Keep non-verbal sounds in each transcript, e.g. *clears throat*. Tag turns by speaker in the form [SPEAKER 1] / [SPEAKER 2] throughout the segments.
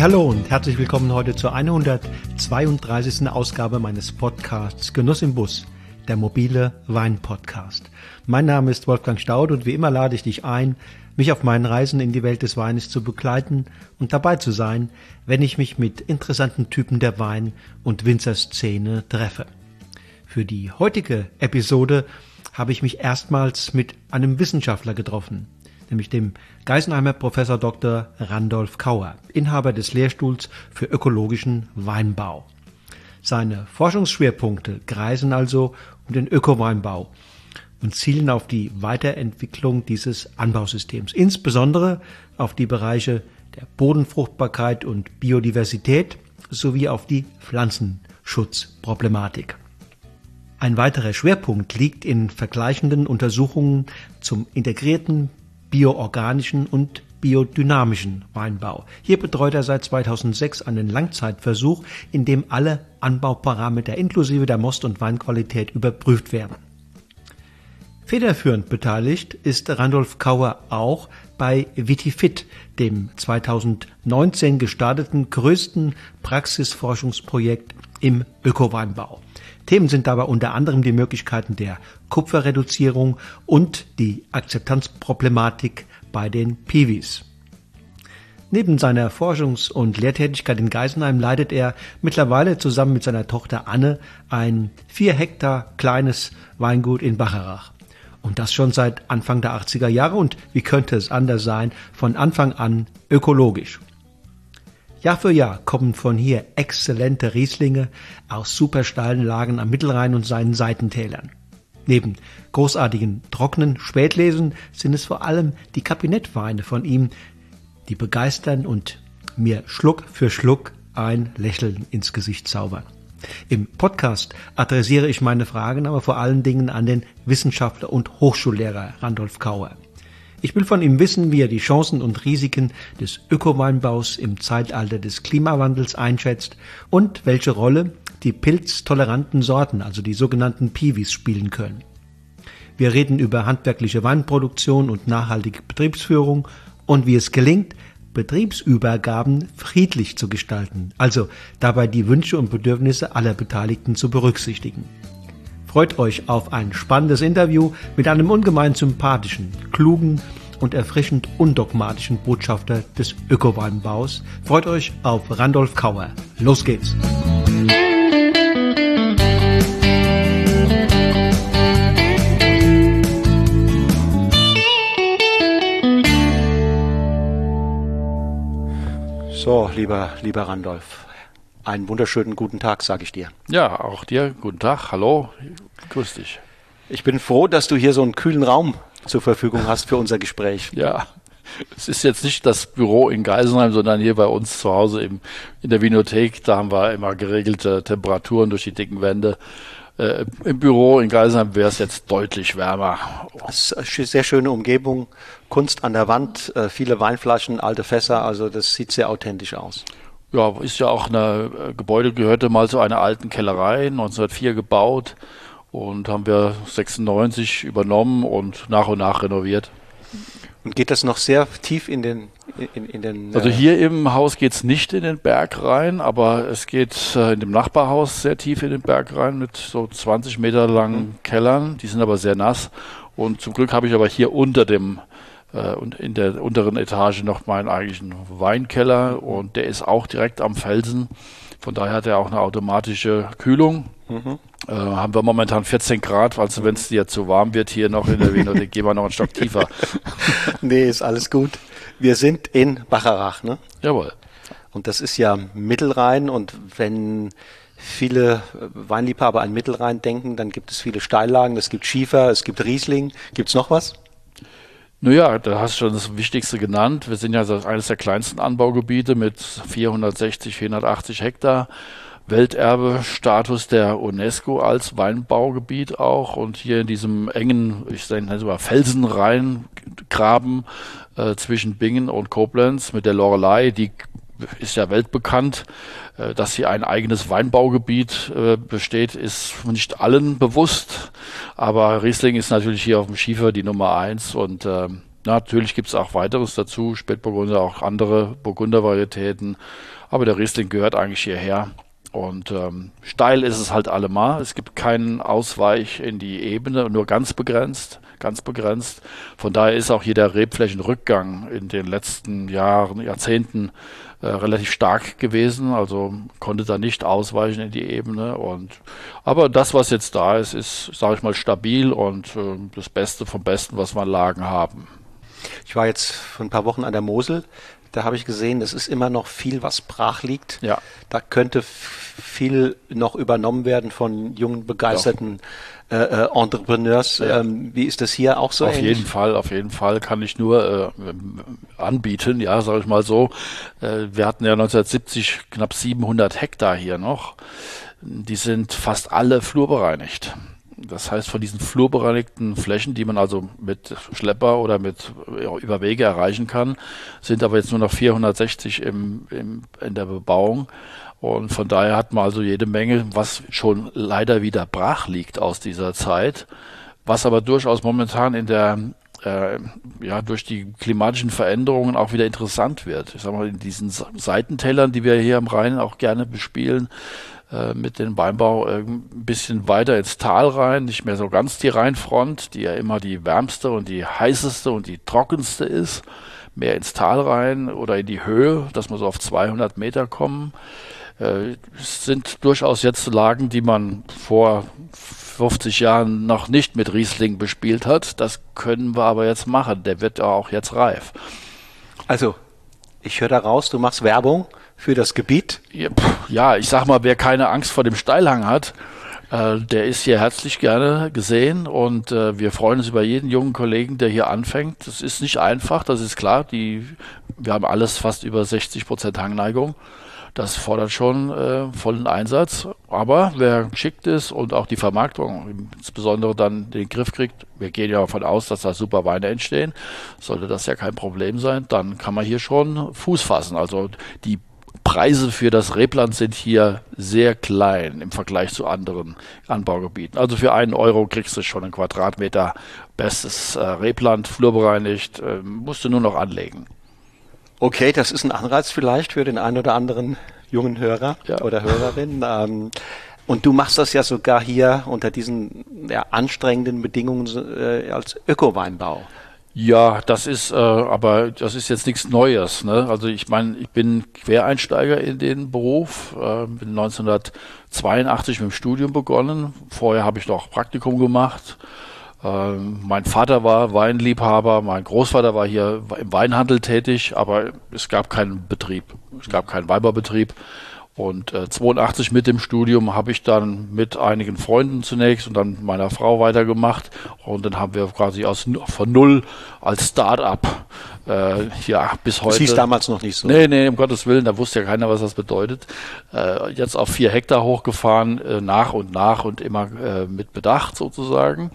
[SPEAKER 1] Hallo und herzlich willkommen heute zur 132. Ausgabe meines Podcasts Genuss im Bus, der mobile Wein-Podcast. Mein Name ist Wolfgang Staud und wie immer lade ich dich ein, mich auf meinen Reisen in die Welt des Weines zu begleiten und dabei zu sein, wenn ich mich mit interessanten Typen der Wein- und Winzerszene treffe. Für die heutige Episode habe ich mich erstmals mit einem Wissenschaftler getroffen, nämlich dem Geisenheimer Professor Dr. Randolph Kauer, Inhaber des Lehrstuhls für ökologischen Weinbau. Seine Forschungsschwerpunkte kreisen also um den Ökoweinbau und zielen auf die Weiterentwicklung dieses Anbausystems, insbesondere auf die Bereiche der Bodenfruchtbarkeit und Biodiversität sowie auf die Pflanzenschutzproblematik. Ein weiterer Schwerpunkt liegt in vergleichenden Untersuchungen zum integrierten bioorganischen und biodynamischen Weinbau. Hier betreut er seit 2006 einen Langzeitversuch, in dem alle Anbauparameter inklusive der Most- und Weinqualität überprüft werden. Federführend beteiligt ist Randolph Kauer auch bei Vitifit, dem 2019 gestarteten größten Praxisforschungsprojekt im Ökoweinbau. Themen sind dabei unter anderem die Möglichkeiten der Kupferreduzierung und die Akzeptanzproblematik bei den Piwis. Neben seiner Forschungs- und Lehrtätigkeit in Geisenheim leitet er mittlerweile zusammen mit seiner Tochter Anne ein vier Hektar kleines Weingut in Bacharach. Und das schon seit Anfang der 80er Jahre und wie könnte es anders sein, von Anfang an ökologisch. Jahr für Jahr kommen von hier exzellente Rieslinge aus supersteilen Lagen am Mittelrhein und seinen Seitentälern. Neben großartigen trockenen Spätlesen sind es vor allem die Kabinettweine von ihm, die begeistern und mir Schluck für Schluck ein Lächeln ins Gesicht zaubern. Im Podcast adressiere ich meine Fragen aber vor allen Dingen an den Wissenschaftler und Hochschullehrer Randolph Kauer. Ich will von ihm wissen, wie er die Chancen und Risiken des Ökoweinbaus im Zeitalter des Klimawandels einschätzt und welche Rolle die pilztoleranten Sorten, also die sogenannten Piwis, spielen können. Wir reden über handwerkliche Weinproduktion und nachhaltige Betriebsführung und wie es gelingt, Betriebsübergaben friedlich zu gestalten, also dabei die Wünsche und Bedürfnisse aller Beteiligten zu berücksichtigen. Freut euch auf ein spannendes Interview mit einem ungemein sympathischen, klugen und erfrischend undogmatischen Botschafter des Ökoweinbaus. Freut euch auf Randolph Kauer. Los geht's! So, lieber, lieber Randolph, einen wunderschönen guten Tag, sage ich dir.
[SPEAKER 2] Ja, auch dir guten Tag. Hallo, grüß dich.
[SPEAKER 1] Ich bin froh, dass du hier so einen kühlen Raum zur Verfügung hast für unser Gespräch. *laughs*
[SPEAKER 2] Ja, es ist jetzt nicht das Büro in Geisenheim, sondern hier bei uns zu Hause im, in der Vinothek. Da haben wir immer geregelte Temperaturen durch die dicken Wände. Äh, Im Büro in Geisenheim wäre es jetzt deutlich wärmer.
[SPEAKER 1] Es ist eine sehr schöne Umgebung, Kunst an der Wand, äh, viele Weinflaschen, alte Fässer, also das sieht sehr authentisch aus.
[SPEAKER 2] Ja, ist ja auch eine äh, Gebäude gehörte mal zu einer alten Kellerei, 1904 gebaut und haben wir 96 übernommen und nach und nach renoviert.
[SPEAKER 1] Und geht das noch sehr tief in den in, in den
[SPEAKER 2] Also hier im Haus geht's nicht in den Berg rein, aber es geht äh, in dem Nachbarhaus sehr tief in den Berg rein mit so 20 Meter langen mhm. Kellern. Die sind aber sehr nass. Und zum Glück habe ich aber hier unter dem äh, und in der unteren Etage noch meinen eigentlichen Weinkeller und der ist auch direkt am Felsen. Von daher hat er auch eine automatische Kühlung. Mhm. Äh, haben wir momentan 14 Grad, also wenn es dir zu warm wird hier noch in der Wiener, dann gehen wir noch einen Stock tiefer. *laughs*
[SPEAKER 1] nee, ist alles gut. Wir sind in Bacharach, ne?
[SPEAKER 2] Jawohl.
[SPEAKER 1] Und das ist ja Mittelrhein und wenn viele Weinliebhaber an Mittelrhein denken, dann gibt es viele Steillagen, es gibt Schiefer, es gibt Riesling. Gibt es noch was?
[SPEAKER 2] Naja, da hast du schon das Wichtigste genannt. Wir sind ja eines der kleinsten Anbaugebiete mit 460, 480 Hektar. Welterbe-Status der UNESCO als Weinbaugebiet auch und hier in diesem engen, ich nenne es mal Felsenrheingraben äh, zwischen Bingen und Koblenz mit der Lorelei, die ist ja weltbekannt. Äh, dass hier ein eigenes Weinbaugebiet äh, besteht, ist nicht allen bewusst. Aber Riesling ist natürlich hier auf dem Schiefer die Nummer eins und äh, Natürlich gibt es auch weiteres dazu, Spätburgunder, auch andere Burgundervarietäten. Aber der Riesling gehört eigentlich hierher. Und ähm, steil ist es halt allemal. Es gibt keinen Ausweich in die Ebene, nur ganz begrenzt, ganz begrenzt. Von daher ist auch hier der Rebflächenrückgang in den letzten Jahren, Jahrzehnten äh, relativ stark gewesen. Also konnte da nicht ausweichen in die Ebene. Und aber das, was jetzt da ist, ist, sage ich mal, stabil und äh, das Beste vom Besten, was wir an Lagen haben.
[SPEAKER 1] Ich war jetzt vor ein paar Wochen an der Mosel da habe ich gesehen, es ist immer noch viel, was brach liegt.
[SPEAKER 2] Ja.
[SPEAKER 1] Da könnte viel noch übernommen werden von jungen, begeisterten äh, äh, Entrepreneurs. Ja. Ähm, wie ist das hier auch so?
[SPEAKER 2] Auf ähnlich? jeden Fall, auf jeden Fall kann ich nur äh, anbieten, ja, sage ich mal so. Äh, wir hatten ja 1970 knapp 700 Hektar hier noch. Die sind fast alle flurbereinigt. Das heißt, von diesen flurbereinigten Flächen, die man also mit Schlepper oder mit ja, über erreichen kann, sind aber jetzt nur noch 460 im, im, in der Bebauung. Und von daher hat man also jede Menge, was schon leider wieder brach liegt aus dieser Zeit, was aber durchaus momentan in der äh, ja, durch die klimatischen Veränderungen auch wieder interessant wird. Ich sag mal, in diesen Seitentälern, die wir hier am Rhein auch gerne bespielen, äh, mit dem Weinbau äh, ein bisschen weiter ins Tal rein, nicht mehr so ganz die Rheinfront, die ja immer die wärmste und die heißeste und die trockenste ist, mehr ins Tal rein oder in die Höhe, dass wir so auf 200 Meter kommen. Äh, es sind durchaus jetzt Lagen, die man vor 50 Jahren noch nicht mit Riesling bespielt hat. Das können wir aber jetzt machen. Der wird auch jetzt reif.
[SPEAKER 1] Also, ich höre da raus, du machst Werbung für das Gebiet?
[SPEAKER 2] Ja, ich sag mal, wer keine Angst vor dem Steilhang hat, äh, der ist hier herzlich gerne gesehen und äh, wir freuen uns über jeden jungen Kollegen, der hier anfängt. Das ist nicht einfach, das ist klar. Die, wir haben alles fast über 60 Prozent Hangneigung. Das fordert schon äh, vollen Einsatz. Aber wer geschickt ist und auch die Vermarktung insbesondere dann den Griff kriegt, wir gehen ja davon aus, dass da super Weine entstehen, sollte das ja kein Problem sein, dann kann man hier schon Fuß fassen. Also die Preise für das Rebland sind hier sehr klein im Vergleich zu anderen Anbaugebieten. Also für einen Euro kriegst du schon einen Quadratmeter bestes äh, Rebland, flurbereinigt, äh, musst du nur noch anlegen.
[SPEAKER 1] Okay, das ist ein Anreiz vielleicht für den einen oder anderen jungen Hörer ja. oder Hörerin. *laughs* Ähm, und du machst das ja sogar hier unter diesen ja, anstrengenden Bedingungen äh, als Öko-Weinbau.
[SPEAKER 2] Ja, das ist äh, aber das ist jetzt nichts Neues. Ne? Also ich meine, ich bin Quereinsteiger in den Beruf, äh, bin 1982 mit dem Studium begonnen. Vorher habe ich noch Praktikum gemacht. Äh, mein Vater war Weinliebhaber, mein Großvater war hier im Weinhandel tätig, aber es gab keinen Betrieb, es gab keinen Weiberbetrieb. Und äh, 82 mit dem Studium habe ich dann mit einigen Freunden zunächst und dann meiner Frau weitergemacht. Und dann haben wir quasi aus von null als Start-up äh, ja bis heute. Das
[SPEAKER 1] hieß damals noch nicht so.
[SPEAKER 2] Nee, nee, um Gottes Willen, da wusste ja keiner, was das bedeutet. Äh, jetzt auf vier Hektar hochgefahren, äh, nach und nach und immer äh, mit Bedacht sozusagen.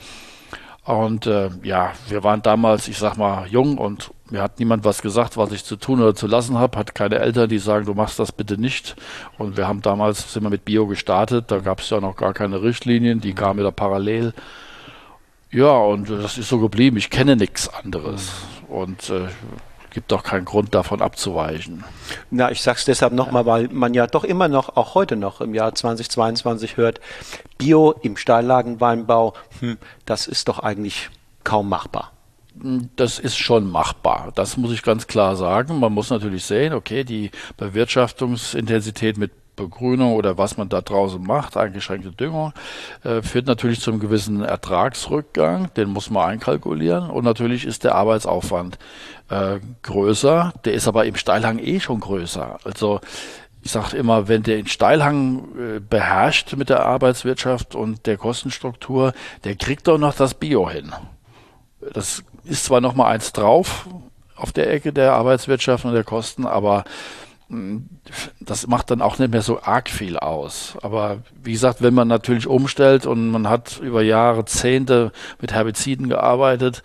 [SPEAKER 2] Und äh, ja, wir waren damals, ich sag mal, jung und mir hat niemand was gesagt, was ich zu tun oder zu lassen habe. Hat keine Eltern, die sagen, du machst das bitte nicht. Und wir haben damals, sind wir mit Bio gestartet, da gab es ja noch gar keine Richtlinien, die kamen wieder parallel. Ja, und das ist so geblieben. Ich kenne nichts anderes. Und äh, gibt doch keinen Grund davon abzuweichen.
[SPEAKER 1] Na, ich sag's deshalb nochmal, weil man ja doch immer noch, auch heute noch im Jahr 2022 hört, Bio im Steillagenweinbau, hm, das ist doch eigentlich kaum machbar.
[SPEAKER 2] Das ist schon machbar. Das muss ich ganz klar sagen. Man muss natürlich sehen, okay, die Bewirtschaftungsintensität mit Begrünung oder was man da draußen macht, eingeschränkte Düngung, äh, führt natürlich zum gewissen Ertragsrückgang, den muss man einkalkulieren und natürlich ist der Arbeitsaufwand äh, größer, der ist aber im Steilhang eh schon größer. Also ich sage immer, wenn der den Steilhang äh, beherrscht mit der Arbeitswirtschaft und der Kostenstruktur, der kriegt doch noch das Bio hin. Das ist zwar noch mal eins drauf auf der Ecke der Arbeitswirtschaft und der Kosten, aber das macht dann auch nicht mehr so arg viel aus. Aber wie gesagt, wenn man natürlich umstellt und man hat über Jahre, Zehnte mit Herbiziden gearbeitet,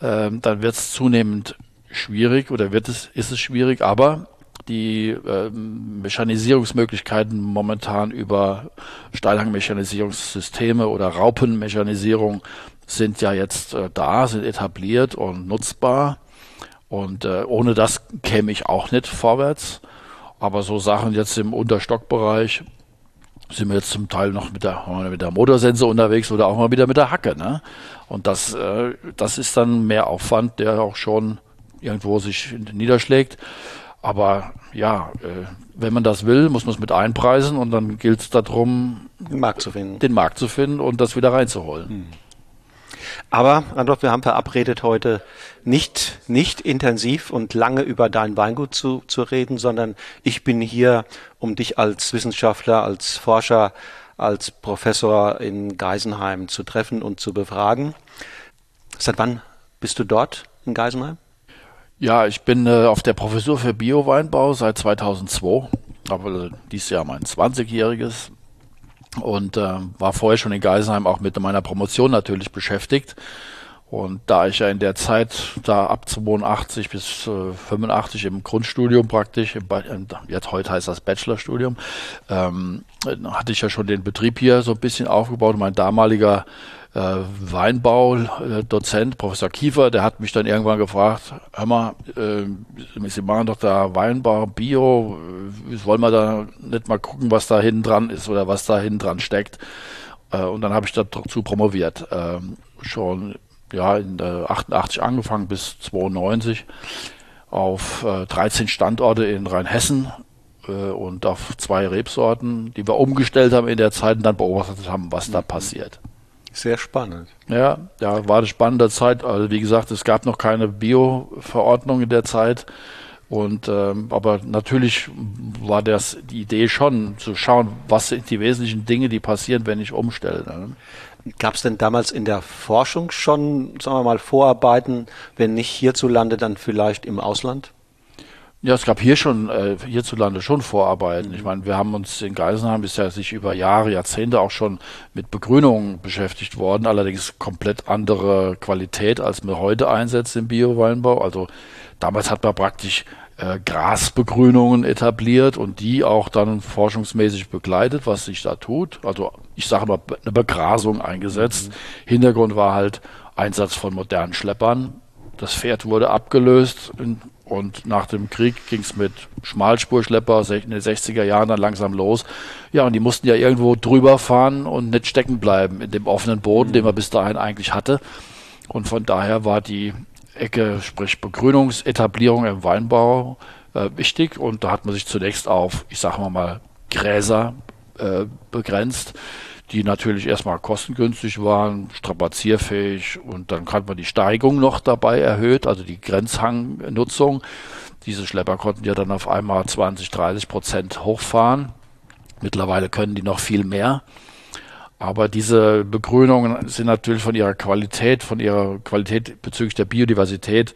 [SPEAKER 2] äh, dann wird es zunehmend schwierig oder wird es, ist es schwierig, aber die äh, Mechanisierungsmöglichkeiten momentan über Steilhangmechanisierungssysteme oder Raupenmechanisierung sind ja jetzt äh, da, sind etabliert und nutzbar. Und äh, ohne das käme ich auch nicht vorwärts. Aber so Sachen jetzt im Unterstockbereich sind wir jetzt zum Teil noch mit der, mit der Motorsense unterwegs oder auch mal wieder mit der Hacke. Ne? Und das, äh, das ist dann mehr Aufwand, der auch schon irgendwo sich niederschlägt. Aber ja, äh, wenn man das will, muss man es mit einpreisen und dann gilt es darum,
[SPEAKER 1] den Markt zu finden.
[SPEAKER 2] Und das wieder reinzuholen. Hm.
[SPEAKER 1] Aber, Randolph, wir haben verabredet heute nicht, nicht intensiv und lange über dein Weingut zu, zu reden, sondern ich bin hier, um dich als Wissenschaftler, als Forscher, als Professor in Geisenheim zu treffen und zu befragen. Seit wann bist du dort in Geisenheim?
[SPEAKER 2] Ja, ich bin äh, auf der Professur für Bio-Weinbau seit 2002, aber dieses Jahr mein 20-jähriges und äh, war vorher schon in Geisenheim auch mit meiner Promotion natürlich beschäftigt. Und da ich ja in der Zeit, da ab 82 bis äh, 85 im Grundstudium praktisch, im, jetzt heute heißt das Bachelorstudium, ähm, hatte ich ja schon den Betrieb hier so ein bisschen aufgebaut. Mein damaliger äh, Weinbau-Dozent, Professor Kiefer, der hat mich dann irgendwann gefragt, hör mal, äh, Sie machen doch da Weinbau, Bio, äh, wollen wir da nicht mal gucken, was da hinten dran ist oder was da hinten dran steckt. Äh, und dann habe ich dazu promoviert. Ähm, schon ja, in äh, 88 angefangen bis 92 auf äh, 13 Standorte in Rheinhessen äh, und auf zwei Rebsorten, die wir umgestellt haben in der Zeit und dann beobachtet haben, was da passiert.
[SPEAKER 1] Sehr spannend.
[SPEAKER 2] Ja, ja, war eine spannende Zeit. Also wie gesagt, es gab noch keine Bio-Verordnung in der Zeit. Und ähm, aber natürlich war das die Idee schon zu schauen, was sind die wesentlichen Dinge, die passieren, wenn ich umstelle. Ne?
[SPEAKER 1] Gab es denn damals in der Forschung schon, sagen wir mal, Vorarbeiten, wenn nicht hierzulande, dann vielleicht im Ausland?
[SPEAKER 2] Ja, es gab hier schon, äh, hierzulande schon Vorarbeiten. Mhm. Ich meine, wir haben uns in Geisenheim ist ja sich über Jahre, Jahrzehnte auch schon mit Begrünungen beschäftigt worden, allerdings komplett andere Qualität, als man heute einsetzt im Bio-Weinbau. Also damals hat man praktisch äh, Grasbegrünungen etabliert und die auch dann forschungsmäßig begleitet, was sich da tut. Also ich sage mal, eine Begrasung eingesetzt. Mhm. Hintergrund war halt Einsatz von modernen Schleppern. Das Pferd wurde abgelöst in und nach dem Krieg ging es mit Schmalspurschlepper in den 60er Jahren dann langsam los. Ja, und die mussten ja irgendwo drüber fahren und nicht stecken bleiben in dem offenen Boden, mhm. den man bis dahin eigentlich hatte. Und von daher war die Ecke, sprich Begrünungsetablierung im Weinbau äh, wichtig. Und da hat man sich zunächst auf, ich sage mal, Gräser äh, begrenzt die natürlich erstmal kostengünstig waren, strapazierfähig und dann hat man die Steigung noch dabei erhöht, also die Grenzhangnutzung. Diese Schlepper konnten ja dann auf einmal 20, 30 Prozent hochfahren. Mittlerweile können die noch viel mehr. Aber diese Begrünungen sind natürlich von ihrer Qualität, von ihrer Qualität bezüglich der Biodiversität,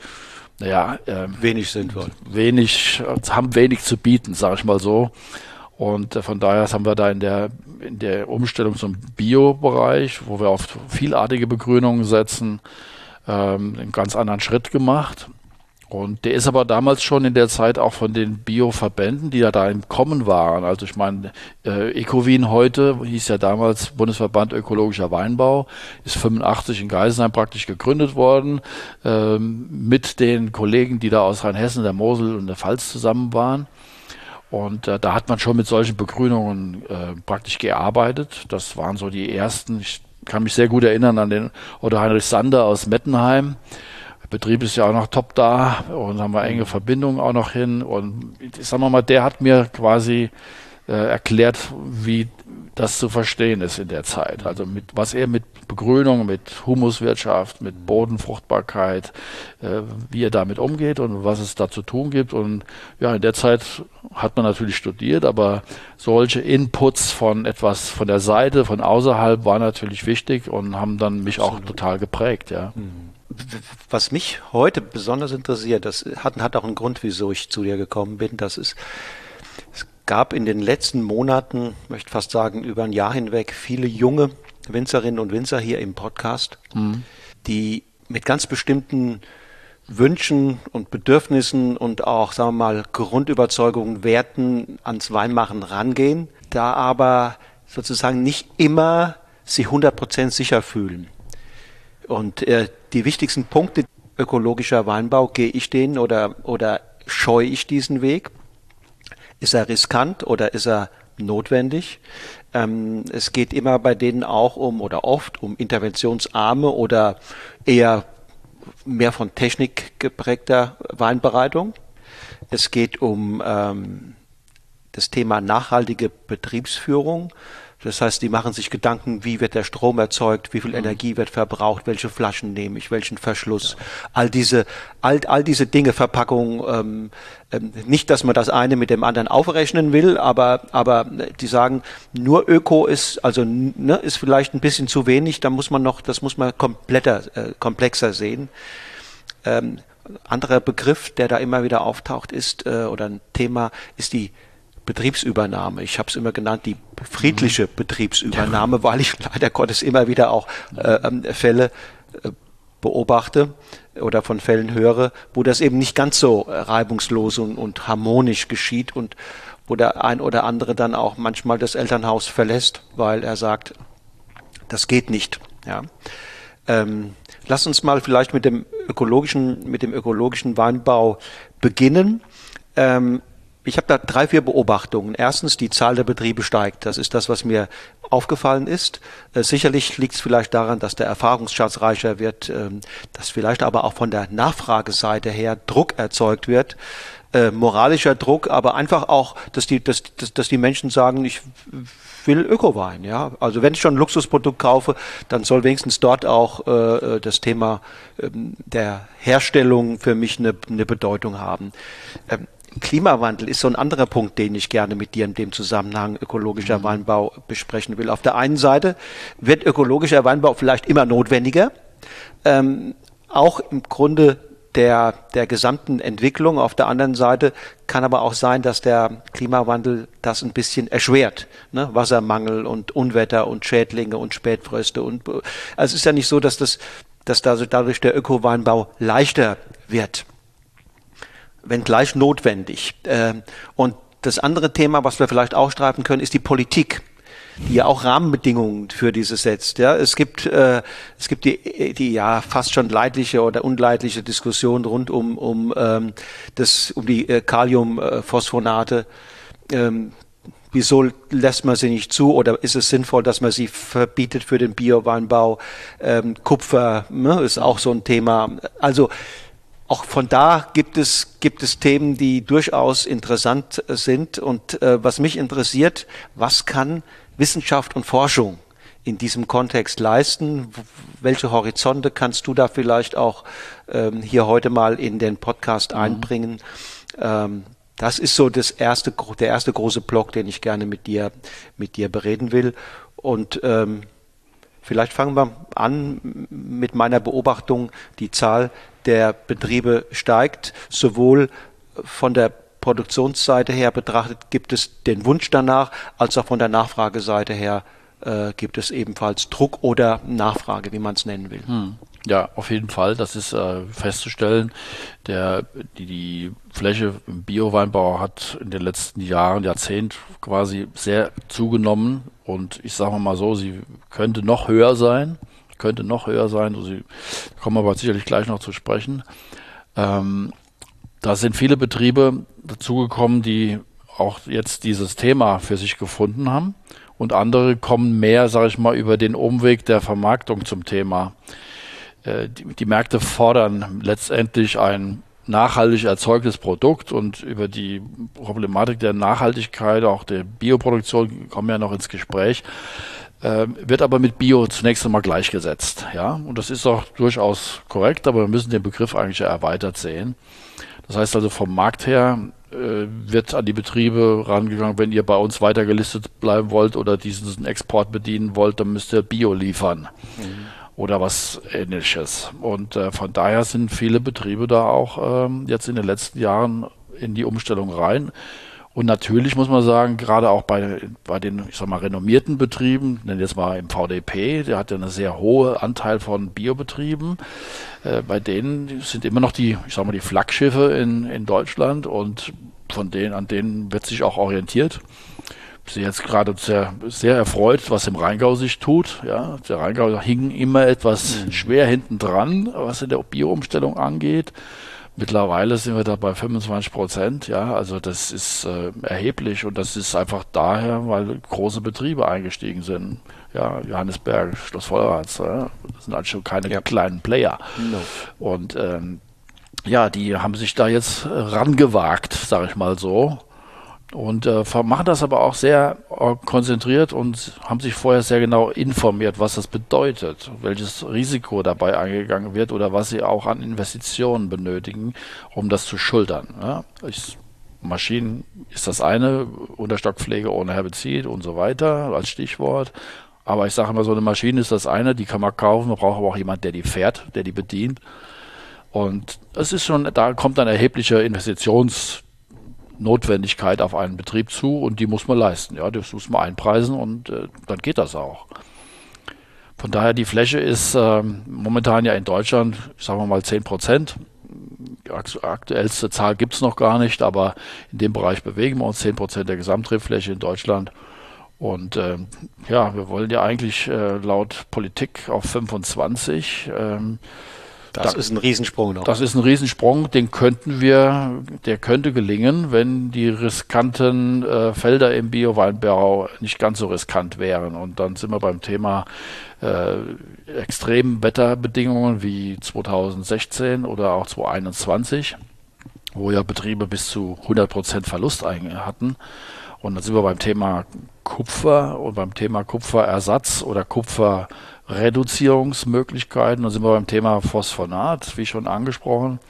[SPEAKER 2] naja,
[SPEAKER 1] äh, wenig sinnvoll.
[SPEAKER 2] Wenig, haben wenig zu bieten, sage ich mal so. Und äh, von daher haben wir da in der, in der Umstellung zum Bio-Bereich, wo wir auf vielartige Begrünungen setzen, ähm, einen ganz anderen Schritt gemacht. Und der ist aber damals schon in der Zeit auch von den Bio-Verbänden, die ja da im Kommen waren. Also ich meine, äh, Ecowin heute hieß ja damals Bundesverband Ökologischer Weinbau, ist 85 in Geisenheim praktisch gegründet worden, ähm, mit den Kollegen, die da aus Rheinhessen, der Mosel und der Pfalz zusammen waren. Und äh, da hat man schon mit solchen Begrünungen äh, praktisch gearbeitet. Das waren so die ersten. Ich kann mich sehr gut erinnern an den Otto Heinrich Sander aus Mettenheim. Der Betrieb ist ja auch noch top da und haben wir enge mhm. Verbindungen auch noch hin. Und ich sag mal, der hat mir quasi äh, erklärt, wie das zu verstehen ist in der Zeit. Also mit was er mit Begrünung, mit Humuswirtschaft, mit Bodenfruchtbarkeit, äh, wie er damit umgeht und was es da zu tun gibt. Und ja, in der Zeit hat man natürlich studiert, aber solche Inputs von etwas von der Seite, von außerhalb waren natürlich wichtig und haben dann mich Absolut. auch total geprägt, ja. Mhm.
[SPEAKER 1] Was mich heute besonders interessiert, das hat, hat auch einen Grund, wieso ich zu dir gekommen bin, das ist, gab in den letzten Monaten, möchte fast sagen, über ein Jahr hinweg viele junge Winzerinnen und Winzer hier im Podcast, mhm. die mit ganz bestimmten Wünschen und Bedürfnissen und auch, sagen wir mal, Grundüberzeugungen, Werten ans Weinmachen rangehen, da aber sozusagen nicht immer sie 100% sicher fühlen. Und äh, die wichtigsten Punkte ökologischer Weinbau, gehe ich den oder, oder scheue ich diesen Weg? Ist er riskant oder ist er notwendig? Ähm, es geht immer bei denen auch um oder oft um interventionsarme oder eher mehr von Technik geprägter Weinbereitung. Es geht um ähm, das Thema nachhaltige Betriebsführung. Das heißt, die machen sich Gedanken, wie wird der Strom erzeugt, wie viel mhm. Energie wird verbraucht, welche Flaschen nehme ich, welchen Verschluss, ja. all diese, all, all diese Dinge, Verpackung, ähm, ähm, nicht, dass man das eine mit dem anderen aufrechnen will, aber, aber die sagen, nur Öko ist, also ne, ist vielleicht ein bisschen zu wenig, da muss man noch, das muss man kompletter, äh, komplexer sehen. Ähm, anderer Begriff, der da immer wieder auftaucht, ist, äh, oder ein Thema, ist die Betriebsübernahme. Ich habe es immer genannt, die friedliche mhm. Betriebsübernahme, weil ich leider Gottes immer wieder auch äh, ähm, Fälle äh, beobachte oder von Fällen höre, wo das eben nicht ganz so reibungslos und, und harmonisch geschieht und wo der ein oder andere dann auch manchmal das Elternhaus verlässt, weil er sagt, das geht nicht. Ja. Ähm, lass uns mal vielleicht mit dem ökologischen, mit dem ökologischen Weinbau beginnen. Ähm, ich habe da drei, vier Beobachtungen. Erstens, die Zahl der Betriebe steigt. Das ist das, was mir aufgefallen ist. Äh, sicherlich liegt es vielleicht daran, dass der Erfahrungsschatz reicher wird, ähm, dass vielleicht aber auch von der Nachfrageseite her Druck erzeugt wird. Äh, moralischer Druck, aber einfach auch, dass die, dass, dass, dass die Menschen sagen, ich will Ökowein, ja. Also wenn ich schon ein Luxusprodukt kaufe, dann soll wenigstens dort auch äh, äh das Thema ähm, der Herstellung für mich eine, eine Bedeutung haben. Ähm, Klimawandel ist so ein anderer Punkt, den ich gerne mit dir in dem Zusammenhang ökologischer mhm. Weinbau besprechen will. Auf der einen Seite wird ökologischer Weinbau vielleicht immer notwendiger, ähm, auch im Grunde der, der gesamten Entwicklung. Auf der anderen Seite kann aber auch sein, dass der Klimawandel das ein bisschen erschwert. Ne? Wassermangel und Unwetter und Schädlinge und Spätfröste und also es ist ja nicht so, dass das, dass dadurch der Ökoweinbau leichter wird wenngleich notwendig. Ähm, und das andere Thema, was wir vielleicht auch streiten können, ist die Politik die ja auch Rahmenbedingungen für dieses setzt. Ja, es gibt äh, es gibt die die ja fast schon leidliche oder unleidliche Diskussion rund um um ähm, das um die äh, Kaliumphosphonate. Ähm, wieso lässt man sie nicht zu oder ist es sinnvoll, dass man sie verbietet für den Bioweinbau? Ähm, Kupfer ne, ist auch so ein Thema. Also auch von da gibt es, gibt es Themen, die durchaus interessant sind. Und äh, was mich interessiert, was kann Wissenschaft und Forschung in diesem Kontext leisten? Welche Horizonte kannst du da vielleicht auch ähm, hier heute mal in den Podcast mhm. einbringen? Ähm, das ist so das erste, der erste große Block, den ich gerne mit dir, mit dir bereden will. Und ähm, vielleicht fangen wir an mit meiner Beobachtung, die Zahl der Betriebe steigt. Sowohl von der Produktionsseite her betrachtet gibt es den Wunsch danach, als auch von der Nachfrageseite her äh, gibt es ebenfalls Druck oder Nachfrage, wie man es nennen will. Hm.
[SPEAKER 2] Ja, auf jeden Fall. Das ist äh, festzustellen. Der, die, die Fläche im Bioweinbau hat in den letzten Jahren, Jahrzehnt quasi sehr zugenommen. Und ich sage mal so, sie könnte noch höher sein könnte noch höher sein. Also Sie kommen aber sicherlich gleich noch zu sprechen. Ähm, da sind viele Betriebe dazugekommen, die auch jetzt dieses Thema für sich gefunden haben. Und andere kommen mehr, sage ich mal, über den Umweg der Vermarktung zum Thema. Äh, die, Märkte fordern letztendlich ein nachhaltig erzeugtes Produkt und über die Problematik der Nachhaltigkeit, auch der Bioproduktion kommen wir ja noch ins Gespräch. Ähm, wird aber mit Bio zunächst einmal gleichgesetzt. Ja? Und das ist auch durchaus korrekt, aber wir müssen den Begriff eigentlich erweitert sehen. Das heißt also vom Markt her äh, wird an die Betriebe rangegangen, wenn ihr bei uns weiter gelistet bleiben wollt oder diesen Export bedienen wollt, dann müsst ihr Bio liefern. Mhm. Oder was ähnliches. Und äh, von daher sind viele Betriebe da auch ähm, jetzt in den letzten Jahren in die Umstellung rein. Und natürlich muss man sagen, gerade auch bei, bei den, ich sag mal, renommierten Betrieben, nennen jetzt mal im VDP, der hat ja einen sehr hohen Anteil von Biobetrieben. Äh, bei denen sind immer noch die, ich sag mal, die Flaggschiffe in, in Deutschland und von denen, an denen wird sich auch orientiert. Sehe jetzt gerade sehr, sehr erfreut, was im Rheingau sich tut. Ja, der Rheingau hing immer etwas mhm. schwer hinten dran, was in der Bio-Umstellung angeht. Mittlerweile sind wir da bei 25 Prozent, ja, also das ist äh, erheblich und das ist einfach daher, weil große Betriebe eingestiegen sind. Ja, Johannesberg, Schloss Vollrats, ja, das sind halt schon keine ja. kleinen Player. No. Und ähm, ja, die haben sich da jetzt rangewagt, sage ich mal so. Und äh, machen das aber auch sehr äh, konzentriert und haben sich vorher sehr genau informiert, was das bedeutet, welches Risiko dabei eingegangen wird oder was sie auch an Investitionen benötigen, um das zu schultern. Ja? Ich, Maschinen ist das eine, Unterstockpflege ohne Herbizid und so weiter als Stichwort. Aber ich sage immer, so eine Maschine ist das eine, die kann man kaufen, man braucht aber auch jemanden, der die fährt, der die bedient. Und es ist schon, da kommt ein erheblicher Investitions- Notwendigkeit auf einen Betrieb zu und die muss man leisten. Ja, das muss man einpreisen und äh, dann geht das auch. Von daher, die Fläche ist äh, momentan ja in Deutschland, sagen wir mal 10 Prozent. Aktuellste Zahl gibt es noch gar nicht, aber in dem Bereich bewegen wir uns 10 Prozent der Gesamtrebfläche in Deutschland. Und äh, ja, wir wollen ja eigentlich äh, laut Politik auf 25. Ähm,
[SPEAKER 1] das da, ist ein Riesensprung noch.
[SPEAKER 2] Das ist ein Riesensprung, den könnten wir, der könnte gelingen, wenn die riskanten äh, Felder im Bio-Weinbau nicht ganz so riskant wären. Und dann sind wir beim Thema äh, extremen Wetterbedingungen wie 2016 oder auch 2021, wo ja Betriebe bis zu 100 Prozent Verlust hatten. Und dann sind wir beim Thema Kupfer und beim Thema Kupferersatz oder Kupfer Reduzierungsmöglichkeiten. Da sind wir beim Thema Phosphonat, wie schon angesprochen.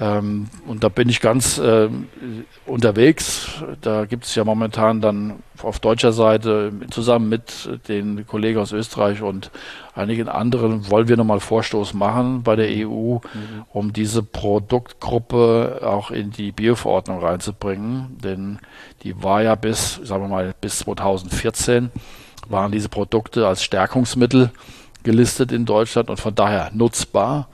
[SPEAKER 2] Ähm, und da bin ich ganz äh, unterwegs. Da gibt es ja momentan dann auf deutscher Seite zusammen mit den Kollegen aus Österreich und einigen anderen wollen wir nochmal Vorstoß machen bei der EU, mhm. um diese Produktgruppe auch in die Bioverordnung reinzubringen. Denn die war ja bis, sagen wir mal, bis 2014 waren diese Produkte als Stärkungsmittel gelistet in Deutschland und von daher nutzbar.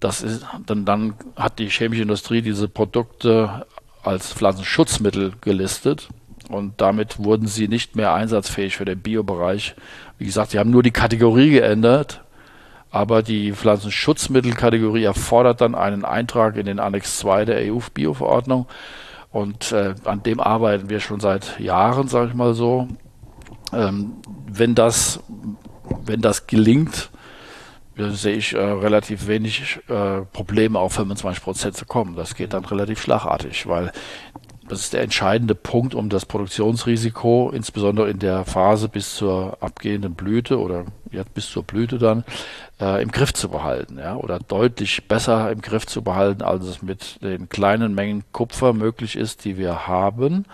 [SPEAKER 2] Das ist, dann, dann hat die chemische Industrie diese Produkte als Pflanzenschutzmittel gelistet und damit wurden sie nicht mehr einsatzfähig für den Biobereich. Wie gesagt, sie haben nur die Kategorie geändert, aber die Pflanzenschutzmittelkategorie erfordert dann einen Eintrag in den Annex 2 der EU-Bioverordnung. Und äh, an dem arbeiten wir schon seit Jahren, sage ich mal so. Ähm, wenn, das, wenn das gelingt, sehe ich äh, relativ wenig äh, Probleme auf 25 Prozent zu kommen. Das geht dann relativ schlagartig, weil das ist der entscheidende Punkt, um das Produktionsrisiko, insbesondere in der Phase bis zur abgehenden Blüte oder ja, bis zur Blüte dann, äh, im Griff zu behalten, ja, oder deutlich besser im Griff zu behalten, als es mit den kleinen Mengen Kupfer möglich ist, die wir haben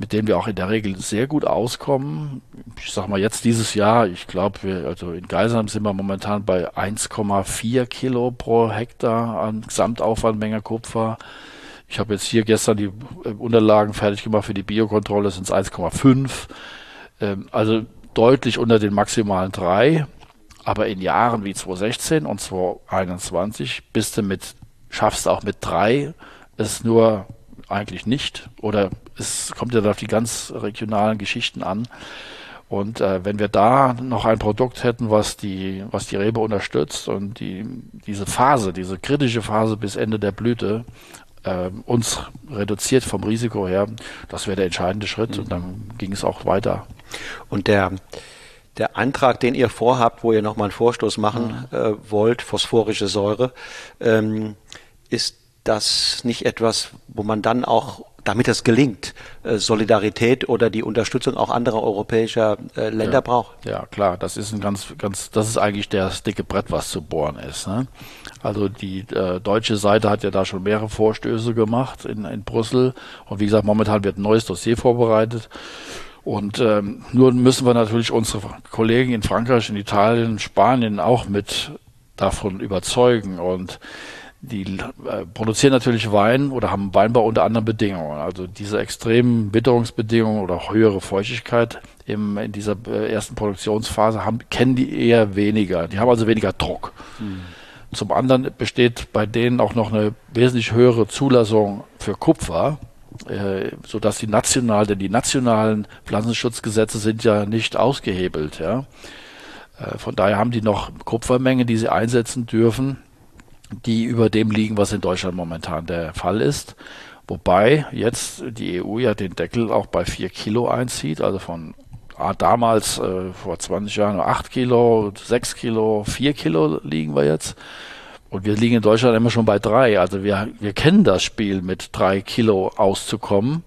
[SPEAKER 2] mit denen wir auch in der Regel sehr gut auskommen. Ich sag mal jetzt dieses Jahr, ich glaube, wir, also in Geisheim sind wir momentan bei 1,4 Kilo pro Hektar an Gesamtaufwandmenge Kupfer. Ich habe jetzt hier gestern die äh, Unterlagen fertig gemacht für die Biokontrolle, sind es 1,5. Ähm, also deutlich unter den maximalen drei. Aber in Jahren wie 2016 und 2021 bist du mit, schaffst auch mit drei, ist nur eigentlich nicht. Oder es kommt ja auf die ganz regionalen Geschichten an. Und äh, wenn wir da noch ein Produkt hätten, was die, was die Rebe unterstützt und die, diese Phase, diese kritische Phase bis Ende der Blüte äh, uns reduziert vom Risiko her, das wäre der entscheidende Schritt mhm. und dann ging es auch weiter.
[SPEAKER 1] Und der, der Antrag, den ihr vorhabt, wo ihr nochmal einen Vorstoß machen mhm. äh, wollt, phosphorische Säure, ähm, ist das nicht etwas, wo man dann auch damit das gelingt, äh, Solidarität oder die Unterstützung auch anderer europäischer äh, Länder
[SPEAKER 2] ja,
[SPEAKER 1] braucht.
[SPEAKER 2] Ja, klar, das ist ein ganz, ganz, das ist eigentlich das dicke Brett, was zu bohren ist. Ne? Also die äh, deutsche Seite hat ja da schon mehrere Vorstöße gemacht in, in Brüssel und wie gesagt, momentan wird ein neues Dossier vorbereitet. Und ähm, nur müssen wir natürlich unsere Kollegen in Frankreich, in Italien, Spanien auch mit davon überzeugen und die äh, produzieren natürlich Wein oder haben Weinbau unter anderen Bedingungen. Also diese extremen Witterungsbedingungen oder höhere Feuchtigkeit im, in dieser äh, ersten Produktionsphase haben, kennen die eher weniger. Die haben also weniger Druck. Mhm. Zum anderen besteht bei denen auch noch eine wesentlich höhere Zulassung für Kupfer. äh, sodass die national, denn die nationalen Pflanzenschutzgesetze sind ja nicht ausgehebelt. Ja. Äh, von daher haben die noch Kupfermenge, die sie einsetzen dürfen, die über dem liegen, was in Deutschland momentan der Fall ist. Wobei jetzt die EU ja den Deckel auch bei 4 Kilo einzieht, also von ah, damals äh, vor 20 Jahren nur 8 Kilo, 6 Kilo, 4 Kilo liegen wir jetzt. Und wir liegen in Deutschland immer schon bei drei. Also wir, wir kennen das Spiel, mit drei Kilo auszukommen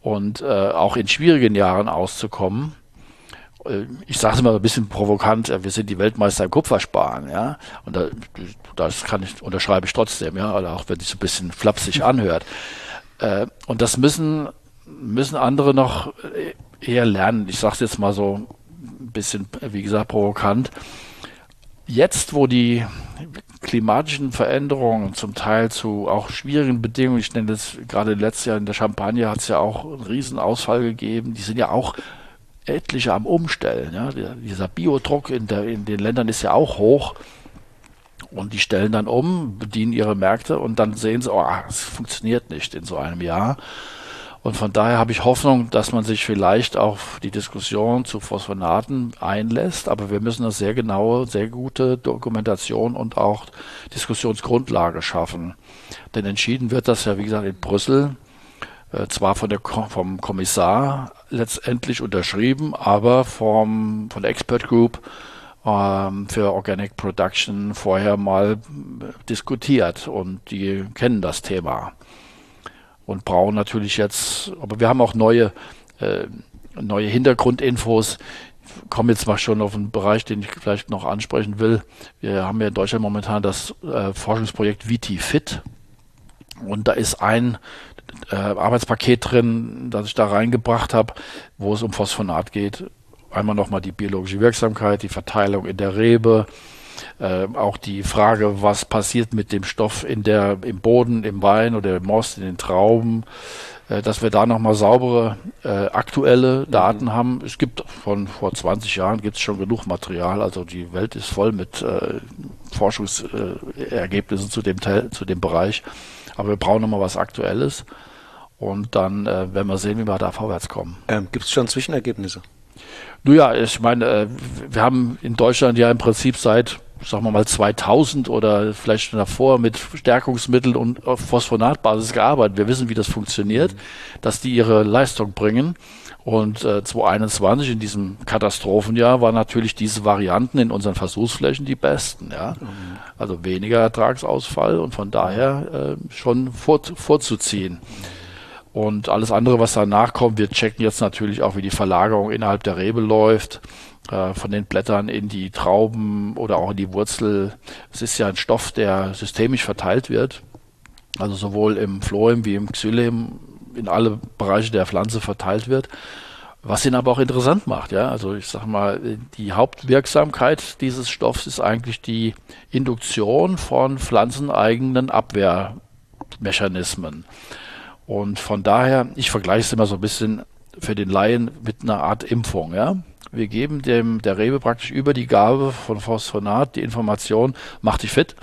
[SPEAKER 2] und äh, auch in schwierigen Jahren auszukommen. Äh, ich sage es mal ein bisschen provokant, wir sind die Weltmeister im Kupfersparen, ja. Und da, das kann ich, unterschreibe ich trotzdem, ja, oder auch wenn es ein bisschen flapsig anhört. Äh, und das müssen, müssen andere noch eher lernen. Ich sage es jetzt mal so ein bisschen, wie gesagt, provokant. Jetzt, wo die klimatischen Veränderungen, zum Teil zu auch schwierigen Bedingungen. Ich nenne das gerade letztes Jahr in der Champagne hat es ja auch einen riesen Ausfall gegeben. Die sind ja auch etliche am Umstellen. Ja. Dieser Biodruck in, der, in den Ländern ist ja auch hoch. Und die stellen dann um, bedienen ihre Märkte und dann sehen sie, oh, es funktioniert nicht in so einem Jahr. Und von daher habe ich Hoffnung, dass man sich vielleicht auf die Diskussion zu Phosphonaten einlässt. Aber wir müssen eine sehr genaue, sehr gute Dokumentation und auch Diskussionsgrundlage schaffen. Denn entschieden wird das ja, wie gesagt, in Brüssel. Äh, zwar von der, vom Kommissar letztendlich unterschrieben, aber vom, von der Expert Group ähm, für Organic Production vorher mal diskutiert und die kennen das Thema und brauchen natürlich jetzt, aber wir haben auch neue, äh, neue Hintergrundinfos. Ich komme jetzt mal schon auf einen Bereich, den ich vielleicht noch ansprechen will. Wir haben ja in Deutschland momentan das äh, Forschungsprojekt VT-Fit. Und da ist ein äh, Arbeitspaket drin, das ich da reingebracht habe, wo es um Phosphonat geht. Einmal nochmal die biologische Wirksamkeit, die Verteilung in der Rebe, äh, auch die Frage, was passiert mit dem Stoff in der, im Boden, im Wein oder im Most, in den Trauben, äh, dass wir da nochmal saubere, äh, aktuelle. Daten mhm. haben. Es gibt von vor 20 Jahren gibt es schon genug Material, also die Welt ist voll mit äh, Forschungsergebnissen zu dem, zu dem Bereich. Aber wir brauchen nochmal was Aktuelles. Und dann äh, werden wir sehen, wie wir da vorwärts kommen.
[SPEAKER 1] Ähm, Gibt es schon Zwischenergebnisse?
[SPEAKER 2] Naja, ich meine, äh, wir haben in Deutschland ja im Prinzip seit sagen wir mal 2000 oder vielleicht schon davor mit Stärkungsmitteln und auf Phosphonatbasis gearbeitet. Wir wissen, wie das funktioniert, mhm. dass die ihre Leistung bringen. Und äh, 2021 in diesem Katastrophenjahr waren natürlich diese Varianten in unseren Versuchsflächen die besten. Ja? Mhm. Also weniger Ertragsausfall und von daher äh, schon vor, vorzuziehen. Und alles andere, was danach kommt, wir checken jetzt natürlich auch, wie die Verlagerung innerhalb der Rebe läuft äh, von den Blättern in die Trauben oder auch in die Wurzel. Es ist ja ein Stoff, der systemisch verteilt wird, also sowohl im Phloem wie im Xylem in alle Bereiche der Pflanze verteilt wird. Was ihn aber auch interessant macht, ja. Also ich sag mal, die Hauptwirksamkeit dieses Stoffs ist eigentlich die Induktion von pflanzeneigenen Abwehrmechanismen. Und von daher, ich vergleiche es immer so ein bisschen für den Laien mit einer Art Impfung, ja. Wir geben dem, der Rebe praktisch über die Gabe von Phosphonat die Information, mach dich fit.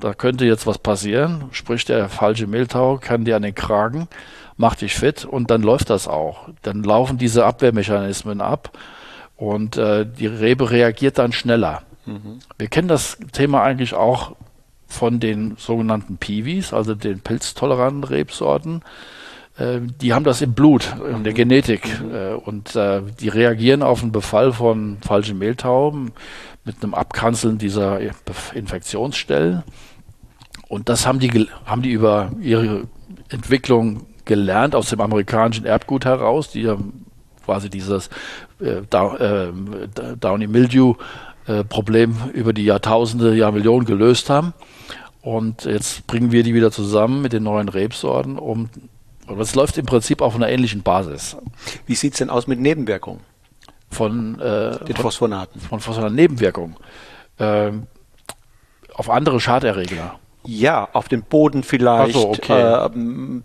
[SPEAKER 2] Da könnte jetzt was passieren. Sprich, der falsche Mehltau kann dir an den Kragen, mach dich fit und dann läuft das auch. Dann laufen diese Abwehrmechanismen ab und äh, die Rebe reagiert dann schneller. Mhm. Wir kennen das Thema eigentlich auch von den sogenannten Piwis, also den pilztoleranten Rebsorten. Äh, die haben das im Blut, in der Genetik. Äh, und äh, die reagieren auf einen Befall von falschen Mehltauben mit einem Abkanzeln dieser Infektionsstellen. Und das haben die, haben die über ihre Entwicklung gelernt aus dem amerikanischen Erbgut heraus, die quasi dieses äh, Downy Mildew Problem über die Jahrtausende, Jahrmillionen gelöst haben. Und jetzt bringen wir die wieder zusammen mit den neuen Rebsorten, um aber es läuft im Prinzip auf einer ähnlichen Basis.
[SPEAKER 1] Wie sieht es denn aus mit Nebenwirkungen?
[SPEAKER 2] Von
[SPEAKER 1] äh, den Phosphonaten.
[SPEAKER 2] Von Phosphonaten Nebenwirkungen. Äh, auf andere Schaderreger.
[SPEAKER 1] Ja, auf den Boden vielleicht, so, okay. äh,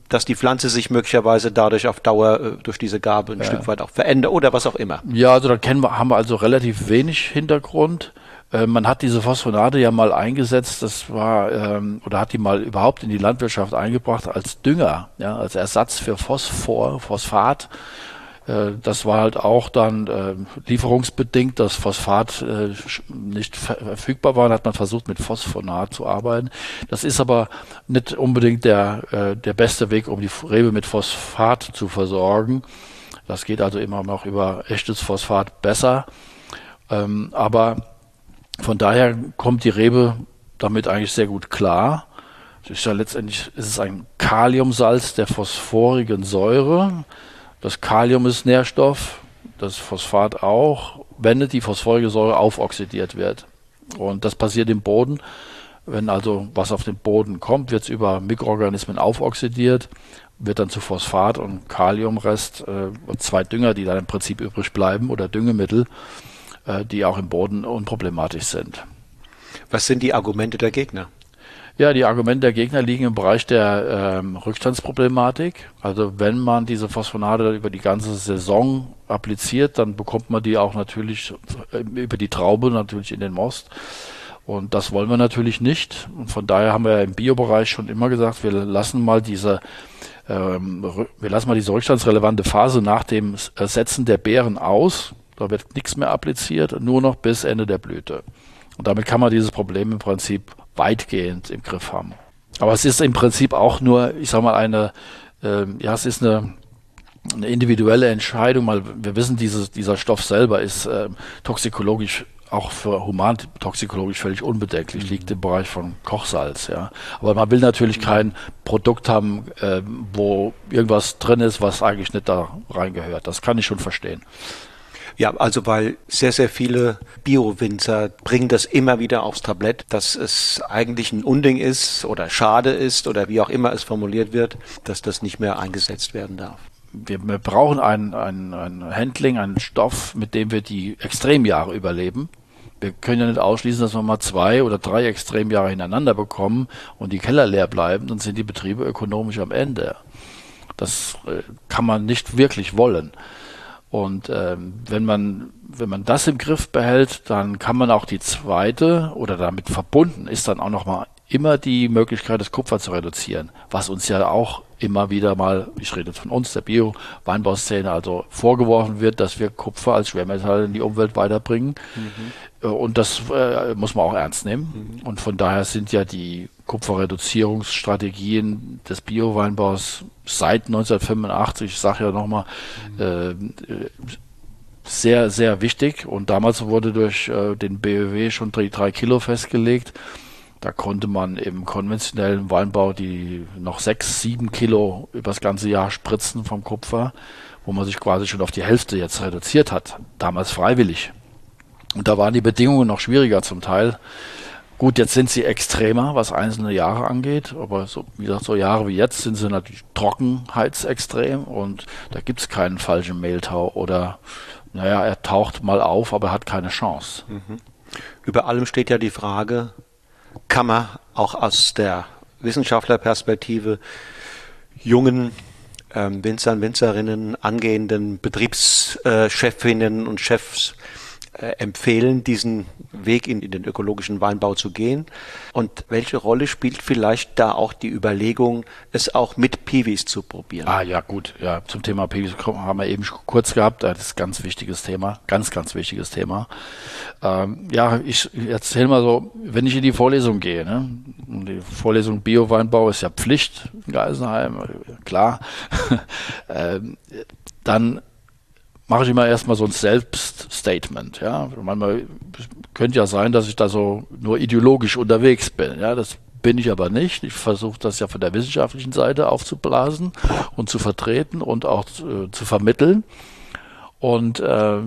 [SPEAKER 1] dass die Pflanze sich möglicherweise dadurch auf Dauer äh, durch diese Gabel ein ja. Stück weit auch verändert oder was auch immer.
[SPEAKER 2] Ja, also da kennen wir, haben wir also relativ wenig Hintergrund. Äh, man hat diese Phosphonate ja mal eingesetzt, das war, ähm, oder hat die mal überhaupt in die Landwirtschaft eingebracht als Dünger, ja, als Ersatz für Phosphor, Phosphat. Äh, das war halt auch dann äh, lieferungsbedingt, dass Phosphat äh, nicht verfügbar war, dann hat man versucht mit Phosphonat zu arbeiten. Das ist aber nicht unbedingt der, der beste Weg, um die Rebe mit Phosphat zu versorgen. Das geht also immer noch über echtes Phosphat besser. Ähm, aber von daher kommt die Rebe damit eigentlich sehr gut klar. Ist ja letztendlich ist es ein Kaliumsalz der phosphorigen Säure. Das Kalium ist Nährstoff, das Phosphat auch, wenn die phosphorige Säure aufoxidiert wird. Und das passiert im Boden. Wenn also was auf den Boden kommt, wird es über Mikroorganismen aufoxidiert, wird dann zu Phosphat und Kaliumrest äh, und zwei Dünger, die dann im Prinzip übrig bleiben oder Düngemittel. Äh, die auch im Boden unproblematisch sind.
[SPEAKER 1] Was sind die Argumente der Gegner?
[SPEAKER 2] Ja, die Argumente der Gegner liegen im Bereich der ähm, Rückstandsproblematik. Also wenn man diese Phosphonate über die ganze Saison appliziert, dann bekommt man die auch natürlich äh, über die Traube natürlich in den Most. Und das wollen wir natürlich nicht. Und von daher haben wir im Biobereich schon immer gesagt, wir lassen mal diese ähm, wir lassen mal diese rückstandsrelevante Phase nach dem Setzen der Beeren aus. Da wird nichts mehr appliziert, nur noch bis Ende der Blüte. Und damit kann man dieses Problem im Prinzip weitgehend im Griff haben. Aber es ist im Prinzip auch nur, ich sage mal, eine, äh, ja, es ist eine, eine individuelle Entscheidung. Mal, wir wissen, dieses, dieser Stoff selber ist äh, toxikologisch auch für humantoxikologisch völlig unbedenklich, liegt im Bereich von Kochsalz, ja. Aber man will natürlich kein Produkt haben, äh, wo irgendwas drin ist, was eigentlich nicht da reingehört. Das kann ich schon verstehen.
[SPEAKER 1] Ja, also weil sehr, sehr viele Bio-Winzer bringen das immer wieder aufs Tablett, dass es eigentlich ein Unding ist oder schade ist oder wie auch immer es formuliert wird, dass das nicht mehr eingesetzt werden darf.
[SPEAKER 2] Wir, wir brauchen ein, ein, ein Handling, einen Stoff, mit dem wir die Extremjahre überleben wir können ja nicht ausschließen, dass wir mal zwei oder drei Extremjahre hintereinander bekommen und die Keller leer bleiben, dann sind die Betriebe ökonomisch am Ende. Das äh, kann man nicht wirklich wollen. Und ähm, wenn man wenn man das im Griff behält, dann kann man auch die zweite oder damit verbunden ist dann auch noch mal immer die Möglichkeit, das Kupfer zu reduzieren, was uns ja auch immer wieder mal, ich rede jetzt von uns, der Bio-Weinbauszene, also vorgeworfen wird, dass wir Kupfer als Schwermetall in die Umwelt weiterbringen. Mhm. Und das äh, muss man auch ernst nehmen. Mhm. Und von daher sind ja die Kupferreduzierungsstrategien des Bio-Weinbaus seit 1985, ich sage ja nochmal, mhm. äh, sehr, sehr wichtig. Und damals wurde durch äh, den BÖW schon die drei Kilo festgelegt. Da konnte man im konventionellen Weinbau die noch sechs, sieben Kilo übers ganze Jahr spritzen vom Kupfer, wo man sich quasi schon auf die Hälfte jetzt reduziert hat. Damals freiwillig. Und da waren die Bedingungen noch schwieriger zum Teil. Gut, jetzt sind sie extremer, was einzelne Jahre angeht, aber so, wie gesagt, so Jahre wie jetzt sind sie natürlich trockenheitsextrem und da gibt's keinen falschen Mehltau oder, naja, er taucht mal auf, aber er hat keine Chance. Mhm.
[SPEAKER 1] Über allem steht ja die Frage, kann man auch aus der Wissenschaftlerperspektive jungen ähm, Winzern, Winzerinnen, angehenden Betriebschefinnen und Chefs äh, empfehlen, diesen Weg in, in, den ökologischen Weinbau zu gehen? Und welche Rolle spielt vielleicht da auch die Überlegung, es auch mit Piwis zu probieren?
[SPEAKER 2] Ah ja, gut. Ja, zum Thema Piwis haben wir eben kurz gehabt. Das ist ein ganz wichtiges Thema. Ganz, ganz wichtiges Thema. Ähm, ja, ich erzähle mal so, wenn ich in die Vorlesung gehe, ne? die Vorlesung Bio-Weinbau ist ja Pflicht in Geisenheim, klar. *laughs* ähm, dann mache ich immer erstmal so ein Selbststatement. Ja, manchmal könnte ja sein, dass ich da so nur ideologisch unterwegs bin. Ja, das bin ich aber nicht. Ich versuche das ja von der wissenschaftlichen Seite aufzublasen und zu vertreten und auch äh, zu vermitteln. Und äh,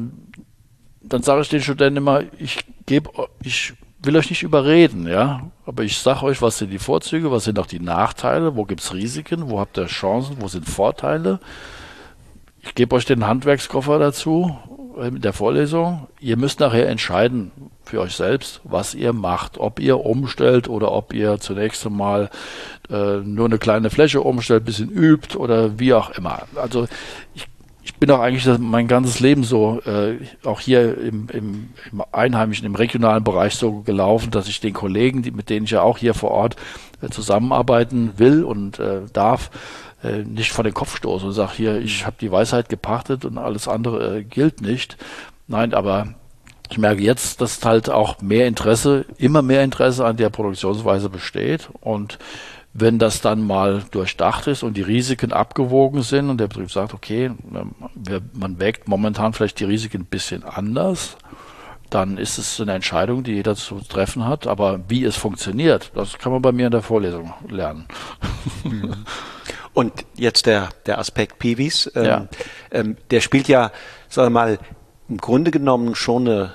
[SPEAKER 2] dann sage ich den Studenten immer, ich gebe, ich will euch nicht überreden, ja, aber ich sage euch, was sind die Vorzüge, was sind auch die Nachteile, wo gibt's Risiken, wo habt ihr Chancen, wo sind Vorteile ich gebe euch den Handwerkskoffer dazu äh, mit der Vorlesung. Ihr müsst nachher entscheiden für euch selbst, was ihr macht. Ob ihr umstellt oder ob ihr zunächst einmal äh, nur eine kleine Fläche umstellt, bisschen übt oder wie auch immer. Also ich, ich bin auch eigentlich mein ganzes Leben so, äh, auch hier im, im, im, einheimischen, im regionalen Bereich so gelaufen, dass ich den Kollegen, die, mit denen ich ja auch hier vor Ort äh, zusammenarbeiten will und äh, darf, äh, nicht vor den Kopf stoße und sage, hier, ich habe die Weisheit gepachtet und alles andere äh, gilt nicht. Nein, aber ich merke jetzt, dass halt auch mehr Interesse, immer mehr Interesse an der Produktionsweise besteht und wenn das dann mal durchdacht ist und die Risiken abgewogen sind und der Betrieb sagt, okay, ähm, man wägt momentan vielleicht die Risiken ein bisschen anders, dann ist es eine Entscheidung, die jeder zu treffen hat. Aber wie es funktioniert, das kann man bei mir in der Vorlesung lernen. *laughs*
[SPEAKER 1] Und jetzt der, der Aspekt Piwis, ähm, ja. ähm, der spielt ja, sagen wir mal, im Grunde genommen schon eine,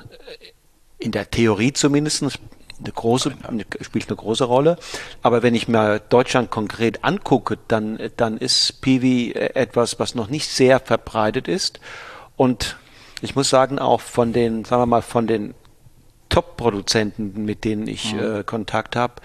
[SPEAKER 1] in der Theorie zumindest eine große, eine, spielt eine große Rolle. Aber wenn ich mir Deutschland konkret angucke, dann, dann ist Piwi etwas, was noch nicht sehr verbreitet ist. Und ich muss sagen, auch von den, sagen wir mal, von den Top-Produzenten, mit denen ich mhm. äh, Kontakt habe,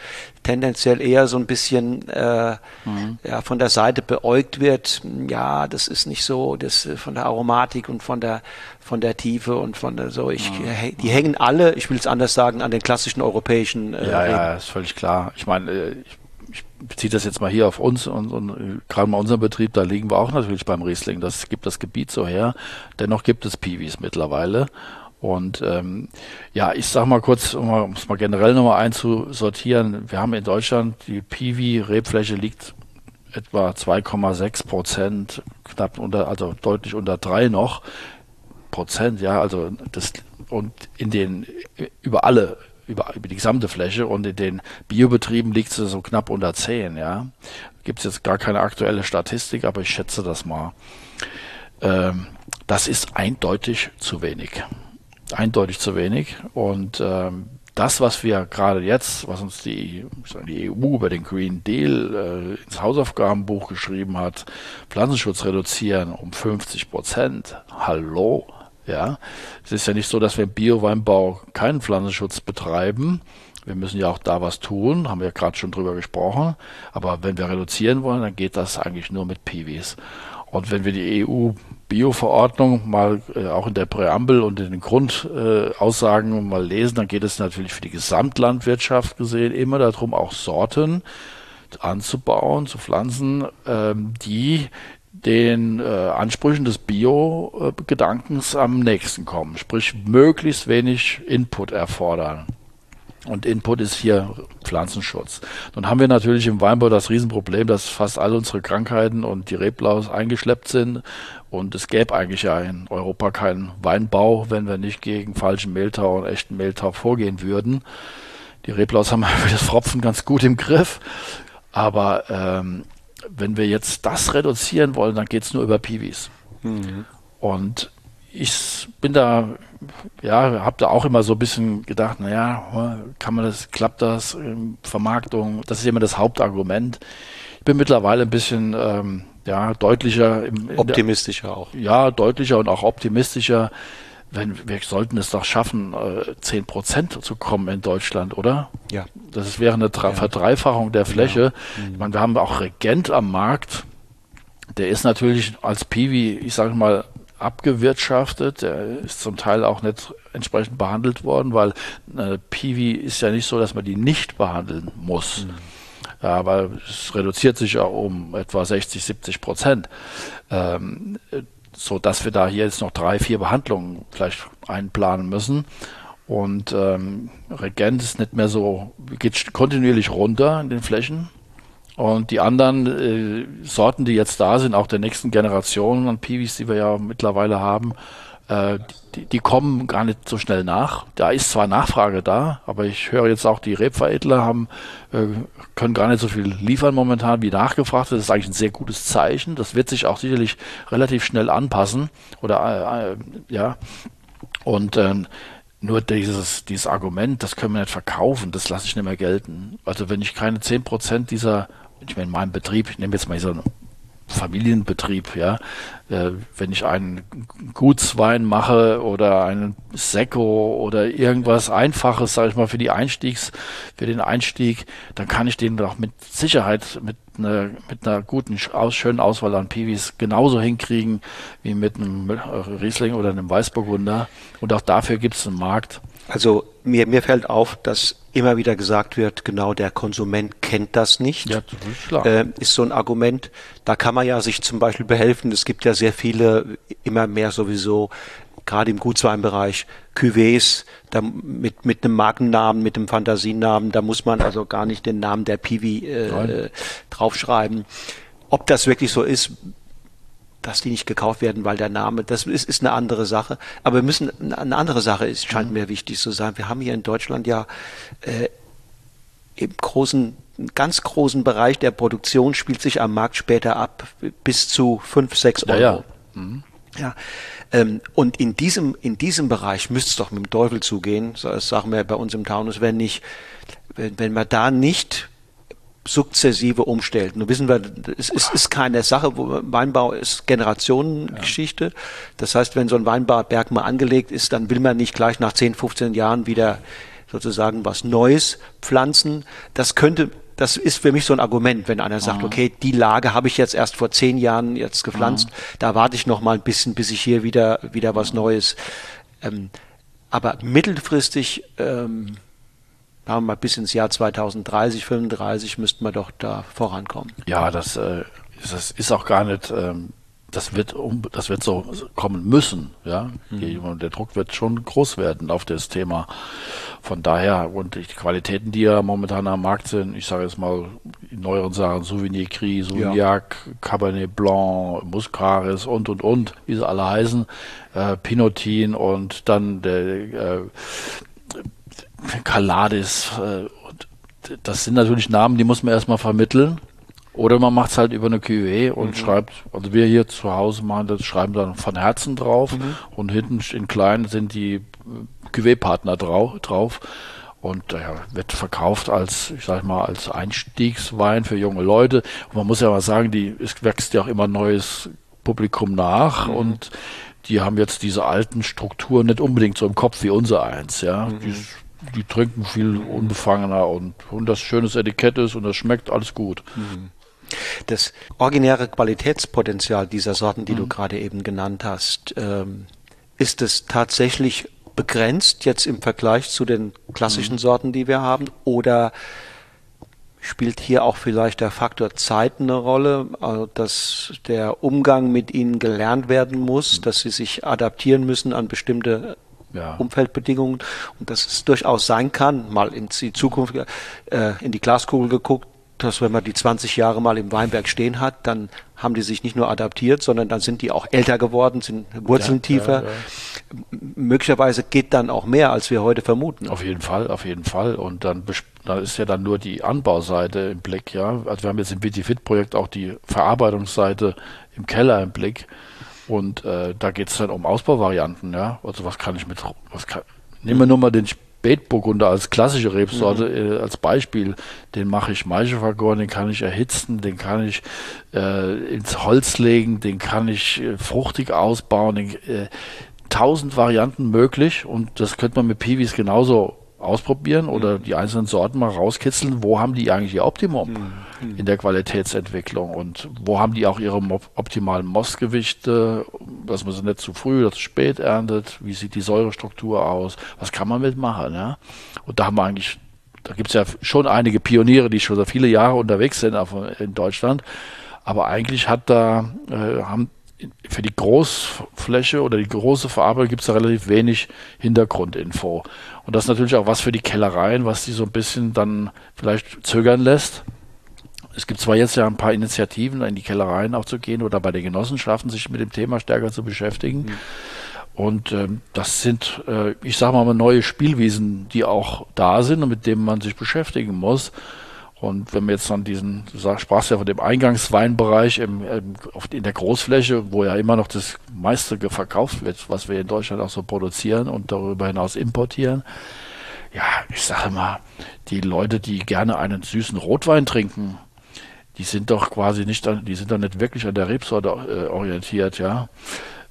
[SPEAKER 1] tendenziell eher so ein bisschen äh, mhm. ja, von der Seite beäugt wird. Ja, das ist nicht so, das äh, von der Aromatik und von der von der Tiefe und von der so. Ich, mhm. die hängen alle, ich will es anders sagen, an den klassischen europäischen.
[SPEAKER 2] Äh, ja, ja, ist völlig klar. Ich meine, äh, ich, ich beziehe das jetzt mal hier auf uns und, und gerade mal unser Betrieb, da liegen wir auch natürlich beim Riesling. Das gibt das Gebiet so her. Dennoch gibt es Piwis mittlerweile. Und ähm, ja, ich sag mal kurz, um es mal generell nochmal einzusortieren, wir haben in Deutschland die Piwi-Rebfläche liegt etwa 2,6 Prozent, knapp unter, also deutlich unter drei noch Prozent, ja, also das und in den über alle über, über die gesamte Fläche und in den Biobetrieben liegt es so knapp unter 10, ja. Gibt es jetzt gar keine aktuelle Statistik, aber ich schätze das mal. Ähm, das ist eindeutig zu wenig eindeutig zu wenig. Und ähm, das, was wir gerade jetzt, was uns die, die EU über den Green Deal äh, ins Hausaufgabenbuch geschrieben hat, Pflanzenschutz reduzieren um 50 Prozent. Hallo, ja. Es ist ja nicht so, dass wir im Bioweinbau keinen Pflanzenschutz betreiben. Wir müssen ja auch da was tun, haben wir ja gerade schon drüber gesprochen. Aber wenn wir reduzieren wollen, dann geht das eigentlich nur mit Piwis. Und wenn wir die EU Bio-Verordnung mal äh, auch in der Präambel und in den Grundaussagen äh, mal lesen, dann geht es natürlich für die Gesamtlandwirtschaft gesehen immer darum, auch Sorten anzubauen, zu pflanzen, ähm, die den äh, Ansprüchen des Bio-Gedankens am nächsten kommen, sprich möglichst wenig Input erfordern. Und Input ist hier Pflanzenschutz. Nun haben wir natürlich im Weinbau das Riesenproblem, dass fast alle unsere Krankheiten und die Reblaus eingeschleppt sind. Und es gäbe eigentlich ja in Europa keinen Weinbau, wenn wir nicht gegen falschen Mehltau und echten Mehltau vorgehen würden. Die Reblaus haben *laughs* für das Fropfen ganz gut im Griff. Aber ähm, wenn wir jetzt das reduzieren wollen, dann geht es nur über Piwis. Mhm. Und ich bin da, ja, habe da auch immer so ein bisschen gedacht, naja, kann man das, klappt das, Vermarktung, das ist immer das Hauptargument. Ich bin mittlerweile ein bisschen, ähm, ja, deutlicher.
[SPEAKER 1] Im, optimistischer der, auch.
[SPEAKER 2] Ja, deutlicher und auch optimistischer. Wenn, wir sollten es doch schaffen, äh, 10 Prozent zu kommen in Deutschland, oder?
[SPEAKER 1] Ja.
[SPEAKER 2] Das wäre eine ja. Verdreifachung der Fläche. Ja. Mhm. Ich meine, wir haben auch Regent am Markt. Der ist natürlich als Piwi, ich sage mal, abgewirtschaftet. Der ist zum Teil auch nicht entsprechend behandelt worden, weil äh, Piwi ist ja nicht so, dass man die nicht behandeln muss. Mhm. Ja, weil es reduziert sich ja um etwa 60, 70 Prozent. Ähm, so dass wir da hier jetzt noch drei, vier Behandlungen vielleicht einplanen müssen. Und ähm, Regent ist nicht mehr so, geht kontinuierlich runter in den Flächen. Und die anderen äh, Sorten, die jetzt da sind, auch der nächsten Generation an Piwis, die wir ja mittlerweile haben, äh, die, die, kommen gar nicht so schnell nach. Da ist zwar Nachfrage da, aber ich höre jetzt auch, die Rebveredler haben, äh, können gar nicht so viel liefern momentan, wie nachgefragt wird. Das ist eigentlich ein sehr gutes Zeichen. Das wird sich auch sicherlich relativ schnell anpassen. Oder äh, äh ja. Und ähm, nur dieses, dieses Argument, das können wir nicht verkaufen, das lasse ich nicht mehr gelten. Also wenn ich keine 10% dieser, ich meine, in meinem Betrieb, ich nehme jetzt mal so Familienbetrieb, ja. Äh, wenn ich einen Gutswein mache oder einen Sekko oder irgendwas Einfaches, sage ich mal, für die Einstiegs, für den Einstieg, dann kann ich den doch mit Sicherheit mit einer, mit einer guten, aus, schönen Auswahl an Piwis genauso hinkriegen wie mit einem Riesling oder einem Weißburgunder. Und auch dafür gibt es einen Markt.
[SPEAKER 1] Also mir, mir fällt auf, dass immer wieder gesagt wird, genau der Konsument kennt das nicht. Ja, das ist, klar. Äh, ist so ein Argument. Da kann man ja sich zum Beispiel behelfen. Es gibt ja sehr viele, immer mehr sowieso, gerade im Gutsweinbereich, Cuvées da mit, mit einem Markennamen, mit einem Fantasienamen. Da muss man also gar nicht den Namen der Piwi äh, draufschreiben. Ob das wirklich so ist, dass die nicht gekauft werden, weil der Name, das ist, ist eine andere Sache. Aber wir müssen, eine andere Sache ist, scheint mhm. mir wichtig zu sein. Wir haben hier in Deutschland ja äh, im großen, ganz großen Bereich der Produktion spielt sich am Markt später ab bis zu fünf, sechs Euro. Ja, ja. Mhm. ja ähm, und in diesem, in diesem Bereich müsste es doch mit dem Teufel zugehen, das sagen wir bei uns im Taunus, wenn nicht, wenn, wenn man da nicht sukzessive umstellt. Nun wissen wir, es ist, ist keine Sache, wo Weinbau ist Generationengeschichte. Ja. Das heißt, wenn so ein Weinbauberg mal angelegt ist, dann will man nicht gleich nach 10, 15 Jahren wieder sozusagen was Neues pflanzen. Das könnte das ist für mich so ein Argument, wenn einer sagt, Aha. okay, die Lage habe ich jetzt erst vor zehn Jahren jetzt gepflanzt, Aha. da warte ich noch mal ein bisschen, bis ich hier wieder wieder was Neues. Ähm, aber mittelfristig ähm, sagen wir bis ins Jahr 2030, 35 müssten wir doch da vorankommen.
[SPEAKER 2] Ja, das, äh, das ist auch gar nicht, ähm, das wird um, das wird so kommen müssen, ja. Mhm. Der Druck wird schon groß werden auf das Thema. Von daher, und die Qualitäten, die ja momentan am Markt sind, ich sage jetzt mal in neueren Sachen, Souvenir Gris, Sauvignac, ja. Cabernet Blanc, Muscaris und und und, wie sie alle heißen, äh, Pinotin und dann der äh, Kaladis. Äh, das sind natürlich Namen, die muss man erstmal vermitteln. Oder man macht es halt über eine QE und mhm. schreibt, also wir hier zu Hause machen das, schreiben dann von Herzen drauf mhm. und hinten in klein sind die QE-Partner drau drauf. Und ja, wird verkauft als, ich sag mal, als Einstiegswein für junge Leute. Und man muss ja mal sagen, die, es wächst ja auch immer neues Publikum nach mhm. und die haben jetzt diese alten Strukturen nicht unbedingt so im Kopf wie unser eins, ja. Mhm. Die die trinken viel unbefangener und, und das schönes Etikett ist und das schmeckt alles gut. Mhm.
[SPEAKER 1] Das originäre Qualitätspotenzial dieser Sorten, die mhm. du gerade eben genannt hast, ähm, ist es tatsächlich begrenzt jetzt im Vergleich zu den klassischen mhm. Sorten, die wir haben? Oder spielt hier auch vielleicht der Faktor Zeit eine Rolle, also dass der Umgang mit ihnen gelernt werden muss, mhm. dass sie sich adaptieren müssen an bestimmte ja. Umfeldbedingungen und dass es durchaus sein kann, mal in die Zukunft, äh, in die Glaskugel geguckt, dass wenn man die 20 Jahre mal im Weinberg stehen hat, dann haben die sich nicht nur adaptiert, sondern dann sind die auch älter geworden, sind Wurzeln ja, tiefer. Ja, ja. Möglicherweise geht dann auch mehr, als wir heute vermuten.
[SPEAKER 2] Auf jeden Fall, auf jeden Fall. Und dann, da ist ja dann nur die Anbauseite im Blick, ja. Also wir haben jetzt im BT-Fit-Projekt auch die Verarbeitungsseite im Keller im Blick. Und äh, da geht es dann um Ausbauvarianten, ja. Also was kann ich mit, was kann, nehmen wir nur mal den Spätburgunder als klassische Rebsorte mhm. äh, als Beispiel. Den mache ich Maischevergoren, den kann ich erhitzen, den kann ich äh, ins Holz legen, den kann ich äh, fruchtig ausbauen. Den, äh, tausend Varianten möglich und das könnte man mit Piwis genauso ausprobieren oder mhm. die einzelnen Sorten mal rauskitzeln, wo haben die eigentlich ihr Optimum mhm. in der Qualitätsentwicklung? Und wo haben die auch ihre optimalen Mostgewichte, dass man sie nicht zu früh oder zu spät erntet, wie sieht die Säurestruktur aus, was kann man mitmachen, ja? Und da haben wir eigentlich, da gibt es ja schon einige Pioniere, die schon so viele Jahre unterwegs sind in Deutschland, aber eigentlich hat da, äh, haben für die Großfläche oder die große Verarbeitung gibt es da relativ wenig Hintergrundinfo. Und das ist natürlich auch was für die Kellereien, was die so ein bisschen dann vielleicht zögern lässt. Es gibt zwar jetzt ja ein paar Initiativen, in die Kellereien auch zu gehen oder bei den Genossenschaften sich mit dem Thema stärker zu beschäftigen. Mhm. Und ähm, das sind, äh, ich sage mal, neue Spielwiesen, die auch da sind und mit denen man sich beschäftigen muss. Und wenn wir jetzt dann diesen, du sprachst ja von dem Eingangsweinbereich im, im, in der Großfläche, wo ja immer noch das meiste verkauft wird, was wir in Deutschland auch so produzieren und darüber hinaus importieren. Ja, ich sage mal, die Leute, die gerne einen süßen Rotwein trinken, die sind doch quasi nicht, an, die sind doch nicht wirklich an der Rebsorte äh, orientiert, ja.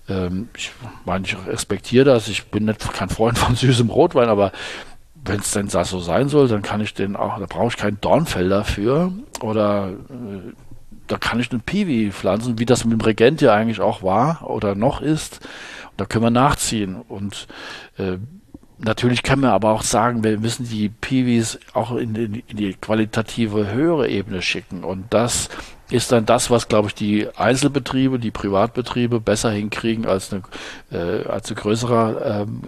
[SPEAKER 2] Ähm, ich meine, ich respektiere das. Ich bin nicht kein Freund von *laughs* süßem Rotwein, aber wenn es denn so sein soll, dann kann ich den auch, da brauche ich keinen Dornfelder für oder äh, da kann ich einen Piwi pflanzen, wie das mit dem Regent ja eigentlich auch war oder noch ist. Und da können wir nachziehen. Und äh, natürlich können wir aber auch sagen, wir müssen die Piwis auch in, in, in die qualitative höhere Ebene schicken. Und das ist dann das, was, glaube ich, die Einzelbetriebe, die Privatbetriebe besser hinkriegen als eine, äh, als eine größere ähm,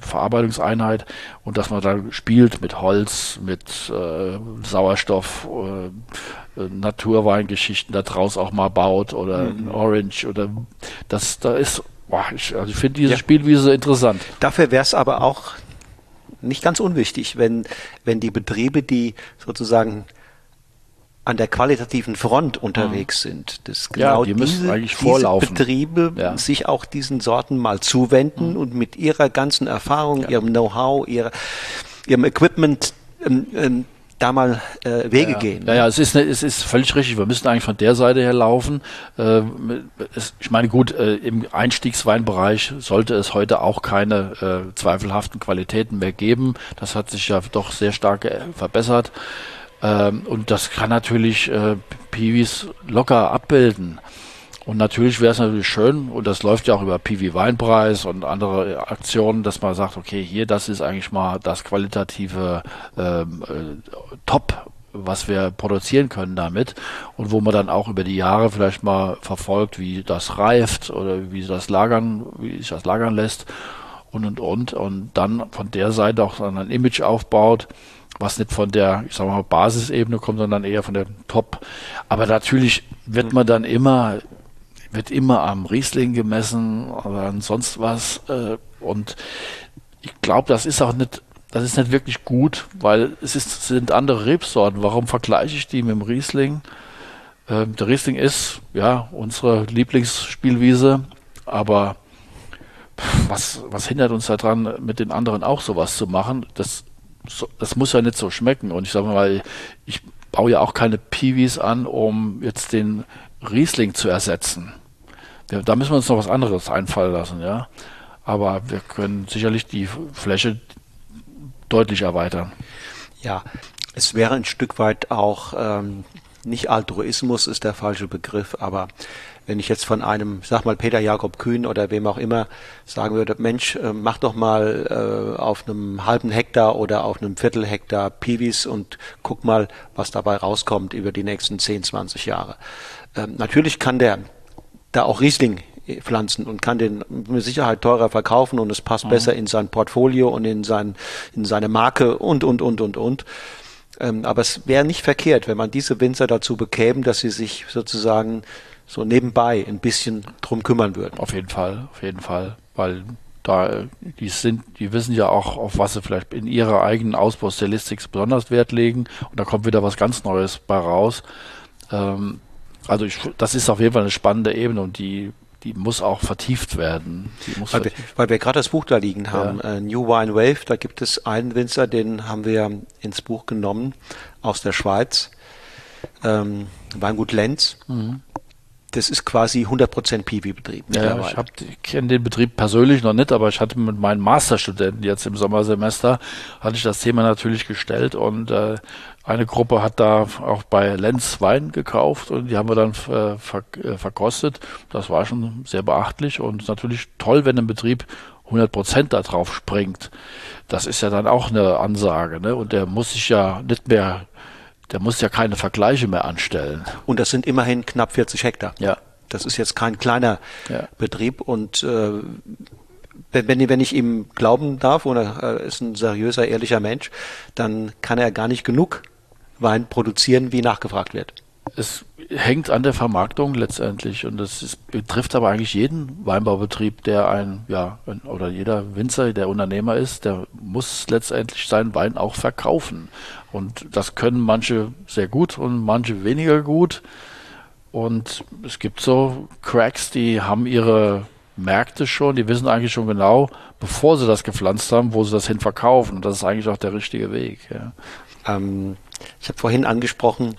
[SPEAKER 2] Verarbeitungseinheit und dass man da spielt mit Holz, mit äh, Sauerstoff, äh, äh Naturweingeschichten da draus auch mal baut oder mhm. Orange oder das, da ist, boah, ich, also ich finde diese ja. Spielwiese interessant.
[SPEAKER 1] Dafür wäre es aber auch nicht ganz unwichtig, wenn, wenn die Betriebe, die sozusagen an der qualitativen Front unterwegs mhm. sind. Dass genau ja, die diese, diese Betriebe ja. sich auch diesen Sorten mal zuwenden mhm. und mit ihrer ganzen Erfahrung, ihrem Know-how, ihrem Equipment ähm, ähm, da mal äh, Wege
[SPEAKER 2] ja,
[SPEAKER 1] gehen.
[SPEAKER 2] Ja, ja, es ist, ne, es ist völlig richtig. Wir müssen eigentlich von der Seite her laufen. Äh, es, ich meine, gut, äh, im Einstiegsweinbereich sollte es heute auch keine äh, zweifelhaften Qualitäten mehr geben. Das hat sich ja doch sehr stark äh, verbessert. Ähm, und das kann natürlich äh, Piwis locker abbilden. Und natürlich wäre es natürlich schön, und das läuft ja auch über Piwi Weinpreis und andere Aktionen, dass man sagt, okay, hier, das ist eigentlich mal das qualitative ähm, äh, Top, was wir produzieren können damit und wo man dann auch über die Jahre vielleicht mal verfolgt, wie das reift oder wie das lagern, wie sich das lagern lässt und und und und dann von der Seite auch ein Image aufbaut was nicht von der, ich sag mal, Basisebene kommt, sondern eher von der Top. Aber natürlich wird man dann immer, wird immer am Riesling gemessen oder an sonst was. Äh, und ich glaube, das ist auch nicht, das ist nicht wirklich gut, weil es ist, sind andere Rebsorten. Warum vergleiche ich die mit dem Riesling? Ähm, der Riesling ist, ja, unsere Lieblingsspielwiese, aber was, was hindert uns daran, mit den anderen auch sowas zu machen? Das so, das muss ja nicht so schmecken. Und ich sage mal, ich baue ja auch keine Piwis an, um jetzt den Riesling zu ersetzen. Ja, da müssen wir uns noch was anderes einfallen lassen, ja. Aber wir können sicherlich die Fläche deutlich erweitern.
[SPEAKER 1] Ja, es wäre ein Stück weit auch ähm, nicht Altruismus ist der falsche Begriff, aber wenn ich jetzt von einem, sag mal Peter Jakob Kühn oder wem auch immer sagen würde, Mensch, äh, mach doch mal äh, auf einem halben Hektar oder auf einem Viertel Hektar Piwis und guck mal, was dabei rauskommt über die nächsten 10, 20 Jahre. Ähm, natürlich kann der da auch Riesling pflanzen und kann den mit Sicherheit teurer verkaufen und es passt mhm. besser in sein Portfolio und in sein in seine Marke und und und und und. Ähm, aber es wäre nicht verkehrt, wenn man diese Winzer dazu bekäme, dass sie sich sozusagen so nebenbei ein bisschen drum kümmern würden.
[SPEAKER 2] Auf jeden Fall, auf jeden Fall, weil da die sind, die wissen ja auch, auf was sie vielleicht in ihrer eigenen Ausbaustilistik besonders Wert legen und da kommt wieder was ganz Neues bei raus. Ähm, also ich, das ist auf jeden Fall eine spannende Ebene und die die muss auch vertieft werden.
[SPEAKER 1] weil, vertieft. Wir, weil wir gerade das Buch da liegen haben, ja. äh, New Wine Wave, da gibt es einen Winzer, den haben wir ins Buch genommen aus der Schweiz, ähm, Weingut Lenz. Mhm das ist quasi 100% Piwi-Betrieb.
[SPEAKER 2] Ja, ich, ich kenne den Betrieb persönlich noch nicht, aber ich hatte mit meinen Masterstudenten jetzt im Sommersemester, hatte ich das Thema natürlich gestellt und äh, eine Gruppe hat da auch bei Lenz Wein gekauft und die haben wir dann äh, ver äh, verkostet. Das war schon sehr beachtlich und natürlich toll, wenn ein Betrieb 100% da drauf springt. Das ist ja dann auch eine Ansage, ne? Und der muss sich ja nicht mehr der muss ja keine Vergleiche mehr anstellen.
[SPEAKER 1] Und das sind immerhin knapp 40 Hektar.
[SPEAKER 2] Ja.
[SPEAKER 1] Das ist jetzt kein kleiner ja. Betrieb und äh, wenn, wenn ich ihm glauben darf, und er ist ein seriöser, ehrlicher Mensch, dann kann er gar nicht genug Wein produzieren, wie nachgefragt wird.
[SPEAKER 2] Es hängt an der Vermarktung letztendlich und das ist, betrifft aber eigentlich jeden Weinbaubetrieb, der ein, ja, oder jeder Winzer, der Unternehmer ist, der muss letztendlich seinen Wein auch verkaufen. Und das können manche sehr gut und manche weniger gut. Und es gibt so Cracks, die haben ihre Märkte schon, die wissen eigentlich schon genau, bevor sie das gepflanzt haben, wo sie das hin verkaufen. Und das ist eigentlich auch der richtige Weg. Ja.
[SPEAKER 1] Ähm, ich habe vorhin angesprochen,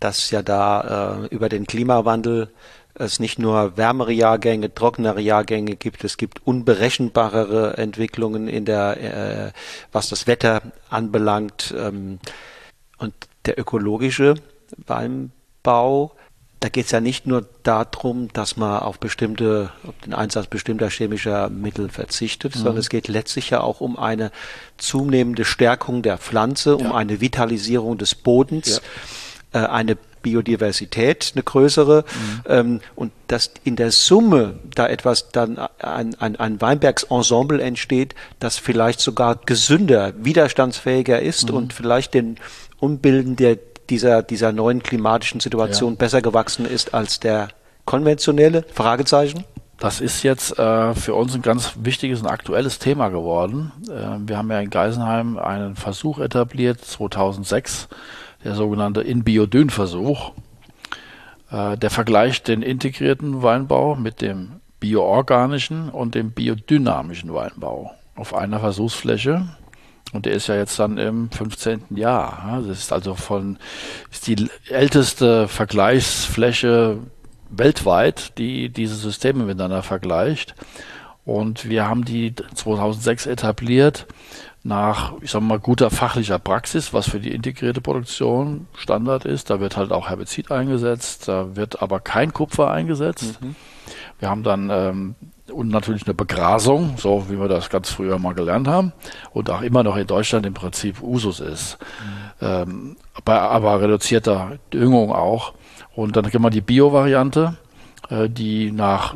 [SPEAKER 1] dass ja da äh, über den Klimawandel es nicht nur wärmere Jahrgänge, trockenere Jahrgänge gibt, es gibt unberechenbarere Entwicklungen in der, äh, was das Wetter anbelangt. Ähm, und der ökologische Weinbau, da geht es ja nicht nur darum, dass man auf bestimmte, auf den Einsatz bestimmter chemischer Mittel verzichtet, mhm. sondern es geht letztlich ja auch um eine zunehmende Stärkung der Pflanze, um ja. eine Vitalisierung des Bodens, ja. äh, eine Biodiversität, eine größere. Mhm. Ähm, und dass in der Summe da etwas dann ein, ein, ein Weinbergsensemble entsteht, das vielleicht sogar gesünder, widerstandsfähiger ist mhm. und vielleicht den Umbilden der, dieser, dieser neuen klimatischen Situation ja. besser gewachsen ist als der konventionelle? Fragezeichen.
[SPEAKER 2] Das ist jetzt äh, für uns ein ganz wichtiges und aktuelles Thema geworden. Äh, wir haben ja in Geisenheim einen Versuch etabliert, 2006, der sogenannte In-Biodyn-Versuch. Äh, der vergleicht den integrierten Weinbau mit dem bioorganischen und dem biodynamischen Weinbau auf einer Versuchsfläche. Und der ist ja jetzt dann im 15. Jahr. Das ist also von, ist die älteste Vergleichsfläche weltweit, die diese Systeme miteinander vergleicht. Und wir haben die 2006 etabliert nach, ich sag mal, guter fachlicher Praxis, was für die integrierte Produktion Standard ist. Da wird halt auch Herbizid eingesetzt, da wird aber kein Kupfer eingesetzt. Mhm. Wir haben dann ähm, und natürlich eine Begrasung, so wie wir das ganz früher mal gelernt haben und auch immer noch in Deutschland im Prinzip Usus ist. Mhm. Ähm, bei aber reduzierter Düngung auch. Und dann haben wir die Bio-Variante, äh, die nach,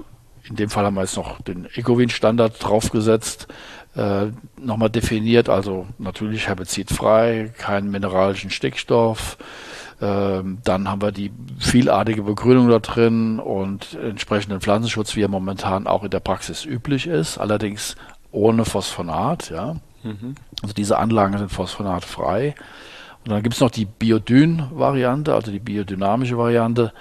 [SPEAKER 2] in dem Fall haben wir jetzt noch den Ecowin-Standard draufgesetzt, äh, nochmal definiert, also natürlich herbizidfrei, keinen mineralischen Stickstoff. Ähm, dann haben wir die vielartige Begrünung da drin und entsprechenden Pflanzenschutz, wie er momentan auch in der Praxis üblich ist, allerdings ohne Phosphonat. Ja. Mhm. Also diese Anlagen sind phosphonatfrei. Und dann gibt es noch die Biodyn-Variante, also die biodynamische Variante,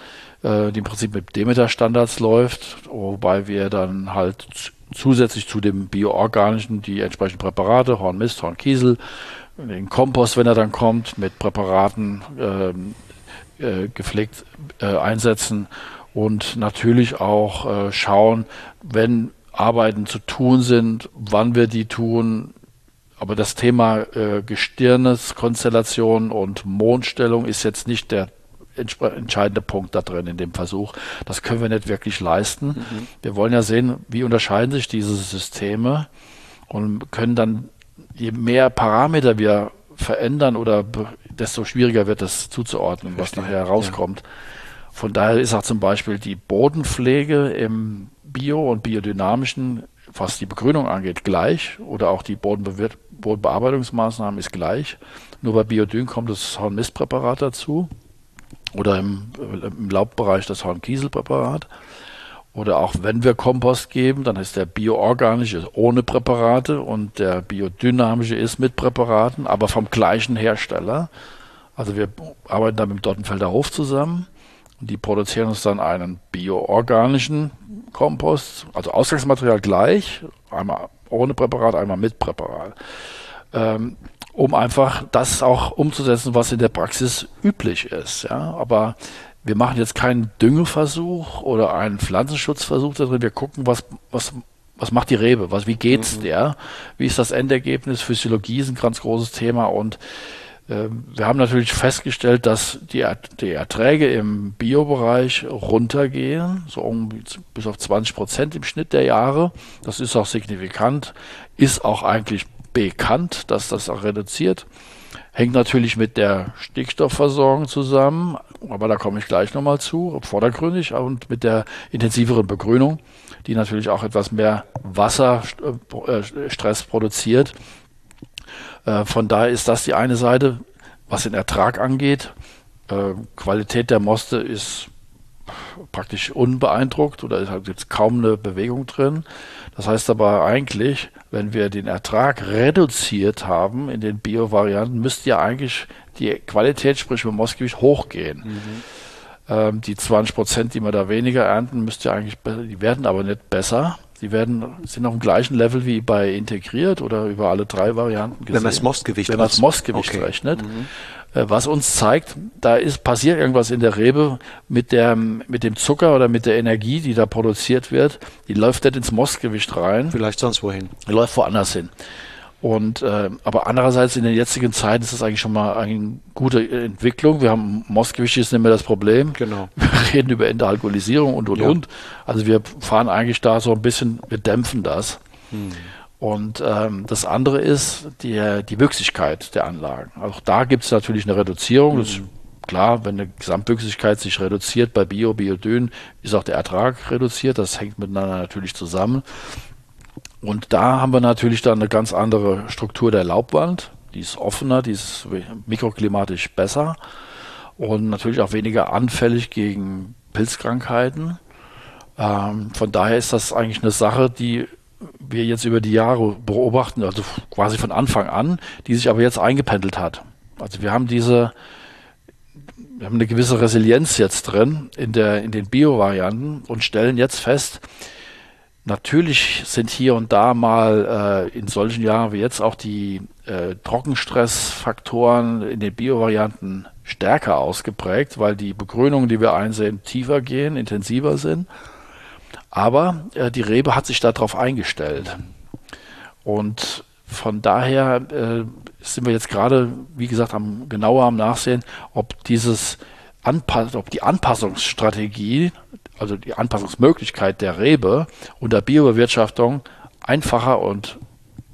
[SPEAKER 2] äh, die im Prinzip mit Demeter-Standards läuft, wobei wir dann halt zusätzlich zu dem bioorganischen die entsprechenden Präparate, Hornmist, Hornkiesel, den Kompost, wenn er dann kommt, mit Präparaten ähm, äh, gepflegt äh, einsetzen und natürlich auch äh, schauen, wenn Arbeiten zu tun sind, wann wir die tun. Aber das Thema äh, Gestirneskonstellation und Mondstellung ist jetzt nicht der entscheidende Punkt da drin in dem Versuch. Das können wir nicht wirklich leisten. Mhm. Wir wollen ja sehen, wie unterscheiden sich diese Systeme und können dann, je mehr Parameter wir verändern oder desto schwieriger wird es zuzuordnen, was nachher herauskommt. Ja. Von daher ist auch zum Beispiel die Bodenpflege im Bio- und biodynamischen, was die Begrünung angeht, gleich oder auch die Bodenbe Bodenbearbeitungsmaßnahmen ist gleich. Nur bei Biodyn kommt das Hornmistpräparat dazu oder im, im Laubbereich das Hornkieselpräparat. Oder auch wenn wir Kompost geben, dann ist der bioorganische ohne Präparate und der biodynamische ist mit Präparaten, aber vom gleichen Hersteller. Also wir arbeiten da mit dem Dottenfelder Hof zusammen und die produzieren uns dann einen bioorganischen Kompost, also Ausgangsmaterial gleich, einmal ohne Präparat, einmal mit Präparat. Ähm, um einfach das auch umzusetzen, was in der Praxis üblich ist. Ja? Aber wir machen jetzt keinen Düngeversuch oder einen Pflanzenschutzversuch da drin. Wir gucken, was, was, was macht die Rebe, was, wie geht's mhm. der, wie ist das Endergebnis, Physiologie ist ein ganz großes Thema und äh, wir haben natürlich festgestellt, dass die, die Erträge im Biobereich runtergehen, so um bis auf 20 Prozent im Schnitt der Jahre. Das ist auch signifikant, ist auch eigentlich bekannt, dass das auch reduziert. Hängt natürlich mit der Stickstoffversorgung zusammen, aber da komme ich gleich nochmal zu, vordergründig und mit der intensiveren Begrünung, die natürlich auch etwas mehr Wasserstress produziert. Äh, von daher ist das die eine Seite, was den Ertrag angeht. Äh, Qualität der Moste ist praktisch unbeeindruckt oder es gibt kaum eine Bewegung drin. Das heißt aber eigentlich, wenn wir den Ertrag reduziert haben in den Bio-Varianten, müsste ja eigentlich die Qualität, sprich mit Moskowitsch, hochgehen. Mhm. Ähm, die 20 Prozent, die wir da weniger ernten, müsste ja eigentlich besser, die werden aber nicht besser. Die werden, sind auf dem gleichen Level wie bei integriert oder über alle drei Varianten
[SPEAKER 1] gesehen. Wenn man das Mostgewicht
[SPEAKER 2] Wenn man das Mostgewicht okay. rechnet. Mhm. Äh, was uns zeigt, da ist passiert irgendwas in der Rebe mit, der, mit dem Zucker oder mit der Energie, die da produziert wird. Die läuft nicht ins Mostgewicht rein.
[SPEAKER 1] Vielleicht sonst wohin.
[SPEAKER 2] Die läuft woanders hin. Und äh, aber andererseits in den jetzigen Zeiten ist das eigentlich schon mal eine gute Entwicklung. Wir haben Mostgewicht ist nicht mehr das Problem.
[SPEAKER 1] Genau. *laughs*
[SPEAKER 2] Wir reden über Entalkoholisierung und und ja. und. Also wir fahren eigentlich da so ein bisschen, wir dämpfen das. Hm. Und ähm, das andere ist die, die Wüchsigkeit der Anlagen. Auch da gibt es natürlich eine Reduzierung. Mhm. Das klar, wenn eine Gesamtwüchsigkeit sich reduziert bei Bio, Biodyn, ist auch der Ertrag reduziert. Das hängt miteinander natürlich zusammen. Und da haben wir natürlich dann eine ganz andere Struktur der Laubwand. Die ist offener, die ist mikroklimatisch besser und natürlich auch weniger anfällig gegen Pilzkrankheiten. Ähm, von daher ist das eigentlich eine Sache, die wir jetzt über die Jahre beobachten, also quasi von Anfang an, die sich aber jetzt eingependelt hat. Also wir haben diese, wir haben eine gewisse Resilienz jetzt drin in, der, in den Bio-Varianten und stellen jetzt fest, natürlich sind hier und da mal äh, in solchen Jahren wie jetzt auch die äh, Trockenstressfaktoren in den Bio-Varianten stärker ausgeprägt, weil die Begrünungen, die wir einsehen, tiefer gehen, intensiver sind. Aber äh, die Rebe hat sich darauf eingestellt. Und von daher äh, sind wir jetzt gerade, wie gesagt, am, genauer am Nachsehen, ob dieses Anpass ob die Anpassungsstrategie, also die Anpassungsmöglichkeit der Rebe unter Biobewirtschaftung einfacher und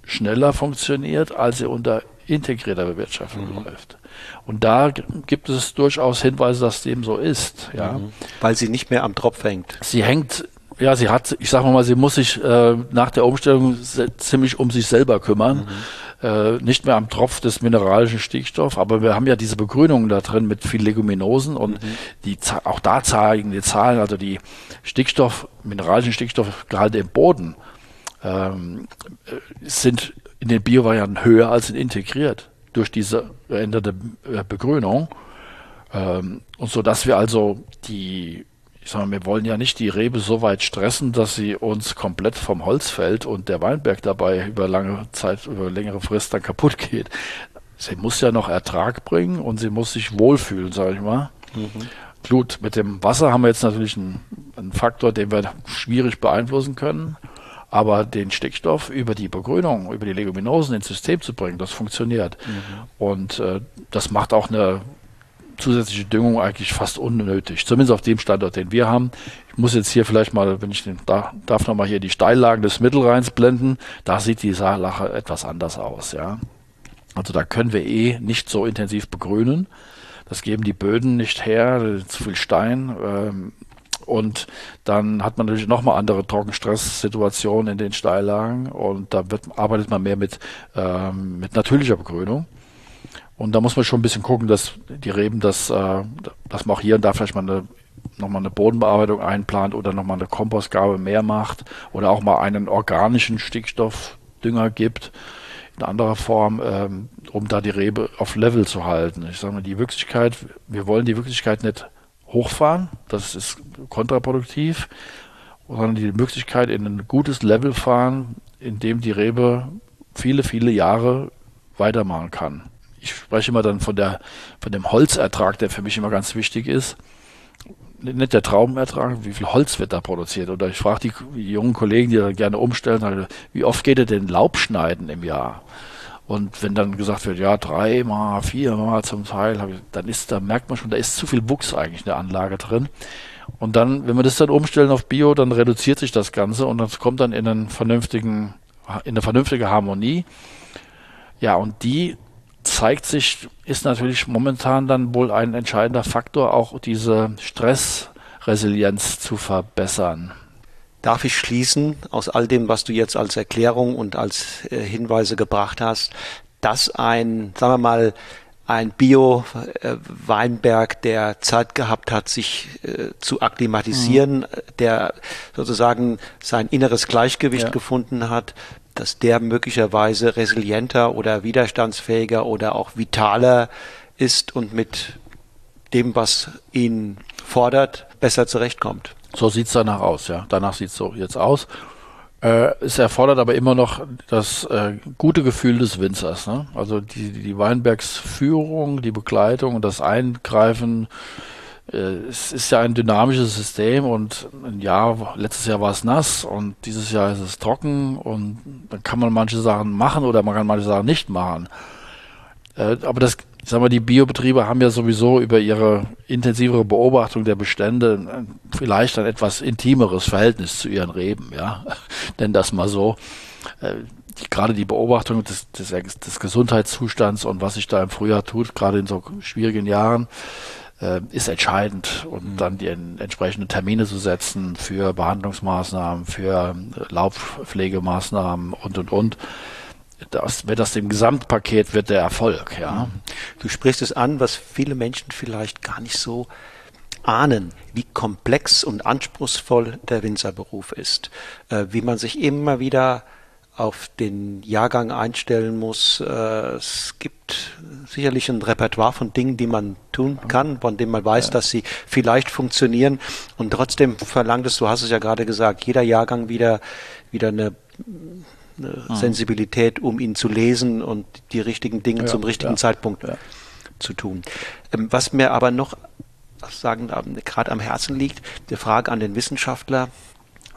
[SPEAKER 2] schneller funktioniert, als sie unter integrierter Bewirtschaftung mhm. läuft. Und da gibt es durchaus Hinweise, dass dem so ist. Ja. Mhm.
[SPEAKER 1] Weil sie nicht mehr am Tropf hängt.
[SPEAKER 2] Sie hängt ja, sie hat, ich sage mal, sie muss sich äh, nach der Umstellung ziemlich um sich selber kümmern. Mhm. Äh, nicht mehr am Tropf des mineralischen Stickstoffs, aber wir haben ja diese Begrünungen da drin mit viel Leguminosen und mhm. die auch da zeigen die Zahlen, also die Stickstoff, mineralischen Stickstoffgehalte im Boden ähm, äh, sind in den Biovarianten höher als in integriert durch diese veränderte äh, Begrünung. Ähm, und so dass wir also die ich sage mal, wir wollen ja nicht die Rebe so weit stressen, dass sie uns komplett vom Holz fällt und der Weinberg dabei über lange Zeit, über längere Frist dann kaputt geht. Sie muss ja noch Ertrag bringen und sie muss sich wohlfühlen, sage ich mal. Mhm. Gut, mit dem Wasser haben wir jetzt natürlich einen, einen Faktor, den wir schwierig beeinflussen können. Aber den Stickstoff über die Begrünung, über die Leguminosen ins System zu bringen, das funktioniert. Mhm. Und äh, das macht auch eine zusätzliche Düngung eigentlich fast unnötig. Zumindest auf dem Standort, den wir haben. Ich muss jetzt hier vielleicht mal, wenn ich den, da, darf nochmal hier die Steillagen des Mittelrheins blenden. Da sieht die Saarlache etwas anders aus, ja. Also da können wir eh nicht so intensiv begrünen. Das geben die Böden nicht her, zu viel Stein. Ähm, und dann hat man natürlich nochmal andere Trockenstresssituationen in den Steillagen und da wird, arbeitet man mehr mit, ähm, mit natürlicher Begrünung. Und da muss man schon ein bisschen gucken, dass die Reben das, äh, dass man auch hier und da vielleicht mal eine nochmal eine Bodenbearbeitung einplant oder nochmal eine Kompostgabe mehr macht oder auch mal einen organischen Stickstoffdünger gibt in anderer Form, ähm, um da die Rebe auf Level zu halten. Ich sage mal, die Wirklichkeit, wir wollen die Wirklichkeit nicht hochfahren, das ist kontraproduktiv, sondern die Möglichkeit in ein gutes Level fahren, in dem die Rebe viele, viele Jahre weitermachen kann ich spreche immer dann von der, von dem Holzertrag, der für mich immer ganz wichtig ist. Nicht der Traubenertrag, wie viel Holz wird da produziert? Oder ich frage die, jungen Kollegen, die da gerne umstellen, wie oft geht ihr denn Laub schneiden im Jahr? Und wenn dann gesagt wird, ja, dreimal, viermal zum Teil, dann ist, da merkt man schon, da ist zu viel Wuchs eigentlich in der Anlage drin. Und dann, wenn wir das dann umstellen auf Bio, dann reduziert sich das Ganze und das kommt dann in einen vernünftigen, in eine vernünftige Harmonie. Ja, und die zeigt sich, ist natürlich momentan dann wohl ein entscheidender Faktor, auch diese Stressresilienz zu verbessern.
[SPEAKER 1] Darf ich schließen aus all dem, was du jetzt als Erklärung und als äh, Hinweise gebracht hast, dass ein, sagen wir mal, ein Bio-Weinberg, der Zeit gehabt hat, sich äh, zu akklimatisieren, mhm. der sozusagen sein inneres Gleichgewicht ja. gefunden hat, dass der möglicherweise resilienter oder widerstandsfähiger oder auch vitaler ist und mit dem, was ihn fordert, besser zurechtkommt.
[SPEAKER 2] So sieht es danach aus, ja. Danach sieht es so jetzt aus. Äh, es erfordert aber immer noch das äh, gute Gefühl des Winzers. Ne? Also die, die Weinbergsführung, die Begleitung und das Eingreifen. Äh, es ist ja ein dynamisches System und ein Jahr, letztes Jahr war es nass und dieses Jahr ist es trocken und dann kann man manche Sachen machen oder man kann manche Sachen nicht machen. Äh, aber das ich sag mal, die Biobetriebe haben ja sowieso über ihre intensivere Beobachtung der Bestände vielleicht ein etwas intimeres Verhältnis zu ihren Reben, ja. *laughs* Nenn das mal so. Äh, die, gerade die Beobachtung des, des, des, Gesundheitszustands und was sich da im Frühjahr tut, gerade in so schwierigen Jahren, äh, ist entscheidend. Und mhm. dann die entsprechenden Termine zu setzen für Behandlungsmaßnahmen, für Laubpflegemaßnahmen und, und, und das, wird das dem Gesamtpaket wird der Erfolg, ja.
[SPEAKER 1] Du sprichst es an, was viele Menschen vielleicht gar nicht so ahnen, wie komplex und anspruchsvoll der Winzerberuf ist, äh, wie man sich immer wieder auf den Jahrgang einstellen muss. Äh, es gibt sicherlich ein Repertoire von Dingen, die man tun kann, von denen man weiß, ja. dass sie vielleicht funktionieren. Und trotzdem verlangt es, du hast es ja gerade gesagt, jeder Jahrgang wieder, wieder eine eine mhm. Sensibilität, um ihn zu lesen und die richtigen Dinge ja, zum richtigen ja, Zeitpunkt zu tun. Ähm, was mir aber noch sagen, gerade am Herzen liegt, die Frage an den Wissenschaftler,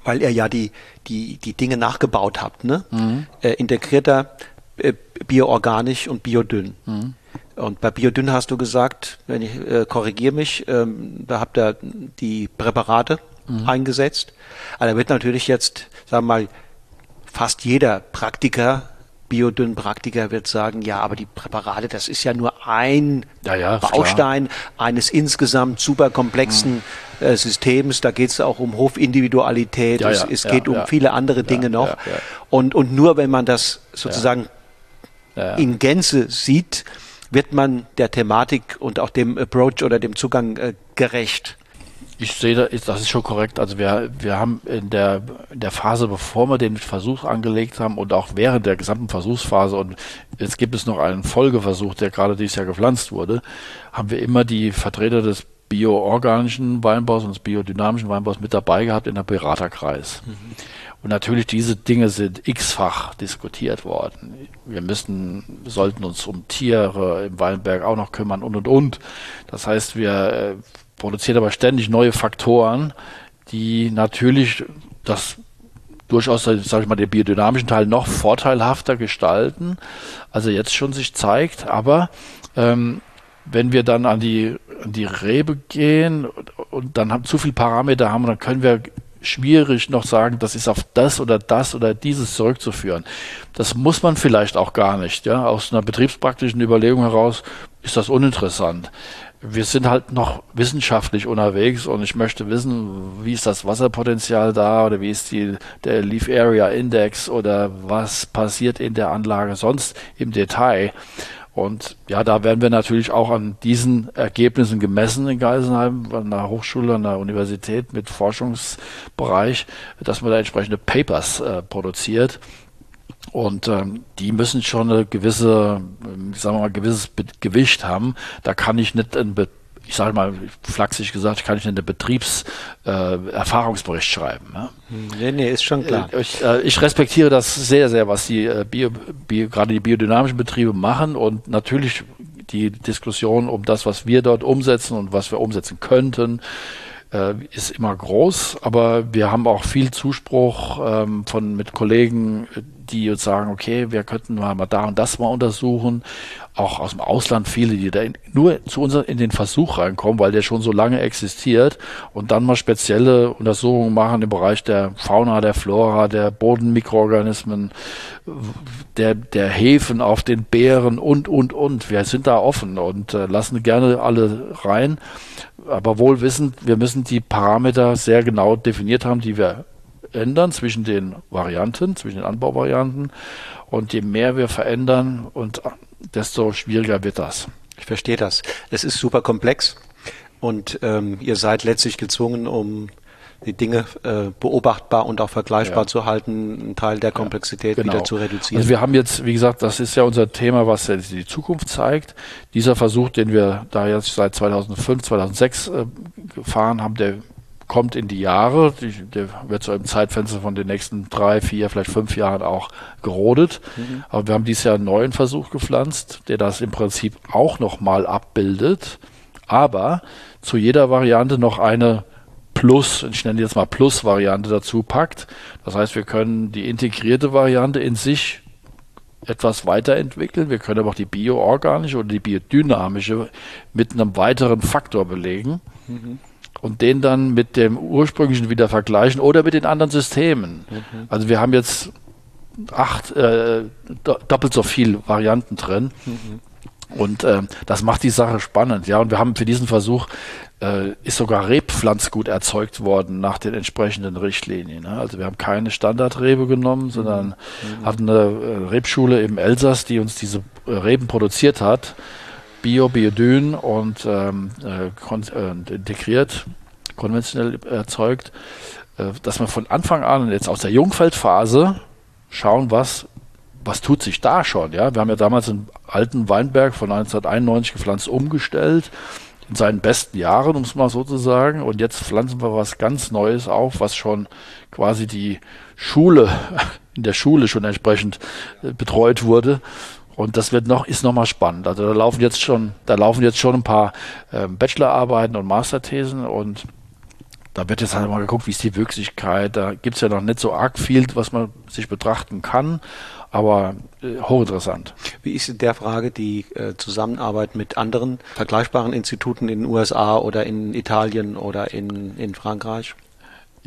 [SPEAKER 1] weil er ja die, die, die Dinge nachgebaut hat, ne? Mhm. Äh, integrierter, äh, bioorganisch und biodünn. Mhm. Und bei Biodünn hast du gesagt, wenn ich äh, korrigiere mich, ähm, da habt ihr die Präparate mhm. eingesetzt. Aber da wird natürlich jetzt, sagen wir mal, fast jeder Praktiker Biodünn-Praktiker wird sagen, ja, aber die Präparate, das ist ja nur ein ja, ja, Baustein eines insgesamt super komplexen mhm. Äh, Systems. Da geht es auch um Hofindividualität, ja, es, es geht um viele andere Dinge noch. Und, und nur wenn man das sozusagen in Gänze sieht, wird man der Thematik und auch dem Approach oder dem Zugang äh, gerecht.
[SPEAKER 2] Ich sehe, das ist schon korrekt. Also wir, wir haben in der, in der Phase, bevor wir den Versuch angelegt haben und auch während der gesamten Versuchsphase und jetzt gibt es noch einen Folgeversuch, der gerade dieses Jahr gepflanzt wurde, haben wir immer die Vertreter des bioorganischen Weinbaus und des biodynamischen Weinbaus mit dabei gehabt in der Beraterkreis. Mhm. Und natürlich diese Dinge sind x-fach diskutiert worden. Wir müssen, sollten uns um Tiere im Weinberg auch noch kümmern und und und. Das heißt, wir äh, produziert aber ständig neue Faktoren, die natürlich das durchaus, sage ich mal, den biodynamischen Teil noch vorteilhafter gestalten, also jetzt schon sich zeigt. Aber ähm, wenn wir dann an die, an die Rebe gehen und, und dann haben zu viele Parameter haben, dann können wir schwierig noch sagen, das ist auf das oder das oder dieses zurückzuführen. Das muss man vielleicht auch gar nicht. Ja? Aus einer betriebspraktischen Überlegung heraus ist das uninteressant wir sind halt noch wissenschaftlich unterwegs und ich möchte wissen, wie ist das Wasserpotenzial da oder wie ist die, der Leaf Area Index oder was passiert in der Anlage sonst im Detail. Und ja, da werden wir natürlich auch an diesen Ergebnissen gemessen in Geisenheim, an der Hochschule, an der Universität mit Forschungsbereich, dass man da entsprechende Papers äh, produziert. Und ähm, die müssen schon eine gewisse, ähm, sagen wir mal, gewisses Gewicht haben. Da kann ich nicht ein Be ich sage mal flachsig gesagt, kann ich nicht einen Betriebserfahrungsbericht äh, schreiben. Ja?
[SPEAKER 1] Nee, nee, ist schon klar.
[SPEAKER 2] Äh, ich, äh, ich, respektiere das sehr, sehr, was die äh, Bio, Bio, gerade die biodynamischen Betriebe machen und natürlich die Diskussion um das, was wir dort umsetzen und was wir umsetzen könnten, äh, ist immer groß, aber wir haben auch viel Zuspruch ähm, von mit Kollegen, die uns sagen, okay, wir könnten mal, mal da und das mal untersuchen. Auch aus dem Ausland viele, die da in, nur zu uns in den Versuch reinkommen, weil der schon so lange existiert und dann mal spezielle Untersuchungen machen im Bereich der Fauna, der Flora, der Bodenmikroorganismen, der, der Hefen auf den Beeren und, und, und. Wir sind da offen und äh, lassen gerne alle rein, aber wohl wissend, wir müssen die Parameter sehr genau definiert haben, die wir ändern zwischen den Varianten, zwischen den Anbauvarianten. Und je mehr wir verändern, und desto schwieriger wird das.
[SPEAKER 1] Ich verstehe das. Es ist super komplex und ähm, ihr seid letztlich gezwungen, um die Dinge äh, beobachtbar und auch vergleichbar ja. zu halten, einen Teil der Komplexität ja, genau. wieder zu reduzieren.
[SPEAKER 2] Also wir haben jetzt, wie gesagt, das ist ja unser Thema, was die Zukunft zeigt. Dieser Versuch, den wir da jetzt seit 2005, 2006 äh, gefahren haben, der kommt in die Jahre. Die, der wird so im Zeitfenster von den nächsten drei, vier, vielleicht fünf Jahren auch gerodet. Mhm. Aber wir haben dieses Jahr einen neuen Versuch gepflanzt, der das im Prinzip auch nochmal abbildet. Aber zu jeder Variante noch eine Plus, ich nenne jetzt mal Plus-Variante dazu packt. Das heißt, wir können die integrierte Variante in sich etwas weiterentwickeln. Wir können aber auch die bioorganische oder die biodynamische mit einem weiteren Faktor belegen mhm. Und den dann mit dem ursprünglichen wieder vergleichen oder mit den anderen Systemen. Mhm. Also wir haben jetzt acht, äh, doppelt so viel Varianten drin. Mhm. Und äh, das macht die Sache spannend, ja. Und wir haben für diesen Versuch äh, ist sogar Rebpflanzgut erzeugt worden nach den entsprechenden Richtlinien. Ne? Also wir haben keine Standardrebe genommen, sondern mhm. hatten eine äh, Rebschule im Elsass, die uns diese äh, Reben produziert hat. Bio, Biodyn und ähm, äh, äh, integriert, konventionell erzeugt, äh, dass wir von Anfang an jetzt aus der Jungfeldphase schauen, was was tut sich da schon? Ja, wir haben ja damals einen alten Weinberg von 1991 gepflanzt umgestellt in seinen besten Jahren, um es mal so zu sagen. Und jetzt pflanzen wir was ganz Neues auf, was schon quasi die Schule, *laughs* in der Schule schon entsprechend äh, betreut wurde. Und das wird noch, ist nochmal spannend. Also da laufen jetzt schon, da laufen jetzt schon ein paar äh, Bachelorarbeiten und Masterthesen und da wird jetzt halt mal geguckt, wie ist die Wirklichkeit. Da gibt es ja noch nicht so arg viel, was man sich betrachten kann aber äh, hochinteressant.
[SPEAKER 1] Wie ist in der Frage die äh, Zusammenarbeit mit anderen vergleichbaren Instituten in den USA oder in Italien oder in, in Frankreich?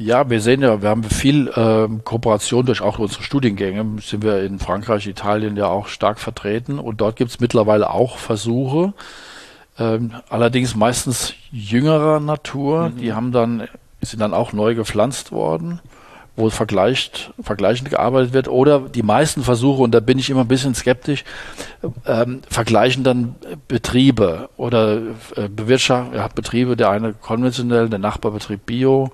[SPEAKER 2] Ja, wir sehen ja, wir haben viel äh, Kooperation durch auch unsere Studiengänge. Sind wir in Frankreich, Italien ja auch stark vertreten und dort gibt es mittlerweile auch Versuche, ähm, allerdings meistens jüngerer Natur. Mhm. Die haben dann sind dann auch neu gepflanzt worden wo vergleicht, vergleichend gearbeitet wird. Oder die meisten Versuche, und da bin ich immer ein bisschen skeptisch, ähm, vergleichen dann Betriebe oder äh, Bewirtschaft, ja, Betriebe, der eine konventionell, der Nachbarbetrieb Bio.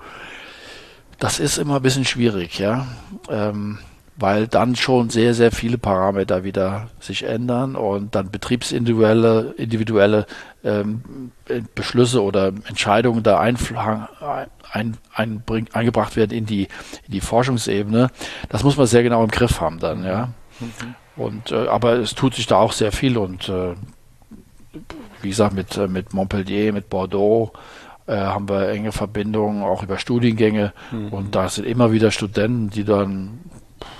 [SPEAKER 2] Das ist immer ein bisschen schwierig, ja. Ähm, weil dann schon sehr, sehr viele Parameter wieder sich ändern und dann betriebsindividuelle individuelle ähm, Beschlüsse oder Entscheidungen da Einflang, ein, einbring, eingebracht werden in die, in die Forschungsebene. Das muss man sehr genau im Griff haben dann, ja. Mhm. Und, äh, aber es tut sich da auch sehr viel und äh, wie gesagt, mit, äh, mit Montpellier, mit Bordeaux äh, haben wir enge Verbindungen, auch über Studiengänge. Mhm. Und da sind immer wieder Studenten, die dann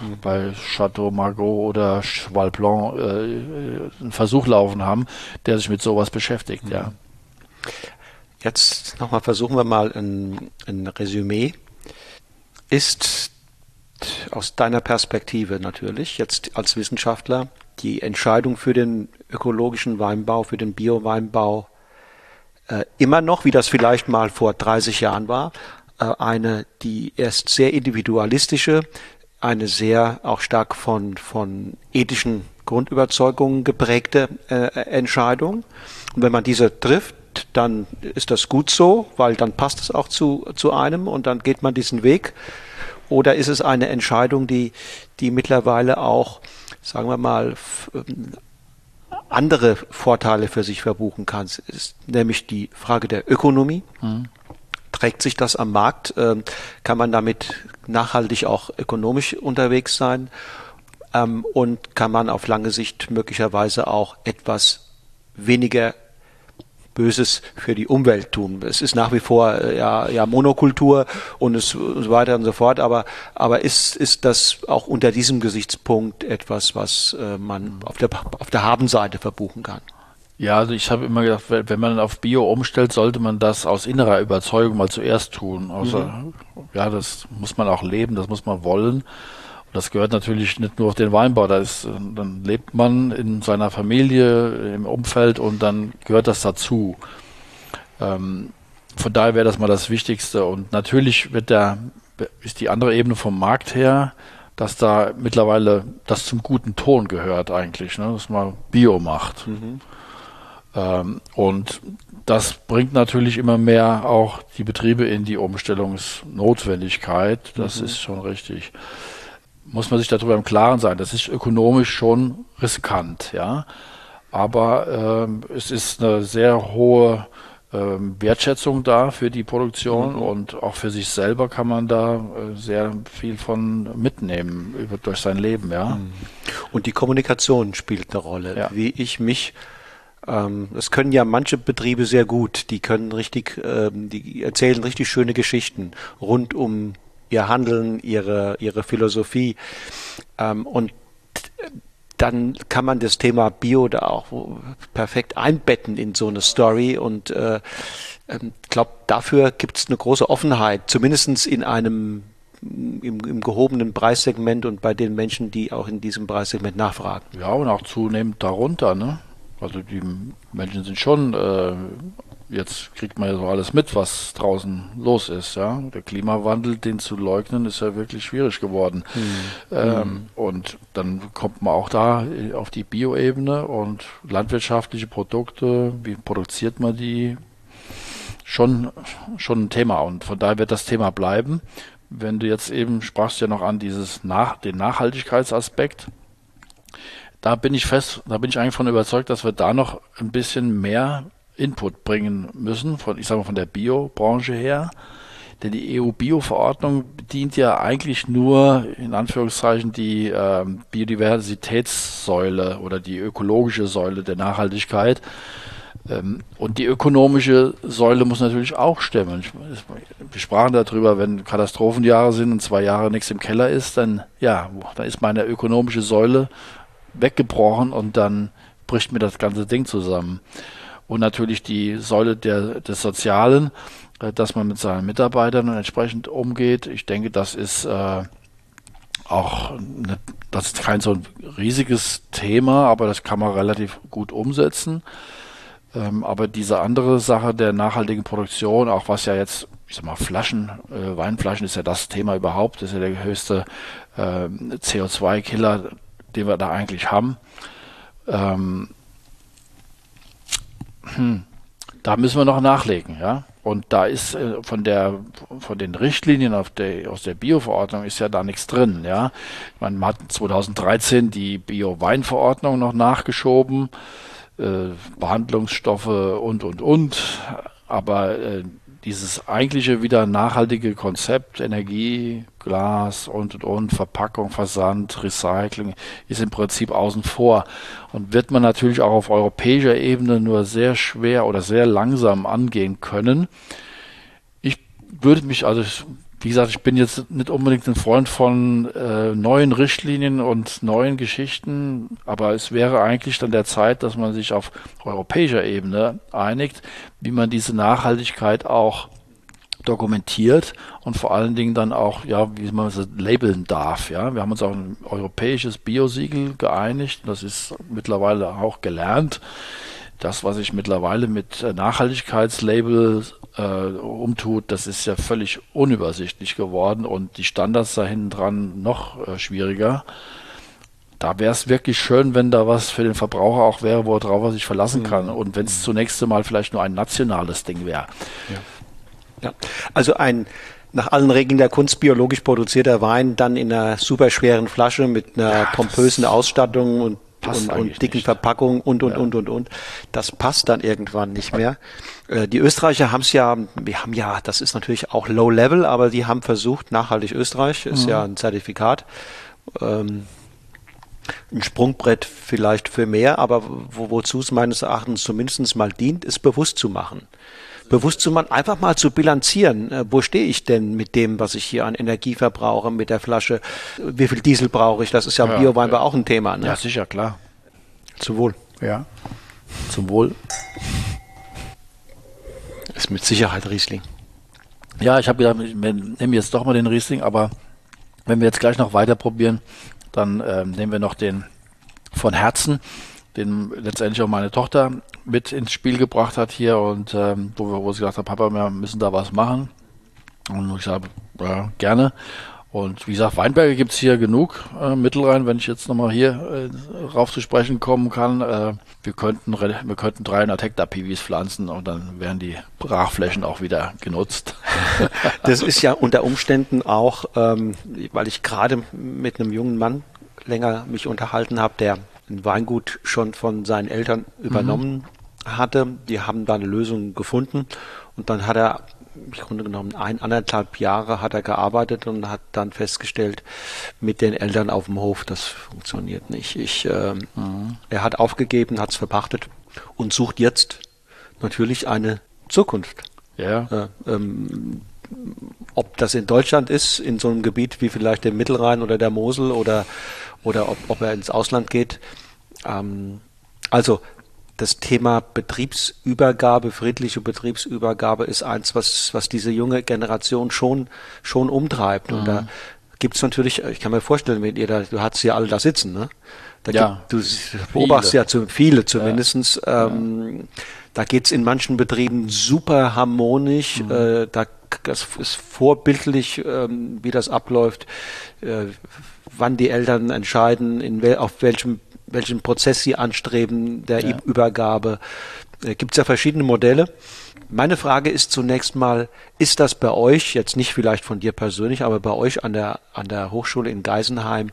[SPEAKER 2] mhm. bei Chateau Margaux oder Cheval Blanc äh, einen Versuch laufen haben, der sich mit sowas beschäftigt, mhm. ja.
[SPEAKER 1] Jetzt nochmal versuchen wir mal ein, ein Resümee. Ist aus deiner Perspektive natürlich jetzt als Wissenschaftler die Entscheidung für den ökologischen Weinbau, für den Bio-Weinbau äh, immer noch, wie das vielleicht mal vor 30 Jahren war, äh, eine, die erst sehr individualistische, eine sehr auch stark von, von ethischen Grundüberzeugungen geprägte äh, Entscheidung. Und wenn man diese trifft, dann ist das gut so, weil dann passt es auch zu, zu einem und dann geht man diesen Weg. Oder ist es eine Entscheidung, die, die mittlerweile auch, sagen wir mal, ähm, andere Vorteile für sich verbuchen kann? Es ist nämlich die Frage der Ökonomie. Mhm. Trägt sich das am Markt? Ähm, kann man damit nachhaltig auch ökonomisch unterwegs sein? Ähm, und kann man auf lange Sicht möglicherweise auch etwas weniger Böses für die Umwelt tun. Es ist nach wie vor äh, ja, ja Monokultur und, es, und so weiter und so fort, aber, aber ist, ist das auch unter diesem Gesichtspunkt etwas, was äh, man auf der, auf der Habenseite verbuchen kann?
[SPEAKER 2] Ja, also ich habe immer gedacht, wenn man auf Bio umstellt, sollte man das aus innerer Überzeugung mal zuerst tun. Also, mhm. Ja, das muss man auch leben, das muss man wollen. Das gehört natürlich nicht nur auf den Weinbau, da ist, dann lebt man in seiner Familie, im Umfeld und dann gehört das dazu. Ähm, von daher wäre das mal das Wichtigste. Und natürlich wird der, ist die andere Ebene vom Markt her, dass da mittlerweile das zum guten Ton gehört eigentlich, ne? dass man Bio macht. Mhm. Ähm, und das bringt natürlich immer mehr auch die Betriebe in die Umstellungsnotwendigkeit. Das mhm. ist schon richtig muss man sich darüber im Klaren sein. Das ist ökonomisch schon riskant, ja. Aber ähm, es ist eine sehr hohe ähm, Wertschätzung da für die Produktion mhm. und auch für sich selber kann man da äh, sehr viel von mitnehmen über, durch sein Leben, ja. Mhm.
[SPEAKER 1] Und die Kommunikation spielt eine Rolle, ja. wie ich mich ähm, das können ja manche Betriebe sehr gut. Die können richtig, ähm, die erzählen richtig schöne Geschichten rund um ihr Handeln, ihre, ihre Philosophie. Ähm, und dann kann man das Thema Bio da auch perfekt einbetten in so eine Story und äh, ähm, glaube, dafür gibt es eine große Offenheit, zumindest in einem im, im, gehobenen Preissegment und bei den Menschen, die auch in diesem Preissegment nachfragen.
[SPEAKER 2] Ja, und auch zunehmend darunter, ne? Also die Menschen sind schon äh, jetzt kriegt man ja so alles mit, was draußen los ist. Ja, der Klimawandel, den zu leugnen, ist ja wirklich schwierig geworden. Hm. Ähm, hm. Und dann kommt man auch da auf die Bioebene und landwirtschaftliche Produkte. Wie produziert man die? Schon, schon ein Thema und von daher wird das Thema bleiben. Wenn du jetzt eben sprachst ja noch an dieses nach, den Nachhaltigkeitsaspekt, da bin ich fest, da bin ich eigentlich von überzeugt, dass wir da noch ein bisschen mehr Input bringen müssen, von, ich sage mal von der Biobranche her. Denn die EU-Bio-Verordnung bedient ja eigentlich nur in Anführungszeichen die äh, Biodiversitätssäule oder die ökologische Säule der Nachhaltigkeit. Ähm, und die ökonomische Säule muss natürlich auch stemmen. Wir sprachen darüber, wenn Katastrophenjahre sind und zwei Jahre nichts im Keller ist, dann ja, da ist meine ökonomische Säule weggebrochen und dann bricht mir das ganze Ding zusammen und natürlich die Säule der, des Sozialen, äh, dass man mit seinen Mitarbeitern entsprechend umgeht. Ich denke, das ist äh, auch eine, das ist kein so ein riesiges Thema, aber das kann man relativ gut umsetzen. Ähm, aber diese andere Sache der nachhaltigen Produktion, auch was ja jetzt, ich sag mal, Flaschen, äh, Weinflaschen ist ja das Thema überhaupt, ist ja der höchste äh, CO2-Killer, den wir da eigentlich haben. Ähm, da müssen wir noch nachlegen, ja. Und da ist äh, von der von den Richtlinien der, aus der Bio-Verordnung ist ja da nichts drin, ja. Man hat 2013 die Bio-Wein-Verordnung noch nachgeschoben, äh, Behandlungsstoffe und und und. Aber äh, dieses eigentliche wieder nachhaltige Konzept, Energie, Glas und, und, und, Verpackung, Versand, Recycling, ist im Prinzip außen vor und wird man natürlich auch auf europäischer Ebene nur sehr schwer oder sehr langsam angehen können. Ich würde mich, also wie gesagt, ich bin jetzt nicht unbedingt ein Freund von äh, neuen Richtlinien und neuen Geschichten, aber es wäre eigentlich dann der Zeit, dass man sich auf europäischer Ebene einigt, wie man diese Nachhaltigkeit auch dokumentiert und vor allen Dingen dann auch, ja, wie man es labeln darf. Ja, wir haben uns auf ein europäisches Biosiegel geeinigt. Das ist mittlerweile auch gelernt. Das, was ich mittlerweile mit Nachhaltigkeitslabel äh, umtut, das ist ja völlig unübersichtlich geworden und die Standards da hinten dran noch äh, schwieriger. Da wäre es wirklich schön, wenn da was für den Verbraucher auch wäre, worauf er sich verlassen mhm. kann. Und wenn es zunächst einmal vielleicht nur ein nationales Ding wäre.
[SPEAKER 1] Ja. ja. Also ein nach allen Regeln der Kunst biologisch produzierter Wein dann in einer superschweren Flasche mit einer ja, pompösen Ausstattung und und, und dicken nicht. Verpackungen und und ja. und und und. Das passt dann irgendwann nicht mehr. Äh, die Österreicher haben es ja, wir haben ja, das ist natürlich auch Low Level, aber die haben versucht, nachhaltig Österreich ist mhm. ja ein Zertifikat. Ähm, ein Sprungbrett vielleicht für mehr, aber wo, wozu es meines Erachtens zumindest mal dient, ist bewusst zu machen bewusst zu machen, einfach mal zu bilanzieren. Äh, wo stehe ich denn mit dem, was ich hier an Energie verbrauche, mit der Flasche? Wie viel Diesel brauche ich? Das ist ja, ja Bio-Wein ja. auch ein Thema.
[SPEAKER 2] Ne? Ja, sicher, klar.
[SPEAKER 1] Zum Wohl.
[SPEAKER 2] Ja. Zum Wohl.
[SPEAKER 1] Ist mit Sicherheit Riesling.
[SPEAKER 2] Ja, ich habe gedacht, wir nehmen jetzt doch mal den Riesling, aber wenn wir jetzt gleich noch weiter probieren, dann ähm, nehmen wir noch den von Herzen, den letztendlich auch meine Tochter mit ins Spiel gebracht hat hier und ähm, wo, wir, wo sie gesagt hat, Papa, wir müssen da was machen. Und ich sage, ja, gerne. Und wie gesagt, Weinberge gibt es hier genug, äh, Mittelrhein, wenn ich jetzt nochmal hier äh, rauf zu sprechen kommen kann. Äh, wir, könnten, wir könnten 300 Hektar Piwis pflanzen und dann wären die Brachflächen auch wieder genutzt. *laughs*
[SPEAKER 1] Das ist ja unter Umständen auch, ähm, weil ich gerade mit einem jungen Mann länger mich unterhalten habe, der ein Weingut schon von seinen Eltern übernommen mhm hatte. Die haben da eine Lösung gefunden und dann hat er im Grunde genommen ein, anderthalb Jahre hat er gearbeitet und hat dann festgestellt, mit den Eltern auf dem Hof, das funktioniert nicht. Ich, äh, mhm. Er hat aufgegeben, hat es verpachtet und sucht jetzt natürlich eine Zukunft. Ja. Äh, ähm, ob das in Deutschland ist, in so einem Gebiet wie vielleicht der Mittelrhein oder der Mosel oder, oder ob, ob er ins Ausland geht. Ähm, also das Thema Betriebsübergabe, friedliche Betriebsübergabe ist eins, was, was diese junge Generation schon, schon umtreibt. Mhm. Und da mhm. gibt's natürlich, ich kann mir vorstellen, wenn ihr da, du hast ja alle da sitzen, ne? Da
[SPEAKER 2] ja,
[SPEAKER 1] gibt, du beobachtest viele. ja zu, viele zumindestens. Ja. Ähm. Da geht's in manchen Betrieben super harmonisch. Mhm. Äh, da das ist vorbildlich, ähm, wie das abläuft, äh, wann die Eltern entscheiden, in wel, auf welchem welchen Prozess sie anstreben, der ja. Übergabe. Äh, Gibt es ja verschiedene Modelle. Meine Frage ist zunächst mal, ist das bei euch, jetzt nicht vielleicht von dir persönlich, aber bei euch an der, an der Hochschule in Geisenheim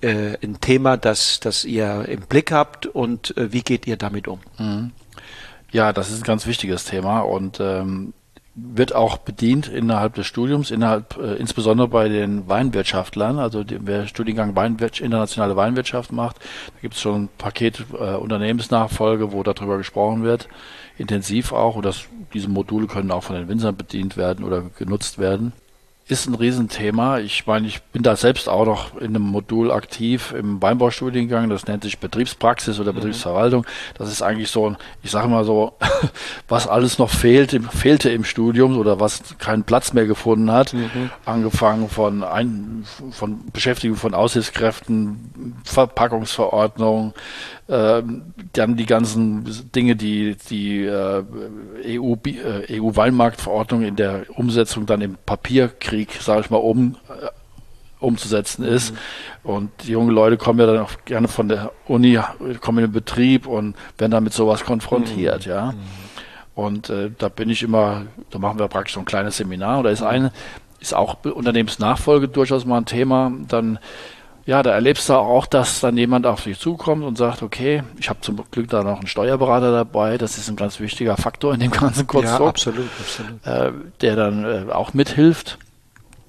[SPEAKER 1] äh, ein Thema, das, das ihr im Blick habt und äh, wie geht ihr damit um? Mhm.
[SPEAKER 2] Ja, das ist ein ganz wichtiges Thema und ähm, wird auch bedient innerhalb des Studiums, innerhalb äh, insbesondere bei den Weinwirtschaftlern, also die, wer Studiengang Weinwirtschaft, internationale Weinwirtschaft macht, da gibt es schon ein Paket äh, Unternehmensnachfolge, wo darüber gesprochen wird, intensiv auch, und das, diese Module können auch von den Winzern bedient werden oder genutzt werden ist ein Riesenthema. Ich meine, ich bin da selbst auch noch in einem Modul aktiv im Weinbaustudiengang. Das nennt sich Betriebspraxis oder mhm. Betriebsverwaltung. Das ist eigentlich so, ich sage mal so, *laughs* was alles noch fehlt, fehlte im Studium oder was keinen Platz mehr gefunden hat. Mhm. Angefangen von, ein, von Beschäftigung von Aushilfskräften, Verpackungsverordnung, dann die ganzen Dinge, die die äh, EU, äh, EU-Weinmarktverordnung in der Umsetzung dann im Papierkrieg, sage ich mal, um äh, umzusetzen ist. Mhm. Und die jungen Leute kommen ja dann auch gerne von der Uni, kommen in den Betrieb und werden dann mit sowas konfrontiert, mhm. ja. Mhm. Und äh, da bin ich immer, da machen wir praktisch so ein kleines Seminar. Da ist eine, ist auch Unternehmensnachfolge durchaus mal ein Thema. Dann ja, da erlebst du auch, dass dann jemand auf dich zukommt und sagt, okay, ich habe zum Glück da noch einen Steuerberater dabei, das ist ein ganz wichtiger Faktor in dem ganzen Konstrukt. Ja,
[SPEAKER 1] absolut, absolut.
[SPEAKER 2] Äh, der dann äh, auch mithilft.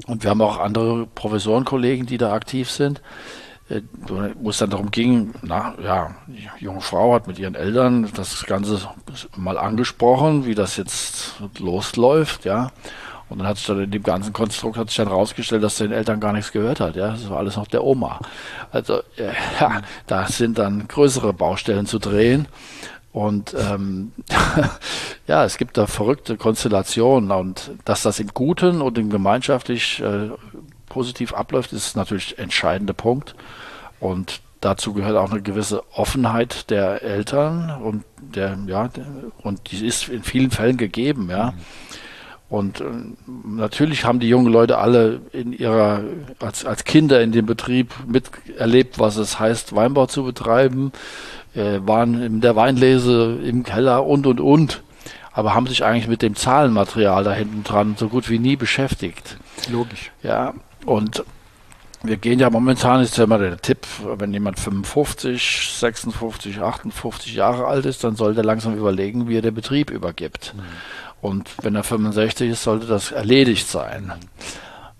[SPEAKER 2] Und wir haben auch andere Professorenkollegen, die da aktiv sind. Äh, wo es dann darum ging, na ja, die junge Frau hat mit ihren Eltern das Ganze mal angesprochen, wie das jetzt losläuft, ja. Und dann hat sich dann in dem ganzen Konstrukt hat sich dann rausgestellt, dass den Eltern gar nichts gehört hat. Ja, das war alles noch der Oma. Also äh, ja, da sind dann größere Baustellen zu drehen. Und ähm, *laughs* ja, es gibt da verrückte Konstellationen und dass das im Guten und im gemeinschaftlich äh, positiv abläuft, ist natürlich ein entscheidender Punkt. Und dazu gehört auch eine gewisse Offenheit der Eltern und der, ja, und die ist in vielen Fällen gegeben, ja. Mhm. Und äh, natürlich haben die jungen Leute alle in ihrer, als, als Kinder in dem Betrieb miterlebt, was es heißt, Weinbau zu betreiben, äh, waren in der Weinlese im Keller und, und, und. Aber haben sich eigentlich mit dem Zahlenmaterial da hinten dran so gut wie nie beschäftigt.
[SPEAKER 1] Logisch.
[SPEAKER 2] Ja, und wir gehen ja momentan, ist ja immer der Tipp, wenn jemand 55, 56, 58 Jahre alt ist, dann sollte er langsam überlegen, wie er den Betrieb übergibt. Mhm. Und wenn er 65 ist, sollte das erledigt sein.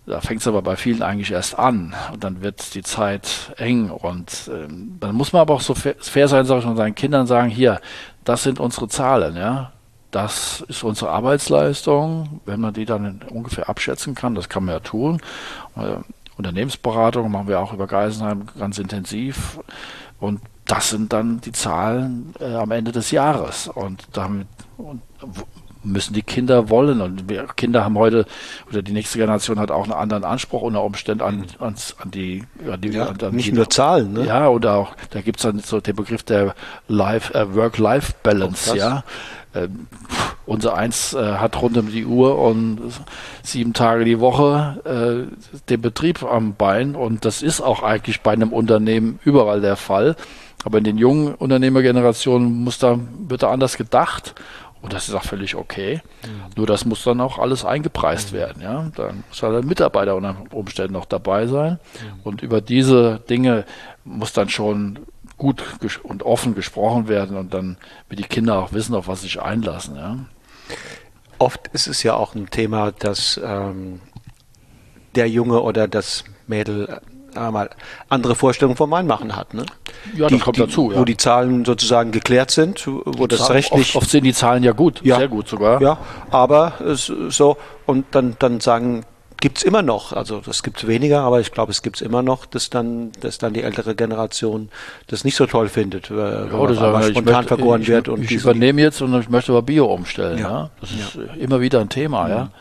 [SPEAKER 2] Da fängt es aber bei vielen eigentlich erst an. Und dann wird die Zeit eng. Und ähm, dann muss man aber auch so fair sein, sage ich mal, seinen Kindern sagen, hier, das sind unsere Zahlen, ja, das ist unsere Arbeitsleistung, wenn man die dann ungefähr abschätzen kann, das kann man ja tun. Äh, Unternehmensberatung machen wir auch über Geisenheim ganz intensiv. Und das sind dann die Zahlen äh, am Ende des Jahres. Und damit und müssen die Kinder wollen. Und wir Kinder haben heute, oder die nächste Generation hat auch einen anderen Anspruch unter Umständen an, an, an die, an die
[SPEAKER 1] ja,
[SPEAKER 2] an,
[SPEAKER 1] an nicht die, nur Zahlen, ne?
[SPEAKER 2] Ja, oder auch, da gibt's dann so den Begriff der Life, äh, Work-Life-Balance, ja. Ähm, unser Eins äh, hat rund um die Uhr und sieben Tage die Woche äh, den Betrieb am Bein und das ist auch eigentlich bei einem Unternehmen überall der Fall. Aber in den jungen Unternehmergenerationen muss da, wird da anders gedacht und das ist auch völlig okay. Mhm. Nur das muss dann auch alles eingepreist mhm. werden. Ja? Dann muss halt ein Mitarbeiter unter Umständen noch dabei sein. Mhm. Und über diese Dinge muss dann schon gut und offen gesprochen werden und dann mit die Kinder auch wissen, auf was sie sich einlassen. Ja.
[SPEAKER 1] Oft ist es ja auch ein Thema, dass ähm, der Junge oder das Mädel äh, mal andere Vorstellungen vom Weinmachen hat. Ne?
[SPEAKER 2] Ja,
[SPEAKER 1] die,
[SPEAKER 2] das kommt
[SPEAKER 1] die,
[SPEAKER 2] dazu.
[SPEAKER 1] Ja. Wo die Zahlen sozusagen geklärt sind, wo das
[SPEAKER 2] Zahlen,
[SPEAKER 1] rechtlich.
[SPEAKER 2] Oft, oft, sind die Zahlen ja gut,
[SPEAKER 1] ja,
[SPEAKER 2] sehr gut sogar.
[SPEAKER 1] Ja, aber es, so und dann dann sagen gibt es immer noch, also das gibt es weniger, aber ich glaube, es gibt es immer noch, dass dann, dass dann die ältere Generation das nicht so toll findet,
[SPEAKER 2] ja, wenn man spontan möchte, vergoren ich, wird. Und ich übernehme jetzt und ich möchte aber Bio umstellen. Ja. ja? Das ist ja. immer wieder ein Thema, ja.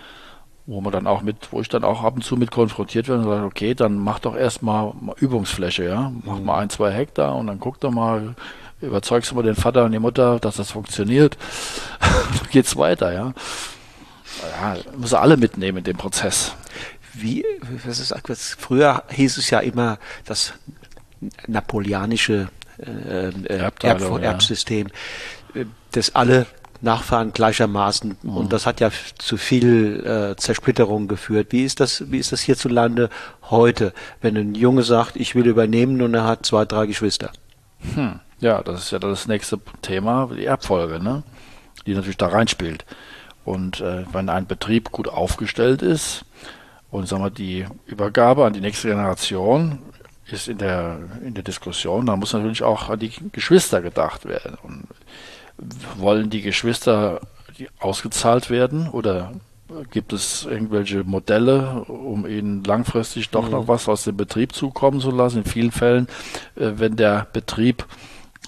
[SPEAKER 2] Wo man dann auch mit, wo ich dann auch ab und zu mit konfrontiert werde und sage, okay, dann mach doch erstmal Übungsfläche, ja. Mach mhm. mal ein, zwei Hektar und dann guck doch mal, überzeugst du mal den Vater und die Mutter, dass das funktioniert. *laughs* dann geht's weiter, ja. Ja, muss alle mitnehmen in dem Prozess
[SPEAKER 1] wie, was ist, früher hieß es ja immer das napoleonische äh, äh Erb, Erbsystem, ja. Äh, dass alle Nachfahren gleichermaßen mhm. und das hat ja zu viel äh, Zersplitterung geführt. Wie ist das, wie ist das hierzulande heute, wenn ein Junge sagt, ich will übernehmen und er hat zwei, drei Geschwister?
[SPEAKER 2] Hm. Ja, das ist ja das nächste Thema, die Erbfolge, ne? die natürlich da reinspielt. Und äh, wenn ein Betrieb gut aufgestellt ist, und sagen wir, die Übergabe an die nächste Generation ist in der, in der Diskussion, da muss natürlich auch an die Geschwister gedacht werden. Und wollen die Geschwister ausgezahlt werden oder gibt es irgendwelche Modelle, um ihnen langfristig doch mhm. noch was aus dem Betrieb zukommen zu lassen? In vielen Fällen, äh, wenn der Betrieb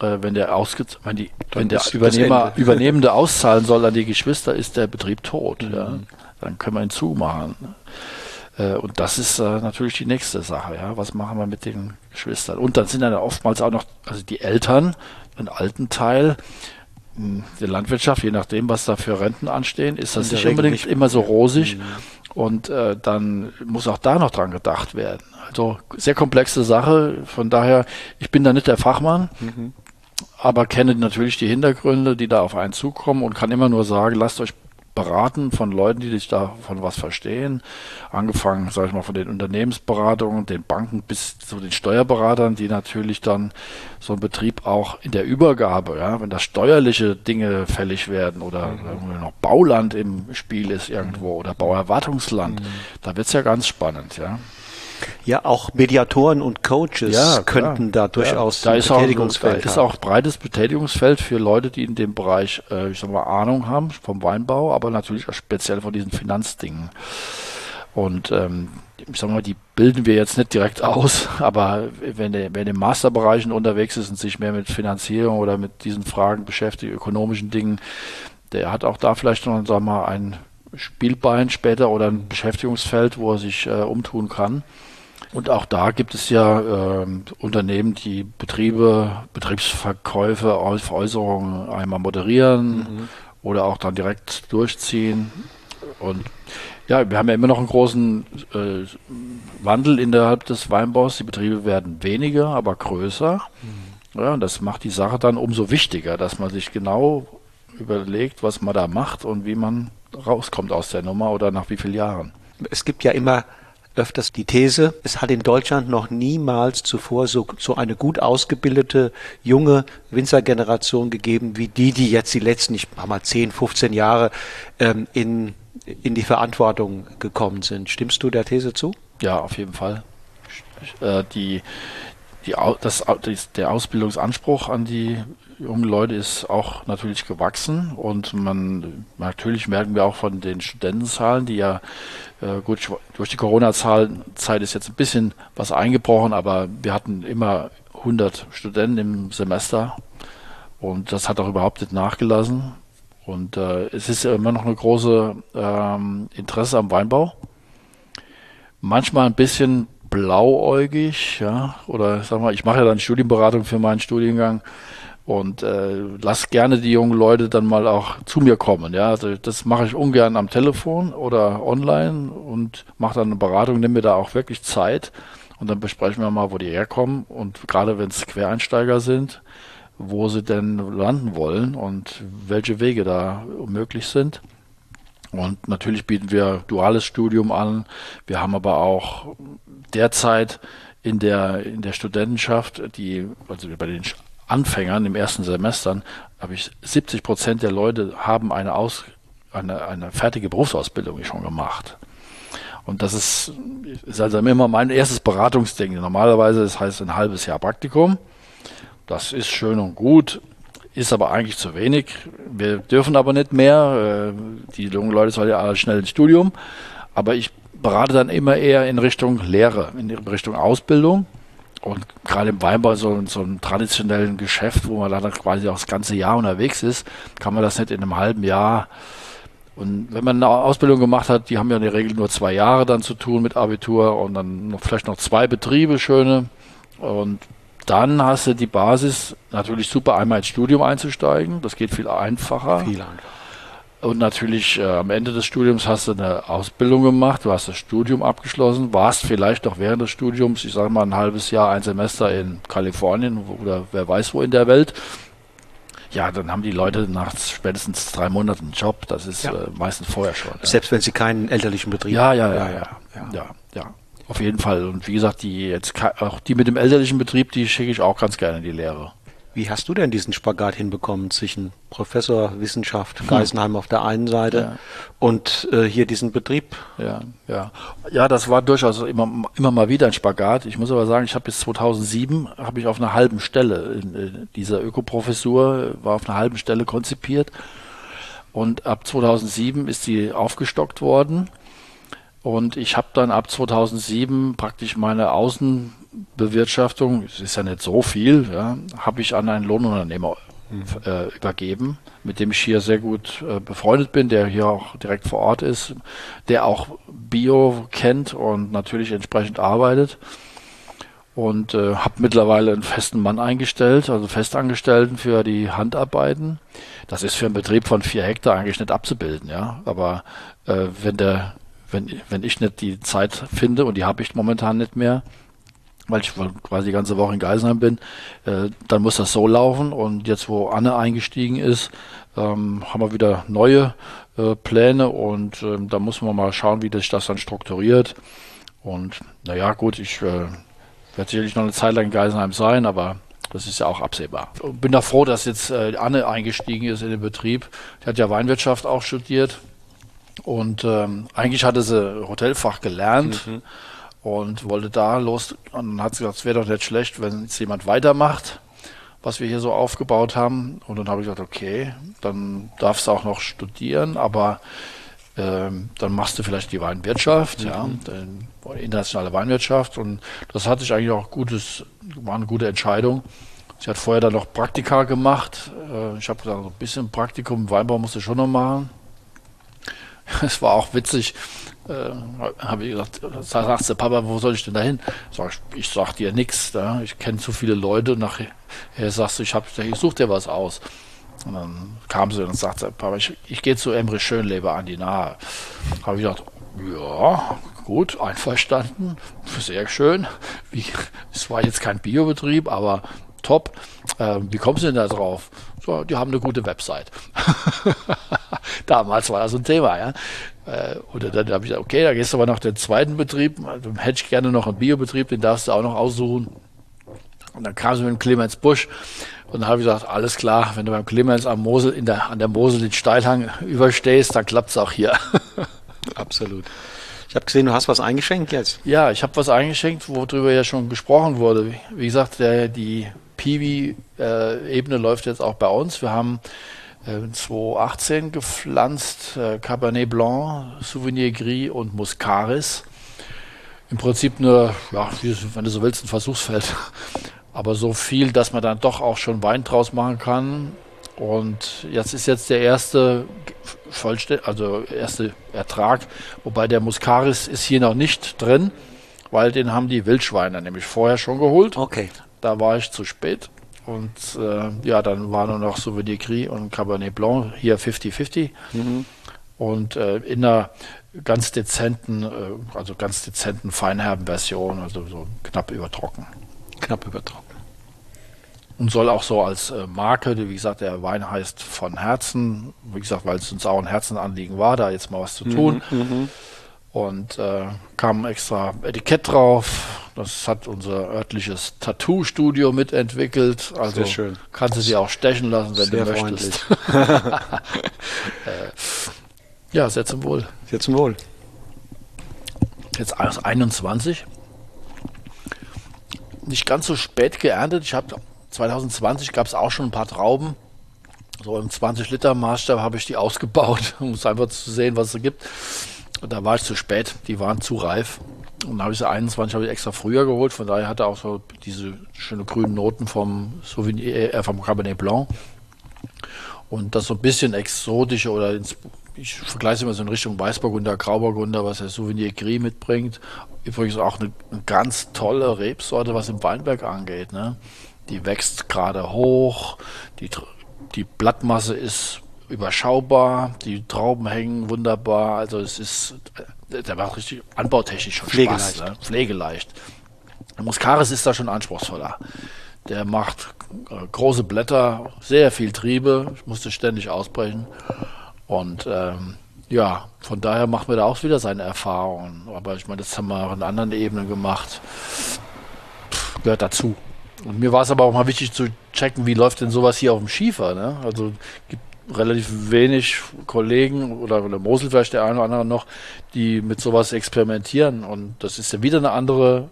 [SPEAKER 2] äh, wenn der, ausge wenn, die, wenn der Übernehmer, Übernehmende auszahlen soll an die Geschwister, ist der Betrieb tot. Mhm. Ja? Dann können wir ihn zumachen. Äh, und das ist äh, natürlich die nächste Sache. Ja? Was machen wir mit den Geschwistern? Und dann sind dann oftmals auch noch, also die Eltern, einen alten Teil, der Landwirtschaft, je nachdem, was da für Renten anstehen, ist das nicht unbedingt nicht immer so rosig. Mhm. Und äh, dann muss auch da noch dran gedacht werden. Also sehr komplexe Sache. Von daher, ich bin da nicht der Fachmann, mhm. aber kenne natürlich die Hintergründe, die da auf einen zukommen und kann immer nur sagen, lasst euch beraten von Leuten, die sich davon was verstehen. Angefangen, sage ich mal, von den Unternehmensberatungen, den Banken bis zu den Steuerberatern, die natürlich dann so ein Betrieb auch in der Übergabe, ja, wenn da steuerliche Dinge fällig werden oder mhm. noch Bauland im Spiel ist irgendwo oder Bauerwartungsland, mhm. da wird's ja ganz spannend, ja.
[SPEAKER 1] Ja, auch Mediatoren und Coaches ja, könnten da durchaus
[SPEAKER 2] ja, da ist Betätigungsfeld auch, Da ist auch breites Betätigungsfeld für Leute, die in dem Bereich, äh, ich sag mal, Ahnung haben vom Weinbau, aber natürlich auch speziell von diesen Finanzdingen. Und ähm, ich sag mal, die bilden wir jetzt nicht direkt aus, *laughs* aber wenn der, wer in den Masterbereichen unterwegs ist und sich mehr mit Finanzierung oder mit diesen Fragen beschäftigt, ökonomischen Dingen, der hat auch da vielleicht noch, wir mal, ein Spielbein später oder ein Beschäftigungsfeld, wo er sich äh, umtun kann. Und auch da gibt es ja äh, Unternehmen, die Betriebe, Betriebsverkäufe, Veräußerungen einmal moderieren mhm. oder auch dann direkt durchziehen. Und ja, wir haben ja immer noch einen großen äh, Wandel innerhalb des Weinbaus. Die Betriebe werden weniger, aber größer. Mhm. Ja, und das macht die Sache dann umso wichtiger, dass man sich genau überlegt, was man da macht und wie man rauskommt aus der Nummer oder nach wie vielen Jahren.
[SPEAKER 1] Es gibt ja immer öfters die These, es hat in Deutschland noch niemals zuvor so, so eine gut ausgebildete junge Winzergeneration gegeben, wie die, die jetzt die letzten, ich mach mal 10, 15 Jahre ähm, in, in die Verantwortung gekommen sind. Stimmst du der These zu?
[SPEAKER 2] Ja, auf jeden Fall. Äh, die, die, das, der Ausbildungsanspruch an die jungen Leute ist auch natürlich gewachsen und man natürlich merken wir auch von den Studentenzahlen, die ja äh, gut durch die Corona-Zeit ist jetzt ein bisschen was eingebrochen, aber wir hatten immer 100 Studenten im Semester und das hat auch überhaupt nicht nachgelassen und äh, es ist immer noch eine große ähm, Interesse am Weinbau. Manchmal ein bisschen blauäugig, ja, oder sag mal, ich mache ja dann Studienberatung für meinen Studiengang und äh, lass gerne die jungen Leute dann mal auch zu mir kommen. Ja, also das mache ich ungern am Telefon oder online und mache dann eine Beratung, nehme mir da auch wirklich Zeit und dann besprechen wir mal, wo die herkommen und gerade wenn es Quereinsteiger sind, wo sie denn landen wollen und welche Wege da möglich sind. Und natürlich bieten wir duales Studium an. Wir haben aber auch derzeit in der, in der Studentenschaft, die, also bei den Anfängern im ersten Semestern, habe ich 70 Prozent der Leute haben eine, Aus, eine, eine fertige Berufsausbildung schon gemacht. Und das ist, ist also immer mein erstes Beratungsding. Normalerweise das heißt ein halbes Jahr Praktikum. Das ist schön und gut, ist aber eigentlich zu wenig. Wir dürfen aber nicht mehr. Äh, die jungen Leute sollen ja alle schnell ins Studium. Aber ich berate dann immer eher in Richtung Lehre, in Richtung Ausbildung. Und gerade im Weinbau, so, so einem traditionellen Geschäft, wo man dann quasi auch das ganze Jahr unterwegs ist, kann man das nicht in einem halben Jahr. Und wenn man eine Ausbildung gemacht hat, die haben ja in der Regel nur zwei Jahre dann zu tun mit Abitur und dann noch, vielleicht noch zwei Betriebe, schöne. Und dann hast du die Basis, natürlich super, einmal ins Studium einzusteigen. Das geht viel einfacher. Viel einfacher. Und natürlich äh, am Ende des Studiums hast du eine Ausbildung gemacht, du hast das Studium abgeschlossen, warst vielleicht noch während des Studiums, ich sage mal ein halbes Jahr, ein Semester in Kalifornien oder wer weiß wo in der Welt. Ja, dann haben die Leute nach spätestens drei Monaten einen Job. Das ist ja. äh, meistens vorher schon.
[SPEAKER 1] Ja. Selbst wenn sie keinen elterlichen Betrieb
[SPEAKER 2] haben. Ja, ja, ja, ja, ja, ja, ja. Auf jeden Fall. Und wie gesagt, die jetzt auch die mit dem elterlichen Betrieb, die schicke ich auch ganz gerne in die Lehre.
[SPEAKER 1] Wie hast du denn diesen Spagat hinbekommen zwischen Professor Wissenschaft hm. Geisenheim hm. auf der einen Seite ja. und äh, hier diesen Betrieb?
[SPEAKER 2] Ja, ja. Ja, das war durchaus immer, immer mal wieder ein Spagat. Ich muss aber sagen, ich habe bis 2007 habe ich auf einer halben Stelle in, in dieser Ökoprofessur war auf einer halben Stelle konzipiert und ab 2007 ist sie aufgestockt worden. Und ich habe dann ab 2007 praktisch meine Außen Bewirtschaftung, es ist ja nicht so viel, ja, habe ich an einen Lohnunternehmer mhm. äh, übergeben, mit dem ich hier sehr gut äh, befreundet bin, der hier auch direkt vor Ort ist, der auch Bio kennt und natürlich entsprechend arbeitet. Und äh, habe mittlerweile einen festen Mann eingestellt, also Festangestellten für die Handarbeiten. Das ist für einen Betrieb von vier Hektar eigentlich nicht abzubilden, ja. Aber äh, wenn der, wenn, wenn ich nicht die Zeit finde, und die habe ich momentan nicht mehr, weil ich quasi die ganze Woche in Geisenheim bin, äh, dann muss das so laufen. Und jetzt, wo Anne eingestiegen ist, ähm, haben wir wieder neue äh, Pläne und ähm, da muss man mal schauen, wie sich das dann strukturiert. Und naja, gut, ich äh, werde sicherlich noch eine Zeit lang in Geisenheim sein, aber das ist ja auch absehbar. Bin da froh, dass jetzt äh, Anne eingestiegen ist in den Betrieb. Die hat ja Weinwirtschaft auch studiert und ähm, eigentlich hatte sie Hotelfach gelernt. Mhm und wollte da los. Und dann hat sie gesagt, es wäre doch nicht schlecht, wenn jetzt jemand weitermacht, was wir hier so aufgebaut haben. Und dann habe ich gesagt, okay, dann darfst du auch noch studieren, aber ähm, dann machst du vielleicht die Weinwirtschaft, mhm. ja, internationale Weinwirtschaft. Und das hatte ich eigentlich auch gutes, war eine gute Entscheidung. Sie hat vorher dann noch Praktika gemacht. Äh, ich habe gesagt, so ein bisschen Praktikum im Weinbau musst du schon noch machen. *laughs* Es war auch witzig äh, habe ich gesagt, sagst du, Papa, wo soll ich denn da hin? Sag ich, ich sag dir nichts, ich kenne zu viele Leute nachher sagst du, ich, ich such dir was aus. Und dann kam sie und sagte, Papa, ich, ich gehe zu Emre Schönleber an die Nahe. Habe ich gesagt, ja, gut, einverstanden, sehr schön. Wie, es war jetzt kein Biobetrieb, aber top. Äh, wie kommst du denn da drauf? So, die haben eine gute Website. *laughs* Damals war das ein Thema, ja. Äh, oder dann habe ich gesagt, okay, da gehst du aber nach dem zweiten Betrieb, also hätte ich gerne noch einen Biobetrieb, den darfst du auch noch aussuchen. Und dann kam sie mit dem Clemens Busch und dann habe ich gesagt, alles klar, wenn du beim Clemens am Mosel, in der, an der Mosel den Steilhang überstehst, dann klappt es auch hier. *laughs*
[SPEAKER 1] Absolut. Ich habe gesehen, du hast was eingeschenkt jetzt.
[SPEAKER 2] Ja, ich habe was eingeschenkt, worüber ja schon gesprochen wurde. Wie gesagt, der, die Piwi-Ebene äh, läuft jetzt auch bei uns. Wir haben 2018 äh, gepflanzt, äh, Cabernet Blanc, Souvenir Gris und Muscaris. Im Prinzip nur, ja, wenn du so willst, ein Versuchsfeld. *laughs* Aber so viel, dass man dann doch auch schon Wein draus machen kann. Und jetzt ist jetzt der erste Vollständig, also erste Ertrag, wobei der Muscaris ist hier noch nicht drin, weil den haben die Wildschweine nämlich vorher schon geholt.
[SPEAKER 1] Okay.
[SPEAKER 2] Da war ich zu spät. Und äh, ja, dann war nur noch Souvenir Gris und Cabernet Blanc, hier 50-50. Mhm. Und äh, in einer ganz dezenten, äh, also ganz dezenten feinherben Version, also so knapp übertrocken.
[SPEAKER 1] Knapp übertrocken.
[SPEAKER 2] Und soll auch so als äh, Marke, wie gesagt, der Wein heißt von Herzen, wie gesagt, weil es uns auch ein Herzenanliegen war, da jetzt mal was zu tun. Mhm, mhm. Und äh, kam extra Etikett drauf, Das hat unser örtliches Tattoo-Studio mitentwickelt. Also
[SPEAKER 3] Sehr schön.
[SPEAKER 2] kannst du sie auch stechen lassen, wenn
[SPEAKER 3] Sehr
[SPEAKER 2] du möchtest. *laughs* Äh, ja, sehr zum Wohl.
[SPEAKER 3] Sehr zum Wohl.
[SPEAKER 2] Jetzt aus 21. Nicht ganz so spät geerntet. Ich habe 2020 gab es auch schon ein paar Trauben. So im 20-Liter-Maßstab habe ich die *laughs* ausgebaut, um es einfach zu sehen, was es gibt. Da war ich zu spät, die waren zu reif. Und dann habe ich sie 21 habe ich extra früher geholt, von daher hatte auch so diese schönen grünen Noten vom Sauvignon, äh, vom Cabernet Blanc. Und das so ein bisschen exotische oder ins, ich vergleiche es immer so in Richtung Weißburgunder, Grauburgunder, was der Souvenir Gris mitbringt. Übrigens auch eine, eine ganz tolle Rebsorte, was im Weinberg angeht. Ne? Die wächst gerade hoch, die, die Blattmasse ist überschaubar, die Trauben hängen wunderbar. Also es ist, äh, der macht richtig anbautechnisch schon
[SPEAKER 3] Pflegeleicht.
[SPEAKER 2] Spaß. Ne? Pflegeleicht. Der Muscaris ist da schon anspruchsvoller. Der macht äh, große Blätter, sehr viel Triebe, ich musste ständig ausbrechen. Und ähm, ja, von daher machen wir da auch wieder seine Erfahrungen. Aber ich meine, das haben wir auch in anderen Ebenen gemacht. Pff, gehört dazu. Und mir war es aber auch mal wichtig zu checken, wie läuft denn sowas hier auf dem Schiefer. Ne? Also gibt relativ wenig Kollegen oder, oder Mosel vielleicht der eine oder andere noch, die mit sowas experimentieren. Und das ist ja wieder eine andere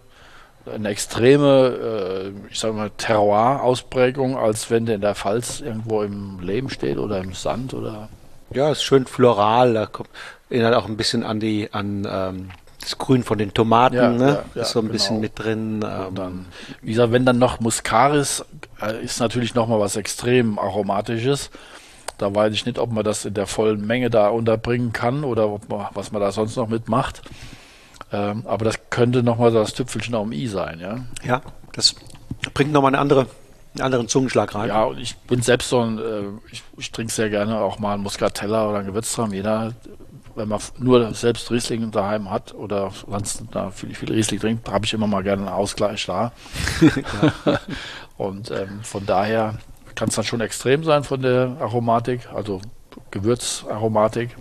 [SPEAKER 2] eine extreme, äh, ich sage mal, Terroir-Ausprägung, als wenn der in der Pfalz irgendwo im Lehm steht oder im Sand oder.
[SPEAKER 3] Ja, ist schön floral. Da kommt, erinnert auch ein bisschen an die, an ähm, das Grün von den Tomaten,
[SPEAKER 2] Ja,
[SPEAKER 3] ne?
[SPEAKER 2] ja, ja,
[SPEAKER 3] ist so ein
[SPEAKER 2] genau.
[SPEAKER 3] bisschen mit drin. Ähm,
[SPEAKER 2] dann, wie gesagt, wenn dann noch Muscaris, äh, ist natürlich nochmal was extrem Aromatisches. Da weiß ich nicht, ob man das in der vollen Menge da unterbringen kann oder man, was man da sonst noch mitmacht. Ähm, aber das könnte nochmal das Tüpfelchen am I sein, ja.
[SPEAKER 3] ja, das bringt nochmal eine andere, einen anderen Zungenschlag rein.
[SPEAKER 2] Ja, und ich bin selbst so ein, äh, ich, ich trinke sehr gerne auch mal einen Muscatella oder einen Gewürztram. Jeder, wenn man nur selbst Riesling daheim hat oder sonst da viel, viel Riesling trinkt, habe ich immer mal gerne einen Ausgleich da. *laughs* *laughs* und ähm, von daher kann es dann schon extrem sein von der Aromatik, also Gewürzaromatik.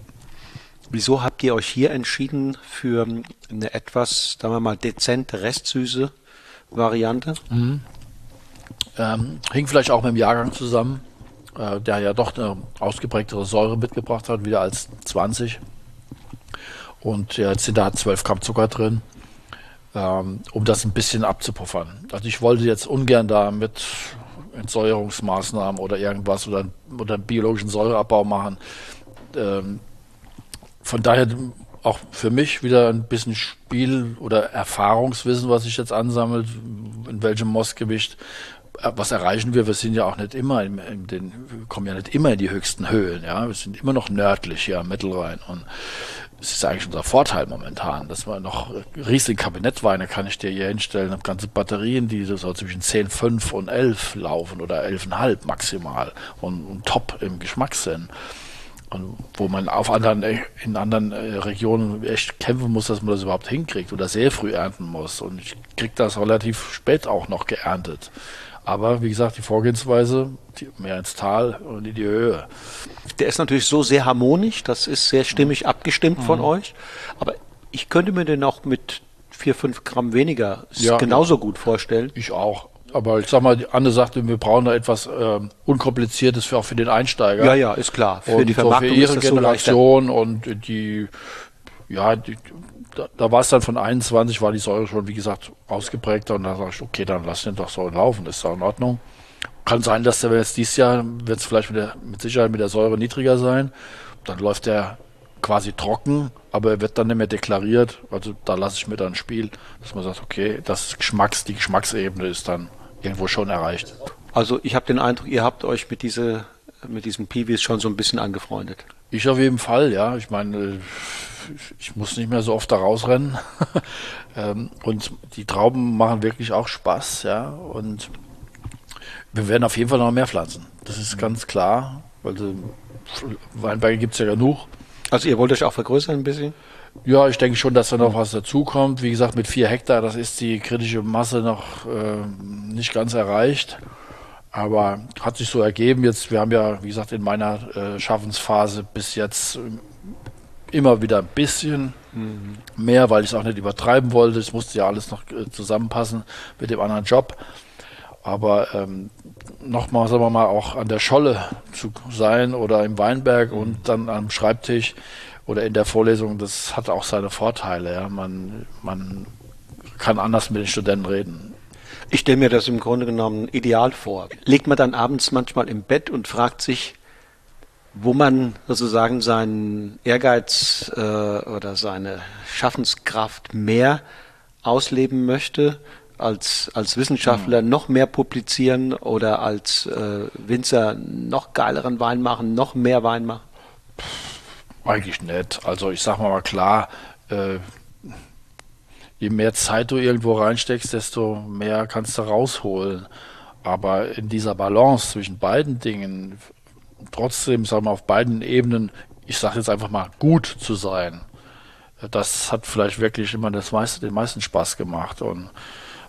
[SPEAKER 3] Wieso habt ihr euch hier entschieden für eine etwas, sagen wir mal, dezente restsüße Variante?
[SPEAKER 2] Ähm, hing vielleicht auch mit dem Jahrgang zusammen, äh, der ja doch eine ausgeprägtere Säure mitgebracht hat, wieder als 20. Und ja, jetzt sind da 12 Gramm Zucker drin, ähm, um das ein bisschen abzupuffern. Also ich wollte jetzt ungern da mit Entsäuerungsmaßnahmen oder irgendwas oder, oder einen biologischen Säureabbau machen. Ähm, von daher auch für mich wieder ein bisschen Spiel oder Erfahrungswissen, was sich jetzt ansammelt, in welchem Mossgewicht. Äh, Was erreichen wir? Wir sind ja auch nicht immer in, in den, kommen ja nicht immer in die höchsten Höhen, ja. Wir sind immer noch nördlich hier am Mittelrhein und es ist eigentlich unser Vorteil momentan, dass wir noch riesige Kabinettweine kann ich dir hier hinstellen, habe ganze Batterien, die so zwischen 10, 5 und 11 laufen oder 11,5 maximal und, und top im Geschmackssinn. Und wo man auf anderen, äh, in anderen äh, Regionen echt kämpfen muss, dass man das überhaupt hinkriegt oder sehr früh ernten muss. Und ich krieg das relativ spät auch noch geerntet. Aber wie gesagt, die Vorgehensweise, mehr ins Tal und in die Höhe.
[SPEAKER 3] Der ist natürlich so sehr harmonisch, das ist sehr stimmig abgestimmt von euch. Aber ich könnte mir den auch mit 4, 5 Gramm weniger
[SPEAKER 2] Ja.
[SPEAKER 3] genauso gut vorstellen.
[SPEAKER 2] Ich auch. Aber ich sag mal, Anne sagte, wir brauchen da etwas ähm, Unkompliziertes für, auch für den Einsteiger.
[SPEAKER 3] Ja, ja, ist klar. Für
[SPEAKER 2] und
[SPEAKER 3] die
[SPEAKER 2] so
[SPEAKER 3] Vermarktung
[SPEAKER 2] für ihre
[SPEAKER 3] das so.
[SPEAKER 2] Generation und die, ja, die, da, da war es dann von 21, war die Säure schon, wie gesagt, ausgeprägter und da sag ich, okay, dann lass den doch so laufen, ist doch in Ordnung. Kann sein, dass der jetzt dieses Jahr, wird es vielleicht mit, der, mit Sicherheit mit der Säure niedriger sein, dann läuft der quasi trocken, aber er wird dann nicht mehr deklariert, also da lasse ich mir dann ein Spiel, dass man sagt, okay, das Geschmacks, die Geschmacksebene ist dann irgendwo schon erreicht.
[SPEAKER 3] Also ich habe den Eindruck, ihr habt euch mit, diese, mit diesem Piwis schon so ein bisschen angefreundet.
[SPEAKER 2] Ich auf jeden Fall, ja. Ich meine, ich muss nicht mehr so oft da rausrennen. *laughs* Ähm, und die Trauben machen wirklich auch Spaß, ja. Und wir werden auf jeden Fall noch mehr pflanzen. Das ist ganz klar. Also Weinberge gibt es ja genug.
[SPEAKER 3] Also ihr wollt euch auch vergrößern ein bisschen?
[SPEAKER 2] Ja, ich denke schon, dass da noch was dazukommt. Wie gesagt, mit vier Hektar, das ist die kritische Masse noch äh, nicht ganz erreicht. Aber hat sich so ergeben. Jetzt, wir haben ja, wie gesagt, in meiner äh, Schaffensphase bis jetzt immer wieder ein bisschen Mhm. Mehr, weil ich es auch nicht übertreiben wollte. Es musste ja alles noch äh, zusammenpassen mit dem anderen Job. Aber ähm, nochmal, sagen wir mal, auch an der Scholle zu sein oder im Weinberg und dann am Schreibtisch oder in der Vorlesung, das hat auch seine Vorteile. Ja. Man, man kann anders mit den Studenten reden.
[SPEAKER 3] Ich stelle mir das im Grunde genommen ideal vor. Legt man dann abends manchmal im Bett und fragt sich, wo man sozusagen seinen Ehrgeiz äh, oder seine Schaffenskraft mehr ausleben möchte, als, als Wissenschaftler noch mehr publizieren oder als äh, Winzer noch geileren Wein machen, noch mehr Wein machen?
[SPEAKER 2] Eigentlich nicht. Also ich sag mal klar, äh, je mehr Zeit du irgendwo reinsteckst, desto mehr kannst du rausholen. Aber in dieser Balance zwischen beiden Dingen, trotzdem, sagen wir, auf beiden Ebenen, ich sage jetzt einfach mal, gut zu sein, das hat vielleicht wirklich immer das meiste, den meisten Spaß gemacht. Und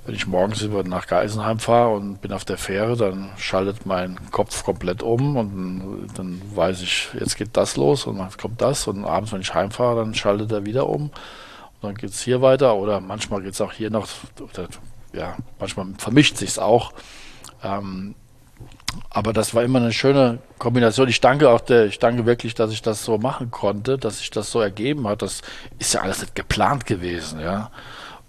[SPEAKER 2] wenn ich morgens über nach Geisenheim fahre und bin auf der Fähre, dann schaltet mein Kopf komplett um und dann weiß ich, jetzt geht das los und dann kommt das und abends, wenn ich heimfahre, dann schaltet er wieder um und dann geht es hier weiter oder manchmal geht es auch hier noch, oder, ja, manchmal vermischt sich es auch. Ähm, aber das war immer eine schöne Kombination. Ich danke auch der, ich danke wirklich, dass ich das so machen konnte, dass sich das so ergeben hat. Das ist ja alles nicht geplant gewesen, ja.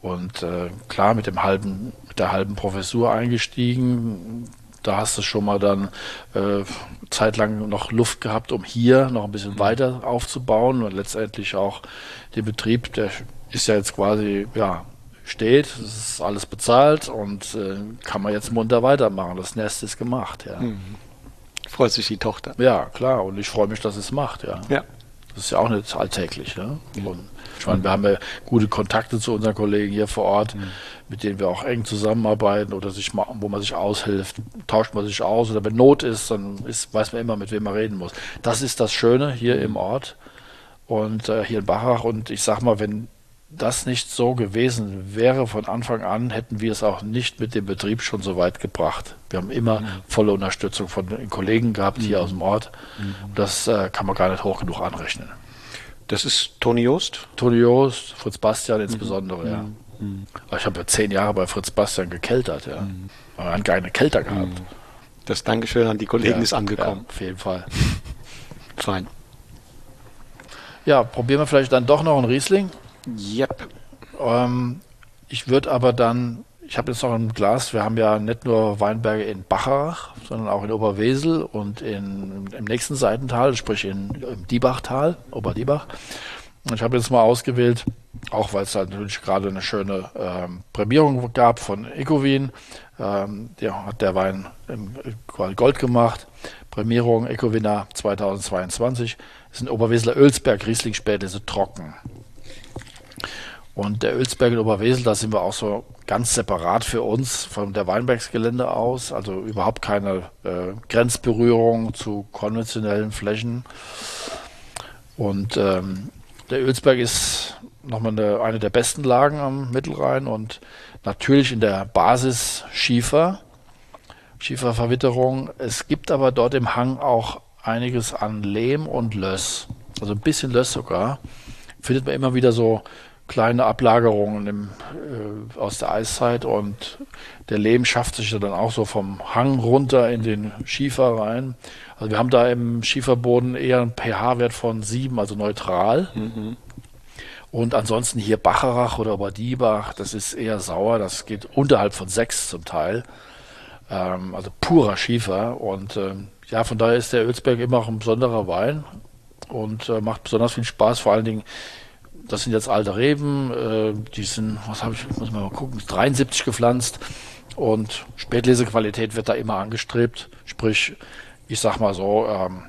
[SPEAKER 2] Und äh, klar, mit dem halben, mit der halben Professur eingestiegen, da hast du schon mal dann äh, zeitlang noch Luft gehabt, um hier noch ein bisschen weiter aufzubauen und letztendlich auch den Betrieb, der ist ja jetzt quasi, ja, steht, es ist alles bezahlt und äh, kann man jetzt munter weitermachen. Das Nest ist gemacht, ja. Mhm.
[SPEAKER 3] Freut sich die Tochter.
[SPEAKER 2] Ja, klar, und ich freue mich, dass es macht, ja.
[SPEAKER 3] Ja.
[SPEAKER 2] Das ist ja auch nicht alltäglich, ja. Und ich meine, wir haben ja gute Kontakte zu unseren Kollegen hier vor Ort, mhm. mit denen wir auch eng zusammenarbeiten oder sich mal, wo man sich aushilft, tauscht man sich aus oder wenn Not ist, dann ist, weiß man immer, mit wem man reden muss. Das ist das Schöne hier mhm. im Ort und äh, hier in Bachach und ich sag mal, wenn das nicht so gewesen wäre von Anfang an, hätten wir es auch nicht mit dem Betrieb schon so weit gebracht. Wir haben immer mhm. volle Unterstützung von den Kollegen gehabt mhm. hier aus dem Ort. Mhm. Das äh, kann man gar nicht hoch genug anrechnen.
[SPEAKER 3] Das ist Toni Joost?
[SPEAKER 2] Toni Joost, Fritz Bastian mhm. insbesondere, ja. Mhm. Ich habe ja zehn Jahre bei Fritz Bastian gekeltert, ja. Mhm. Aber haben keine Kälter gehabt. Mhm.
[SPEAKER 3] Das Dankeschön an die Kollegen ja, ist angekommen.
[SPEAKER 2] Ja, auf jeden Fall. *laughs*
[SPEAKER 3] Fein.
[SPEAKER 2] Ja, probieren wir vielleicht dann doch noch einen Riesling.
[SPEAKER 3] Yep.
[SPEAKER 2] Ähm, ich würde aber dann ich habe jetzt noch ein Glas. Wir haben ja nicht nur Weinberge in Bacharach, sondern auch in Oberwesel und in, im nächsten Seitental, sprich in, im Diebachtal, Oberdiebach. Und ich habe jetzt mal ausgewählt, auch weil es halt natürlich gerade eine schöne ähm, Prämierung gab von Ecowin. Ähm, der hat der Wein im, Gold gemacht. Prämierung Ecowinner 2022. Das ist ein Oberweseler Ölsberg Riesling Spätlese trocken. Und der Ölsberg in Oberwesel, da sind wir auch so ganz separat für uns von der Weinbergsgelände aus, also überhaupt keine äh, Grenzberührung zu konventionellen Flächen. Und ähm, der Ölsberg ist nochmal eine, eine der besten Lagen am Mittelrhein und natürlich in der Basis Schiefer, Schieferverwitterung. Es gibt aber dort im Hang auch einiges an Lehm und Löss, also ein bisschen Löss sogar. Findet man immer wieder so kleine Ablagerungen im, äh, aus der Eiszeit und der Lehm schafft sich dann auch so vom Hang runter in den Schiefer rein. Also wir haben da im Schieferboden eher einen pH-Wert von 7, also neutral. Mhm. Und ansonsten hier Bacharach oder Oberdiebach, das ist eher sauer, das geht unterhalb von 6 zum Teil. Ähm, also purer Schiefer. Und ähm, ja, von daher ist der Ölsberg immer auch ein besonderer Wein und äh, macht besonders viel Spaß, vor allen Dingen das sind jetzt alte Reben, äh, die sind, was habe ich, muss mal gucken, 73 gepflanzt und Spätlesequalität wird da immer angestrebt. Sprich, ich sag mal so, ähm,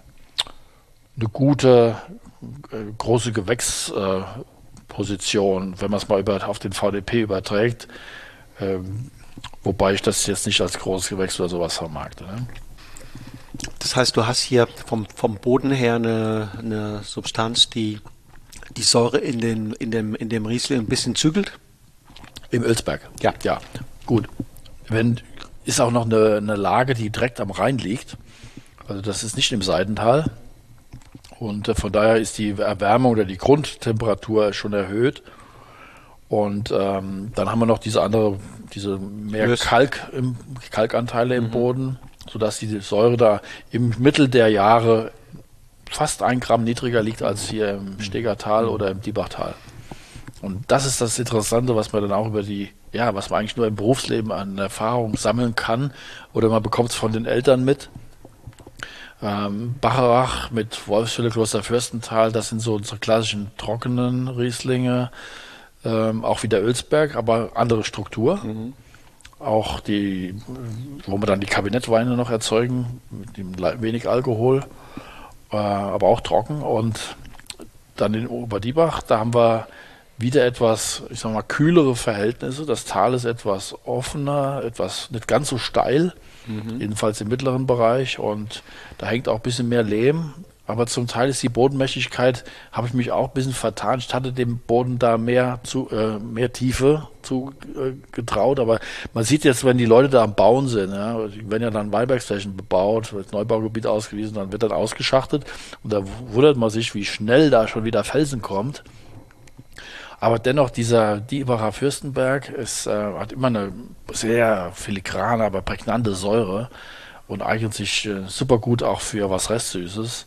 [SPEAKER 2] eine gute, äh, große Gewächsposition, wenn man es mal über, auf den VDP überträgt. Ähm, wobei ich das jetzt nicht als großes Gewächs oder sowas vermarkte. Ne?
[SPEAKER 3] Das heißt, du hast hier vom, vom Boden her eine, eine Substanz, die die Säure in, den, in, dem, in dem Riesling ein bisschen zügelt?
[SPEAKER 2] Im Ölsberg. Ja. Ja, gut. Wenn, ist auch noch eine, eine Lage, die direkt am Rhein liegt. Also das ist nicht im Seidental. Und äh, von daher ist die Erwärmung oder die Grundtemperatur schon erhöht. Und ähm, dann haben wir noch diese andere, diese mehr Kalk im, Kalkanteile im mhm. Boden, sodass die Säure da im Mittel der Jahre fast ein Gramm niedriger liegt als hier im Stegertal oder im Diebachtal. Und das ist das Interessante, was man dann auch über die, ja, was man eigentlich nur im Berufsleben an Erfahrung sammeln kann oder man bekommt es von den Eltern mit. Ähm, Bacharach mit Wolfswille, Kloster Fürstenthal, das sind so unsere klassischen trockenen Rieslinge ähm, auch wie der Ölsberg, aber andere Struktur. Mhm. Auch die, wo wir dann die Kabinettweine noch erzeugen, mit wenig Alkohol, äh, aber auch trocken. Und dann in Oberdiebach, da haben wir wieder etwas, ich sag mal, kühlere Verhältnisse. Das Tal ist etwas offener, etwas nicht ganz so steil, mhm. jedenfalls im mittleren Bereich. Und da hängt auch ein bisschen mehr Lehm aber zum Teil ist die Bodenmächtigkeit, habe ich mich auch ein bisschen vertan. Ich hatte dem Boden da mehr zu, äh, mehr Tiefe zugetraut. Äh, aber man sieht jetzt, wenn die Leute da am Bauen sind, ja, wenn ja dann Weinbergsflächen bebaut, wird Neubaugebiet ausgewiesen, dann wird dann ausgeschachtet. Und da wundert man sich, wie schnell da schon wieder Felsen kommt. Aber dennoch, dieser Diebacher Fürstenberg ist, äh, hat immer eine sehr filigrane, aber prägnante Säure und eignet sich äh, super gut auch für was Restsüßes.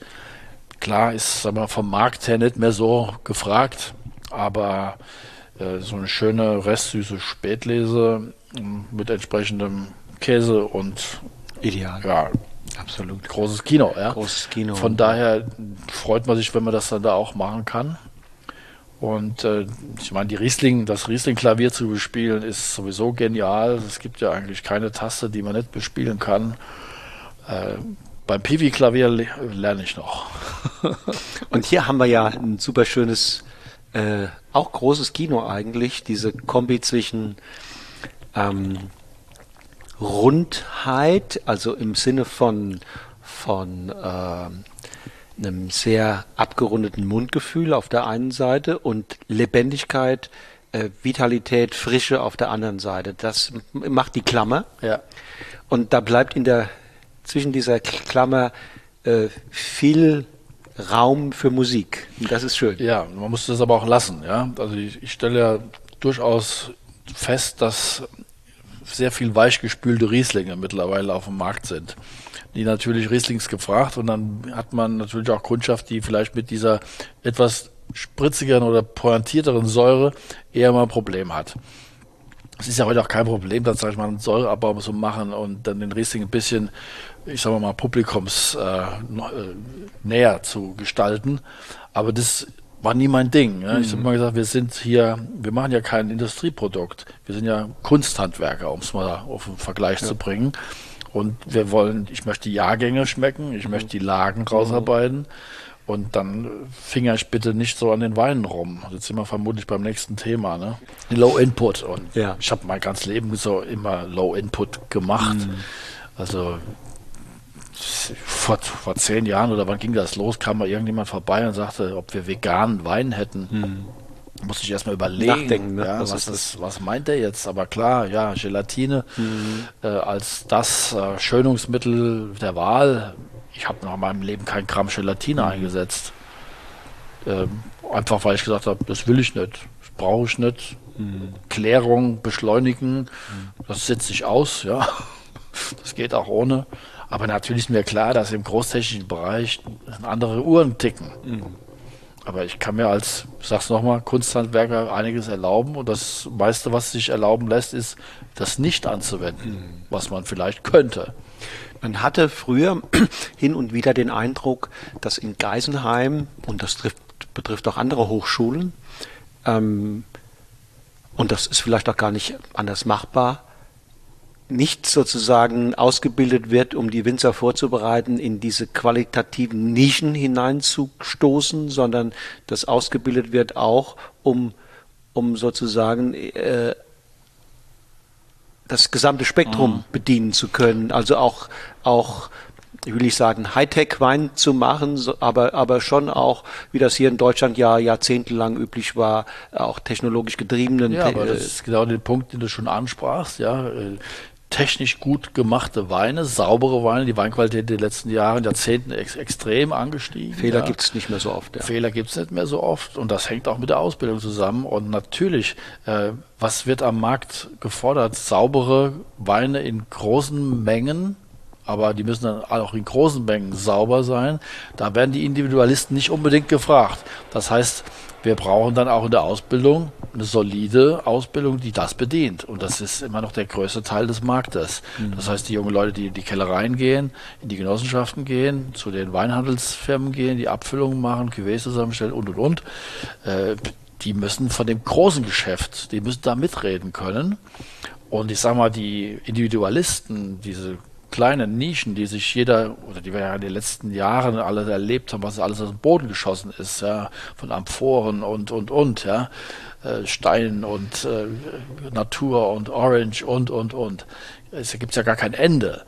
[SPEAKER 2] Klar ist wir, vom Markt her nicht mehr so gefragt, aber äh, so eine schöne restsüße Spätlese mm, mit entsprechendem Käse und
[SPEAKER 1] ideal.
[SPEAKER 2] Ja, absolut. Großes Kino, ja.
[SPEAKER 1] Großes Kino.
[SPEAKER 2] Von daher freut man sich, wenn man das dann da auch machen kann. Und äh, ich meine, die Riesling, das Riesling-Klavier zu bespielen, ist sowieso genial. Es gibt ja eigentlich keine Taste, die man nicht bespielen kann. Äh, beim Piwi-Klavier lerne ich noch. *laughs*
[SPEAKER 1] Und hier haben wir ja ein super schönes, äh, auch großes Kino eigentlich, diese Kombi zwischen ähm, Rundheit, also im Sinne von, von äh, einem sehr abgerundeten Mundgefühl auf der einen Seite und Lebendigkeit, äh, Vitalität, Frische auf der anderen Seite. Das macht die Klammer.
[SPEAKER 2] Ja.
[SPEAKER 1] Und da bleibt in der zwischen dieser Klammer äh, viel Raum für Musik. Und das ist schön.
[SPEAKER 2] Ja, man muss das aber auch lassen. Ja? Also ich, ich stelle ja durchaus fest, dass sehr viel weichgespülte Rieslinge mittlerweile auf dem Markt sind. Die natürlich Rieslings gefragt und dann hat man natürlich auch Kundschaft, die vielleicht mit dieser etwas spritzigeren oder pointierteren Säure eher mal ein Problem hat. Es ist ja heute auch kein Problem, dann sage ich mal einen Säureabbau zu machen und dann den Riesling ein bisschen ich sage mal, Publikums äh, äh, näher zu gestalten. Aber das war nie mein Ding. Ja. Ich habe mhm. immer gesagt, wir sind hier, wir machen ja kein Industrieprodukt. Wir sind ja Kunsthandwerker, um es mal auf den Vergleich ja. zu bringen. Und wir wollen, ich möchte die Jahrgänge schmecken, ich mhm. möchte die Lagen mhm. rausarbeiten. Und dann finger ich bitte nicht so an den Weinen rum. Jetzt sind wir vermutlich beim nächsten Thema, ne? Low Input. Und ja. ich habe mein ganzes Leben so immer Low Input gemacht. Mhm. Also vor, vor zehn Jahren oder wann ging das los, kam mal irgendjemand vorbei und sagte, ob wir veganen Wein hätten. Hm. Musste ich erstmal überlegen,
[SPEAKER 1] ne?
[SPEAKER 2] ja, was, was, ist, was meint er jetzt? Aber klar, ja, Gelatine mhm. äh, als das äh, Schönungsmittel der Wahl. Ich habe nach meinem Leben kein Gramm Gelatine mhm. eingesetzt. Ähm, einfach weil ich gesagt habe, das will ich nicht, das brauche ich nicht. Mhm. Klärung, beschleunigen, mhm. das setzt sich aus, ja. *laughs* Das geht auch ohne. Aber natürlich ist mir klar, dass im großtechnischen Bereich andere Uhren ticken. Mhm. Aber ich kann mir als, ich sag's nochmal, Kunsthandwerker einiges erlauben und das meiste, was sich erlauben lässt, ist, das nicht anzuwenden, mhm. was man vielleicht könnte.
[SPEAKER 1] Man hatte früher *clears throat* hin und wieder den Eindruck, dass in Geisenheim, und das trifft, betrifft auch andere Hochschulen, ähm, und das ist vielleicht auch gar nicht anders machbar, nicht sozusagen ausgebildet wird, um die Winzer vorzubereiten, in diese qualitativen Nischen hineinzustoßen, sondern das ausgebildet wird auch, um, um sozusagen äh, das gesamte Spektrum mhm. bedienen zu können. Also auch, auch ich will nicht sagen Hightech-Wein zu machen, aber, aber schon auch, wie das hier in Deutschland ja jahrzehntelang üblich war, auch technologisch getriebenen.
[SPEAKER 2] Ja, aber das ist genau der Punkt, den du schon ansprachst. Ja, technisch gut gemachte Weine, saubere Weine, die Weinqualität in den letzten Jahren, Jahrzehnten ex extrem angestiegen.
[SPEAKER 3] Fehler
[SPEAKER 2] ja.
[SPEAKER 3] gibt es nicht mehr so oft.
[SPEAKER 2] Ja. Fehler gibt es nicht mehr so oft und das hängt auch mit der Ausbildung zusammen. Und natürlich, äh, was wird am Markt gefordert? Saubere Weine in großen Mengen, aber die müssen dann auch in großen Mengen sauber sein. Da werden die Individualisten nicht unbedingt gefragt. Das heißt, wir brauchen dann auch in der Ausbildung eine solide Ausbildung, die das bedient. Und das ist immer noch der größte Teil des Marktes. Mhm. Das heißt, die jungen Leute, die in die Kellereien gehen, in die Genossenschaften gehen, zu den Weinhandelsfirmen gehen, die Abfüllungen machen, Cuvées zusammenstellen und und und, äh, die müssen von dem großen Geschäft, die müssen da mitreden können. Und ich sage mal, die Individualisten, diese kleinen Nischen, die sich jeder, oder die wir ja in den letzten Jahren alle erlebt haben, was alles aus dem Boden geschossen ist, ja, von Amphoren und, und, und, ja, äh, Stein und äh, Natur und Orange und, und, und. Es gibt ja gar kein Ende.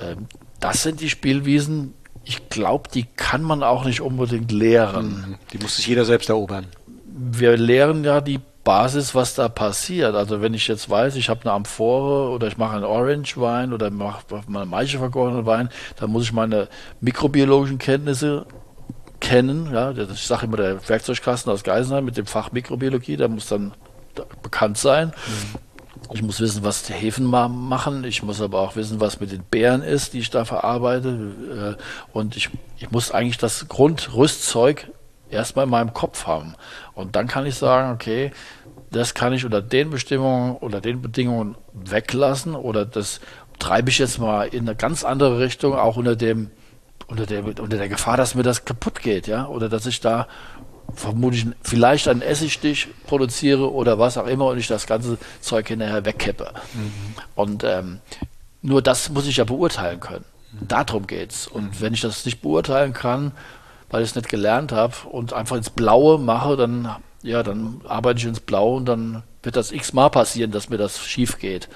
[SPEAKER 2] Ähm, das sind die Spielwiesen, ich glaube, die kann man auch nicht unbedingt lehren. Mhm.
[SPEAKER 3] Die muss sich jeder selbst erobern.
[SPEAKER 2] Wir lehren ja die Basis, was da passiert. Also wenn ich jetzt weiß, ich habe eine Amphore oder ich mache einen Orange Wein oder mache mal Maische vergorenen Wein, dann muss ich meine mikrobiologischen Kenntnisse kennen. Ja, ich sage immer der Werkzeugkasten aus Geisenheim mit dem Fach Mikrobiologie, der muss dann bekannt sein. Mhm. Ich muss wissen, was die Hefen machen. Ich muss aber auch wissen, was mit den Beeren ist, die ich da verarbeite. Äh, und ich, ich muss eigentlich das Grundrüstzeug erstmal in meinem Kopf haben. Und dann kann ich sagen, okay, das kann ich unter den Bestimmungen oder den Bedingungen weglassen oder das treibe ich jetzt mal in eine ganz andere Richtung, auch unter dem, unter der, unter der Gefahr, dass mir das kaputt geht, ja, oder dass ich da vermutlich vielleicht einen Essigstich produziere oder was auch immer und ich das ganze Zeug hinterher wegkippe. Mhm. Und ähm, nur das muss ich ja beurteilen können. Mhm. Darum geht's. Und mhm. wenn ich das nicht beurteilen kann, weil ich es nicht gelernt habe und einfach ins Blaue mache, dann, ja, dann arbeite ich ins Blaue und dann wird das x-mal passieren, dass mir das schief geht.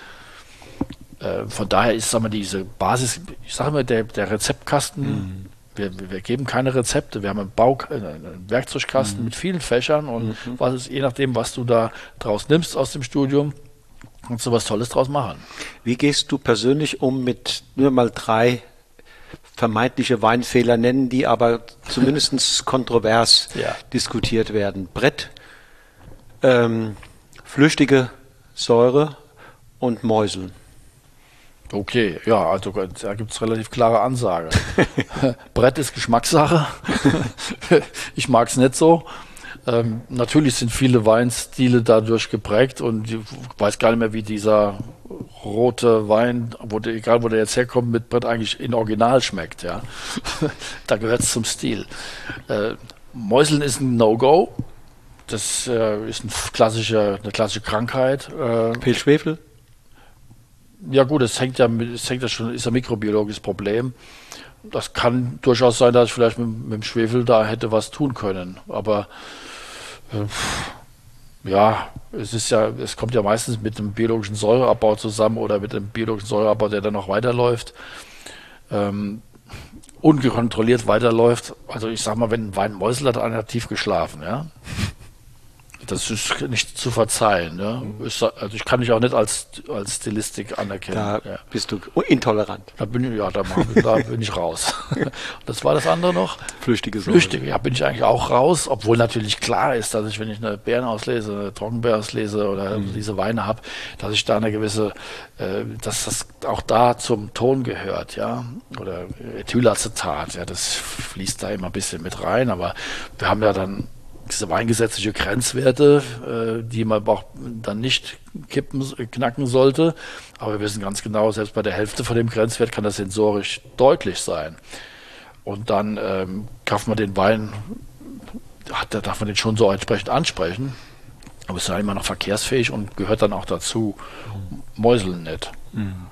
[SPEAKER 2] Äh, von daher ist, sagen wir, diese Basis, ich sage mal, der, der Rezeptkasten, mhm. wir, wir, geben keine Rezepte, wir haben einen, Bau, äh, einen Werkzeugkasten mhm. mit vielen Fächern und mhm. was ist, je nachdem, was du da draus nimmst aus dem Studium, kannst du was Tolles draus machen.
[SPEAKER 3] Wie gehst du persönlich um mit nur mal drei vermeintliche Weinfehler nennen, die aber *laughs* zumindest kontrovers ja. diskutiert werden. Brett, ähm, flüchtige Säure und Mäuseln.
[SPEAKER 2] Okay, ja, also da gibt es relativ klare Ansage. *laughs* Brett ist Geschmackssache. *laughs* ich mag es nicht so. Ähm, natürlich sind viele Weinstile dadurch geprägt und ich weiß gar nicht mehr, wie dieser rote Wein, wo der, egal wo der jetzt herkommt, mit Brett eigentlich in Original schmeckt. Ja. *laughs* da gehört es zum Stil. Äh, Mäuseln ist ein No-Go. Das äh, ist ein klassische, eine klassische Krankheit.
[SPEAKER 3] Äh, Pilzschwefel?
[SPEAKER 2] Ja gut, es hängt ja, es hängt ja schon, ist ein mikrobiologisches Problem. Das kann durchaus sein, dass ich vielleicht mit, mit dem Schwefel da hätte was tun können. Aber äh, ja, es ist ja, es kommt ja meistens mit einem biologischen Säureabbau zusammen oder mit einem biologischen Säureabbau, der dann noch weiterläuft. Ähm, ungekontrolliert weiterläuft. Also ich sag mal, wenn ein Wein Mäusel hat, einer tief geschlafen, ja. Das ist nicht zu verzeihen. Mhm. also ich kann mich auch nicht als, als Stilistik anerkennen.
[SPEAKER 3] Da ja. bist du intolerant.
[SPEAKER 2] Da bin ich, ja, da, da bin ich raus. *laughs* das war das andere noch.
[SPEAKER 3] Flüchtige Säure.
[SPEAKER 2] Flüchtige, ja, bin ich eigentlich auch raus, obwohl natürlich klar ist, dass ich, wenn ich eine Beeren auslese, eine Trockenbeer auslese oder mhm. diese Weine habe, dass ich da eine gewisse, äh, dass das auch da zum Ton gehört, ja. Oder Ethylacetat, ja, das fließt da immer ein bisschen mit rein, aber wir haben ja dann diese weingesetzliche Grenzwerte, äh, die man auch dann nicht kippen, knacken sollte. Aber wir wissen ganz genau, selbst bei der Hälfte von dem Grenzwert kann das sensorisch deutlich sein. Und dann ähm, darf man den Wein, da darf man den schon so entsprechend ansprechen. Aber es ist ja immer noch verkehrsfähig und gehört dann auch dazu. Mäuseln nicht. Mhm.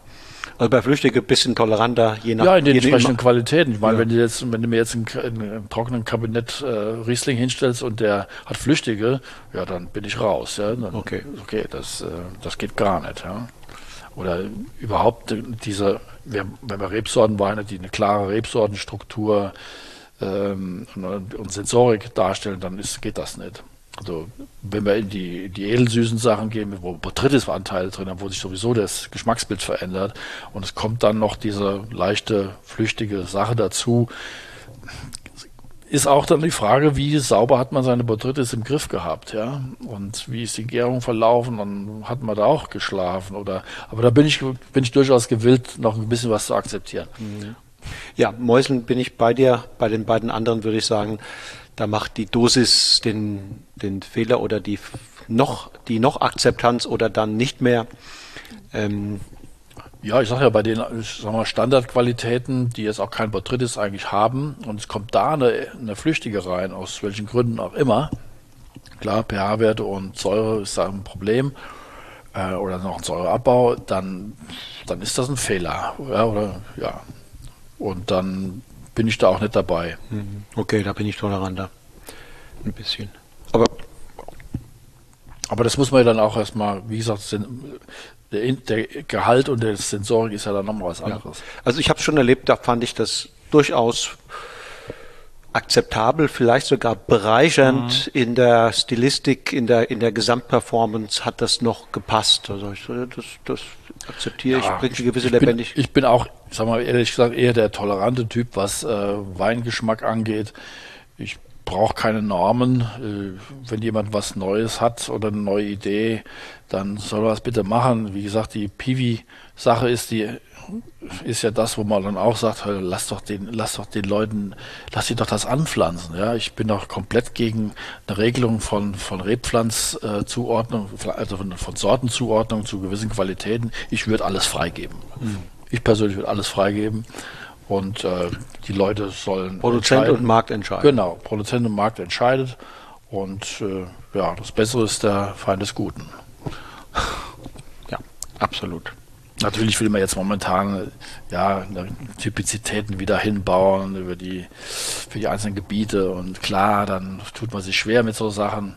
[SPEAKER 3] Also bei Flüchtigen ein bisschen toleranter,
[SPEAKER 2] je nach Ja, in den entsprechenden Qualitäten. Ich meine, ja. wenn, du jetzt, wenn du mir jetzt ein, ein, trockenen Kabinett äh, Riesling hinstellst und der hat Flüchtige, ja, dann bin ich raus. Ja? Dann,
[SPEAKER 3] okay.
[SPEAKER 2] Okay, das, äh, das geht gar nicht. Ja? Oder überhaupt diese, wenn wir Rebsortenweine, die eine klare Rebsortenstruktur ähm, und, und Sensorik darstellen, dann ist, geht das nicht. Also wenn wir in die, die edelsüßen Sachen gehen, wo Botrytis-Anteile drin haben, wo sich sowieso das Geschmacksbild verändert und es kommt dann noch diese leichte, flüchtige Sache dazu, ist auch dann die Frage, wie sauber hat man seine Botrytis im Griff gehabt, ja? Und wie ist die Gärung verlaufen? Dann hat man da auch geschlafen oder, aber da bin ich, bin ich durchaus gewillt, noch ein bisschen was zu akzeptieren. Mhm.
[SPEAKER 1] Ja, Mäuseln bin ich bei dir. Bei den beiden anderen würde ich sagen, da macht die Dosis den, den Fehler oder die noch, die noch Akzeptanz oder dann nicht mehr. Ähm,
[SPEAKER 2] ja, ich sage ja, bei den sag mal, Standardqualitäten, die jetzt auch kein Botrytis eigentlich haben, und es kommt da eine, eine Flüchtige rein, aus welchen Gründen auch immer. Klar, pH-Werte und Säure ist da ein Problem äh, oder noch ein Säureabbau, dann, dann ist das ein Fehler. Ja, oder, ja. Und dann bin ich da auch nicht dabei.
[SPEAKER 1] Mhm. Okay, da bin ich toleranter. Ein bisschen. Aber
[SPEAKER 2] aber das muss man ja dann auch erstmal, wie gesagt, der, der, Gehalt und der Sensorik ist ja dann nochmal was anderes. Ja.
[SPEAKER 1] Also ich habe es schon erlebt, da fand ich das durchaus akzeptabel, vielleicht sogar bereichernd mhm. in der Stilistik, in der, in der Gesamtperformance hat das noch gepasst. Also ich, das, das akzeptiere ja, ich, bringt eine gewisse Lebendigkeit.
[SPEAKER 2] Ich bin auch, ich sag mal ehrlich gesagt, eher der tolerante Typ, was äh, Weingeschmack angeht. Ich brauche keine Normen. Äh, wenn jemand was Neues hat oder eine neue Idee, dann soll er das bitte machen. Wie gesagt, die Piwi-Sache ist die ist ja das, wo man dann auch sagt, lass doch den, lass doch den Leuten, lass sie doch das anpflanzen. Ja, ich bin doch komplett gegen eine Regelung von von Rebpflanzzuordnung, also von, von Sortenzuordnung zu gewissen Qualitäten. Ich würde alles freigeben. Mhm. Ich persönlich würde alles freigeben. Und äh, die Leute sollen.
[SPEAKER 1] Produzent und Markt entscheiden.
[SPEAKER 2] Genau, Produzent und Markt entscheidet. Und äh, ja, das Bessere ist der Feind des Guten. *laughs*
[SPEAKER 1] Ja, absolut.
[SPEAKER 2] Natürlich will man jetzt momentan ja Typizitäten wieder hinbauen über die für die einzelnen Gebiete und klar, dann tut man sich schwer mit so Sachen.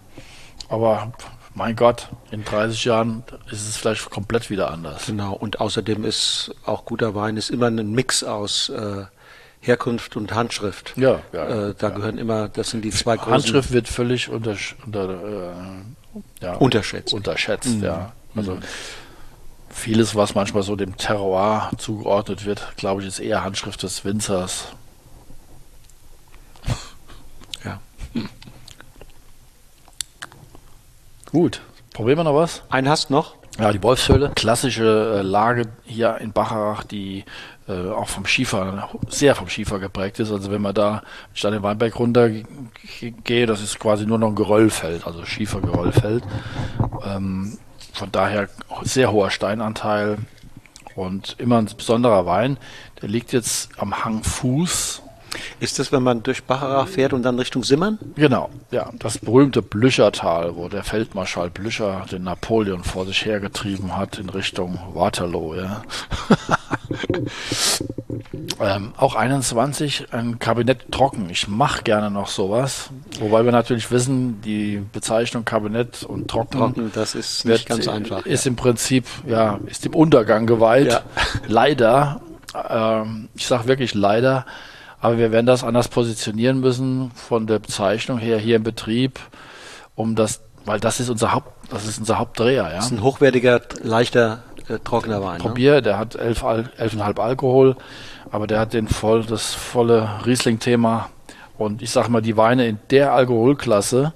[SPEAKER 2] Aber mein Gott, in 30 Jahren ist es vielleicht komplett wieder anders.
[SPEAKER 1] Genau, und außerdem ist auch guter Wein ist immer ein Mix aus äh, Herkunft und Handschrift.
[SPEAKER 2] Ja, ja.
[SPEAKER 1] Äh, da
[SPEAKER 2] ja.
[SPEAKER 1] gehören immer, das sind die zwei
[SPEAKER 2] großen. Handschrift wird völlig unter, unter, äh,
[SPEAKER 1] ja, unterschätzt.
[SPEAKER 2] Unterschätzt, mhm. ja. Also mhm vieles, was manchmal so dem Terroir zugeordnet wird, glaube ich, ist eher Handschrift des Winzers.
[SPEAKER 1] Ja. *laughs*
[SPEAKER 2] Gut. Probieren wir noch was?
[SPEAKER 1] Einen hast noch?
[SPEAKER 2] Ja, die Wolfshöhle. Klassische äh, Lage hier in Bacharach, die äh, auch vom Schiefer, sehr vom Schiefer geprägt ist. Also wenn man da, da den Weinberg runtergehe, das ist quasi nur noch ein Geröllfeld, also Schiefergeröllfeld. Ähm, von daher sehr hoher Steinanteil und immer ein besonderer Wein. Der liegt jetzt am Hang Fuß.
[SPEAKER 1] Ist das, wenn man durch Bacharach fährt und dann Richtung Simmern?
[SPEAKER 2] Genau, ja. Das berühmte Blüchertal, wo der Feldmarschall Blücher den Napoleon vor sich hergetrieben hat in Richtung Waterloo, ja. *laughs* ähm, auch 21, ein Kabinett trocken. Ich mache gerne noch sowas. Wobei wir natürlich wissen, die Bezeichnung Kabinett und trocken, trocken
[SPEAKER 1] das ist nicht ganz einfach.
[SPEAKER 2] Ist ja. im Prinzip, ja, ist dem Untergang geweiht. Ja. *laughs* Leider. Ähm, ich sage wirklich leider. Aber wir werden das anders positionieren müssen von der Bezeichnung her hier im Betrieb, um das, weil das ist unser Haupt, das ist unser Hauptdreher. Ja? Das
[SPEAKER 1] ist ein hochwertiger, leichter, äh, trockener Wein.
[SPEAKER 2] Probier, ne? der hat 11,5 11 Alkohol, aber der hat den voll, das volle Riesling-Thema. Und ich sage mal, die Weine in der Alkoholklasse,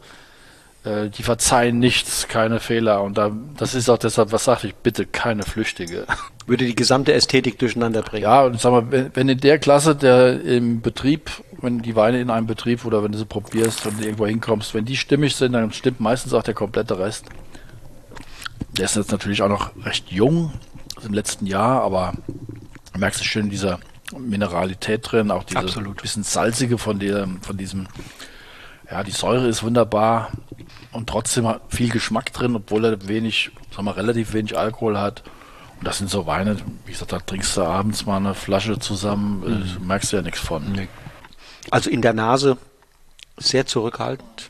[SPEAKER 2] äh, die verzeihen nichts, keine Fehler. Und da, das ist auch deshalb, was sagte ich, bitte keine Flüchtige. *laughs*
[SPEAKER 1] Würde die gesamte Ästhetik durcheinander bringen.
[SPEAKER 2] Ja, und sag mal, wenn, wenn in der Klasse, der im Betrieb, wenn die Weine in einem Betrieb oder wenn du sie probierst und irgendwo hinkommst, wenn die stimmig sind, dann stimmt meistens auch der komplette Rest. Der ist jetzt natürlich auch noch recht jung, im letzten Jahr, aber merkst du schön dieser Mineralität drin, auch diese
[SPEAKER 1] Absolut.
[SPEAKER 2] bisschen salzige von, der, von diesem, ja, die Säure ist wunderbar und trotzdem viel Geschmack drin, obwohl er wenig, sagen wir, relativ wenig Alkohol hat. Und das sind so Weine, wie gesagt, da trinkst du abends mal eine Flasche zusammen, äh, mhm. merkst du ja nichts von. Nee.
[SPEAKER 1] Also in der Nase sehr zurückhaltend.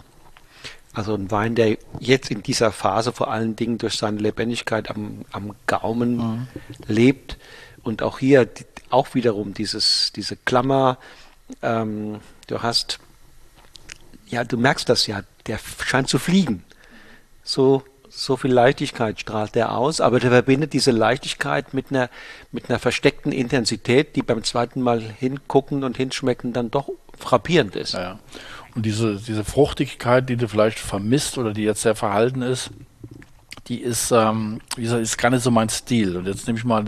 [SPEAKER 1] Also ein Wein, der jetzt in dieser Phase vor allen Dingen durch seine Lebendigkeit am, am Gaumen mhm. lebt. Und auch hier auch wiederum dieses, diese Klammer, ähm, du hast ja, du merkst das ja, der scheint zu fliegen. So, so viel Leichtigkeit strahlt der aus, aber der verbindet diese Leichtigkeit mit einer, mit einer versteckten Intensität, die beim zweiten Mal hingucken und hinschmecken dann doch frappierend ist.
[SPEAKER 2] Ja, Und diese, diese Fruchtigkeit, die du vielleicht vermisst oder die jetzt sehr verhalten ist, die ist, ähm, wie gesagt, ist gar nicht so mein Stil. Und jetzt nehme ich mal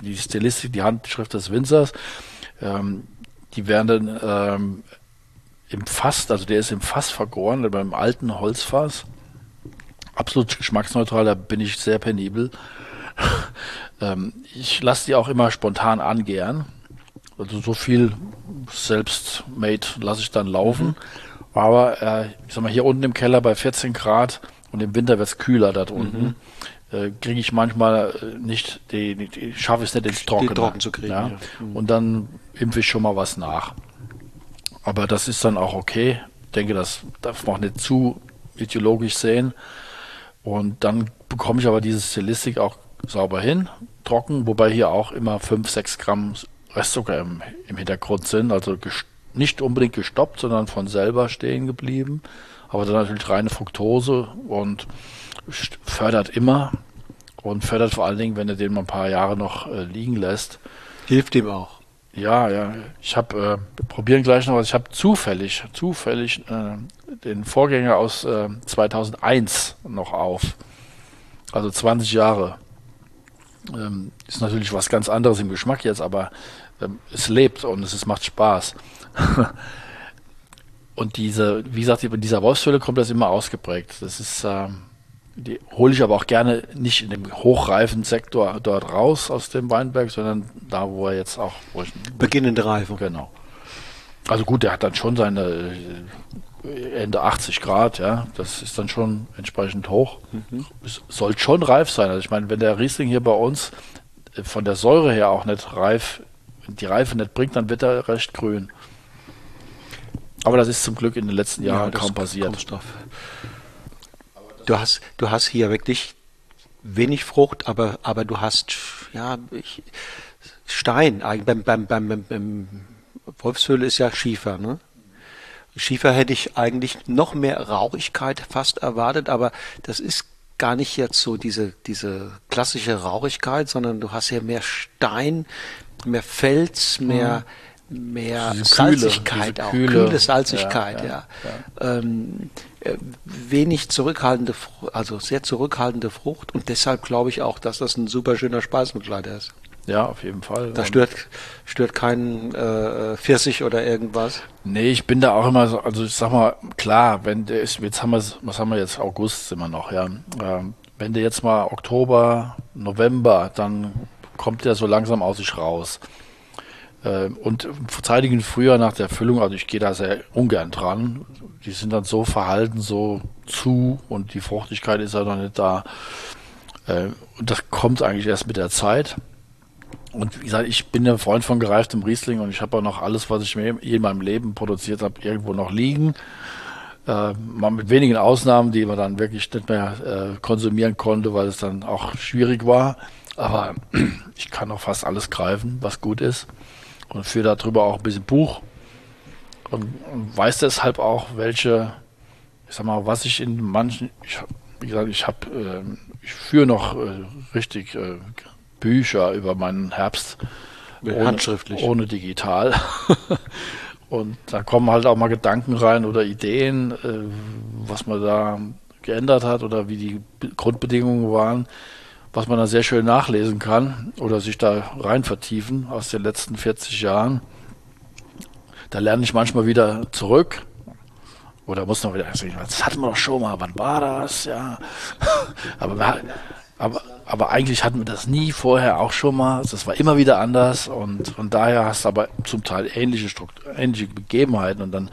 [SPEAKER 2] die Stilistik, die Handschrift des Winzers. Ähm, die werden dann ähm, im Fass, also der ist im Fass vergoren, beim alten Holzfass. Absolut geschmacksneutral, da bin ich sehr penibel. *laughs* ähm, ich lasse die auch immer spontan angären. Also so viel selbst-made lasse ich dann laufen. Mhm. Aber äh, ich sag mal, hier unten im Keller bei 14 Grad und im Winter wird es kühler dort unten. Mhm. Äh, kriege ich manchmal äh, nicht, die, die, schaffe ich es nicht ins Trockene.
[SPEAKER 1] trocken zu kriegen. Ja? Ja.
[SPEAKER 2] Mhm. Und dann impfe ich schon mal was nach. Aber das ist dann auch okay. Ich denke, das darf man auch nicht zu ideologisch sehen. Und dann bekomme ich aber diese Stilistik auch sauber hin, trocken, wobei hier auch immer 5, 6 Gramm Restzucker im, im Hintergrund sind. Also nicht unbedingt gestoppt, sondern von selber stehen geblieben aber dann natürlich reine Fructose und fördert immer und fördert vor allen Dingen, wenn er den mal ein paar Jahre noch äh, liegen lässt.
[SPEAKER 1] Hilft ihm auch.
[SPEAKER 2] Ja, ja. Ich habe, äh, probieren gleich noch was. Ich habe zufällig, zufällig äh, den Vorgänger aus äh, 2001 noch auf. Also 20 Jahre. Ähm, ist natürlich was ganz anderes im Geschmack jetzt, aber ähm, es lebt und es, es macht Spaß. *laughs* Und diese, wie gesagt, in dieser Wolfshöhle kommt das immer ausgeprägt. Das ist, ähm, die hole ich aber auch gerne nicht in dem hochreifen Sektor dort raus aus dem Weinberg, sondern da, wo er jetzt auch. Wo ich,
[SPEAKER 1] Beginnende Reifung.
[SPEAKER 2] Genau. Also gut, der hat dann schon seine äh, Ende 80 Grad, ja. Das ist dann schon entsprechend hoch. Mhm. Es soll schon reif sein. Also ich meine, wenn der Riesling hier bei uns äh, von der Säure her auch nicht reif, die Reife nicht bringt, dann wird er recht grün. Aber das ist zum Glück in den letzten Jahren ja, kaum passiert.
[SPEAKER 1] Du hast, du hast hier wirklich wenig Frucht, aber, aber du hast ja ich, Stein. Beim, beim, beim, beim Wolfshöhle ist ja Schiefer, ne? Schiefer hätte ich eigentlich noch mehr Rauchigkeit fast erwartet, aber das ist gar nicht jetzt so diese, diese klassische Rauchigkeit, sondern du hast ja mehr Stein, mehr Fels, mehr, mhm mehr Salzigkeit
[SPEAKER 2] Kühle,
[SPEAKER 1] auch,
[SPEAKER 2] kühle,
[SPEAKER 1] Salzigkeit, ja. ja, ja. Ähm, äh, wenig zurückhaltende, also sehr zurückhaltende Frucht und deshalb glaube ich auch, dass das ein super schöner Speisbegleiter ist.
[SPEAKER 2] Ja, auf jeden Fall.
[SPEAKER 1] Da stört, stört kein äh, Pfirsich oder irgendwas?
[SPEAKER 2] Nee, ich bin da auch immer so, also ich sag mal, klar, wenn der ist, jetzt haben wir, was haben wir jetzt, August sind wir noch, ja. Ähm, wenn der jetzt mal Oktober, November, dann kommt der so langsam aus sich raus. Ähm, und verteidigen früher nach der Füllung, also ich gehe da sehr ungern dran. Die sind dann so verhalten, so zu und die Fruchtigkeit ist ja noch nicht da. Ähm, und das kommt eigentlich erst mit der Zeit. Und wie gesagt, ich bin ja Freund von gereiftem Riesling und ich habe auch noch alles, was ich mir in meinem Leben produziert habe, irgendwo noch liegen. Äh, mit wenigen Ausnahmen, die man dann wirklich nicht mehr äh, konsumieren konnte, weil es dann auch schwierig war. Aber *clears throat* ich kann auch fast alles greifen, was gut ist und führe darüber auch ein bisschen Buch und, weiß deshalb auch, welche, ich sag mal, was ich in manchen, ich, wie gesagt, ich habe, äh, ich führe noch äh, richtig äh, Bücher über meinen Herbst.
[SPEAKER 1] Ohne, Handschriftlich.
[SPEAKER 2] Ohne digital. *laughs* und da kommen halt auch mal Gedanken rein oder Ideen, äh, was man da geändert hat oder wie die Grundbedingungen waren was man da sehr schön nachlesen kann oder sich da rein vertiefen aus den letzten 40 Jahren. Da lerne ich manchmal wieder zurück oder muss noch wieder, das hatten wir doch schon mal, wann war das? Ja. *laughs* aber, aber, aber eigentlich hatten wir das nie vorher auch schon mal. Das war immer wieder anders und von daher hast du aber zum Teil ähnliche ähnliche Begebenheiten und dann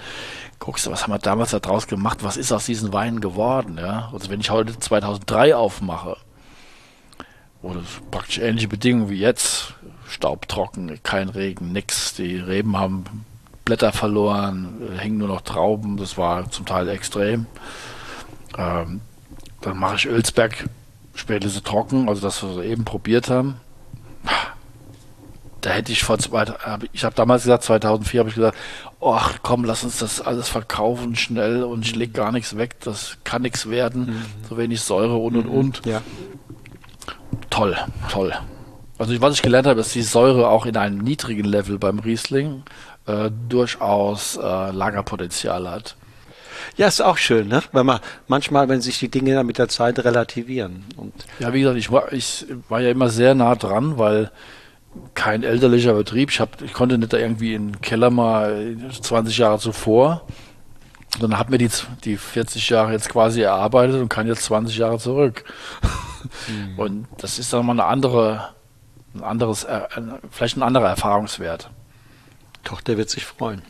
[SPEAKER 2] guckst du, was haben wir damals da draus gemacht, was ist aus diesen Weinen geworden, ja? Also wenn ich heute 2003 aufmache, oder praktisch ähnliche Bedingungen wie jetzt. Staubtrocken, kein Regen, nix. Die Reben haben Blätter verloren, äh, hängen nur noch Trauben. Das war zum Teil extrem. Ähm, dann mache ich Ölsberg Spätlese trocken, also das, was wir eben probiert haben. da hätte ich vor zwei, ich habe damals gesagt, 2004 habe ich gesagt, ach komm, lass uns das alles verkaufen schnell und ich leg gar nichts weg, das kann nichts werden, mhm. so wenig Säure und und und. Ja. Toll, toll. Also was ich gelernt habe, ist die Säure auch in einem niedrigen Level beim Riesling äh, durchaus äh, Lagerpotenzial hat.
[SPEAKER 3] Ja, ist auch schön, ne? Weil man manchmal, wenn sich die Dinge dann mit der Zeit relativieren. Und
[SPEAKER 2] ja, wie gesagt, ich war, ich war ja immer sehr nah dran, weil kein elterlicher Betrieb. Ich, hab, ich konnte nicht da irgendwie in den Keller mal 20 Jahre zuvor. Dann hat mir die, die 40 Jahre jetzt quasi erarbeitet und kann jetzt 20 Jahre zurück. *laughs* Mhm. Und das ist dann mal eine andere, ein anderes, vielleicht ein anderer Erfahrungswert.
[SPEAKER 3] Tochter wird sich freuen.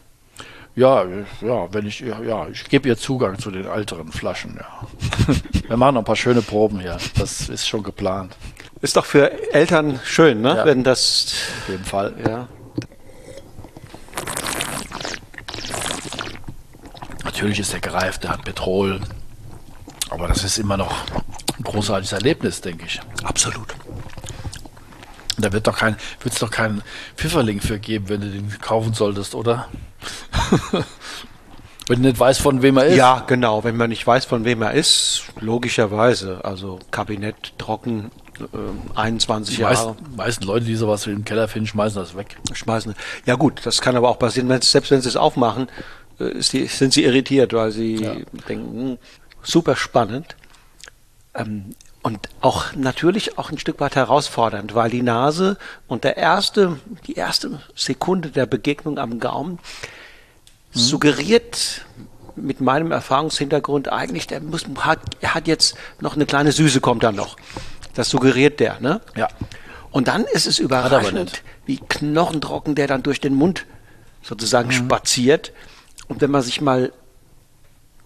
[SPEAKER 2] Ja, ja, wenn ich, ja, ich gebe ihr Zugang zu den älteren Flaschen, ja. *laughs* Wir machen noch ein paar schöne Proben hier. Das ist schon geplant.
[SPEAKER 3] Ist doch für Eltern schön, ne? Ja, wenn das.
[SPEAKER 2] Auf jeden Fall. Ja. Natürlich ist er gereift, der hat Petrol. Aber das ist immer noch ein großartiges Erlebnis, denke ich.
[SPEAKER 3] Absolut.
[SPEAKER 2] Da wird doch kein, wird es doch keinen Pfifferling für geben, wenn du den kaufen solltest, oder? *laughs* wenn du nicht weißt, von wem er ist.
[SPEAKER 3] Ja, genau. Wenn man nicht weiß, von wem er ist, logischerweise. Also Kabinett trocken, äh, 21
[SPEAKER 2] die
[SPEAKER 3] Jahre.
[SPEAKER 2] Meisten, meisten Leute, die sowas im Keller finden, schmeißen das weg.
[SPEAKER 3] Schmeißen. Ja gut, das kann aber auch passieren, wenn, selbst wenn sie es aufmachen, äh, die, sind sie irritiert, weil sie ja. denken, hm, super spannend. Ähm, und auch natürlich auch ein Stück weit herausfordernd, weil die Nase und der erste, die erste Sekunde der Begegnung am Gaumen mhm. suggeriert mit meinem Erfahrungshintergrund eigentlich, der muss, hat, er hat jetzt noch eine kleine Süße kommt dann noch. Das suggeriert der, ne?
[SPEAKER 2] Ja.
[SPEAKER 3] Und dann ist es überraschend, wie knochentrocken der dann durch den Mund sozusagen mhm. spaziert. Und wenn man sich mal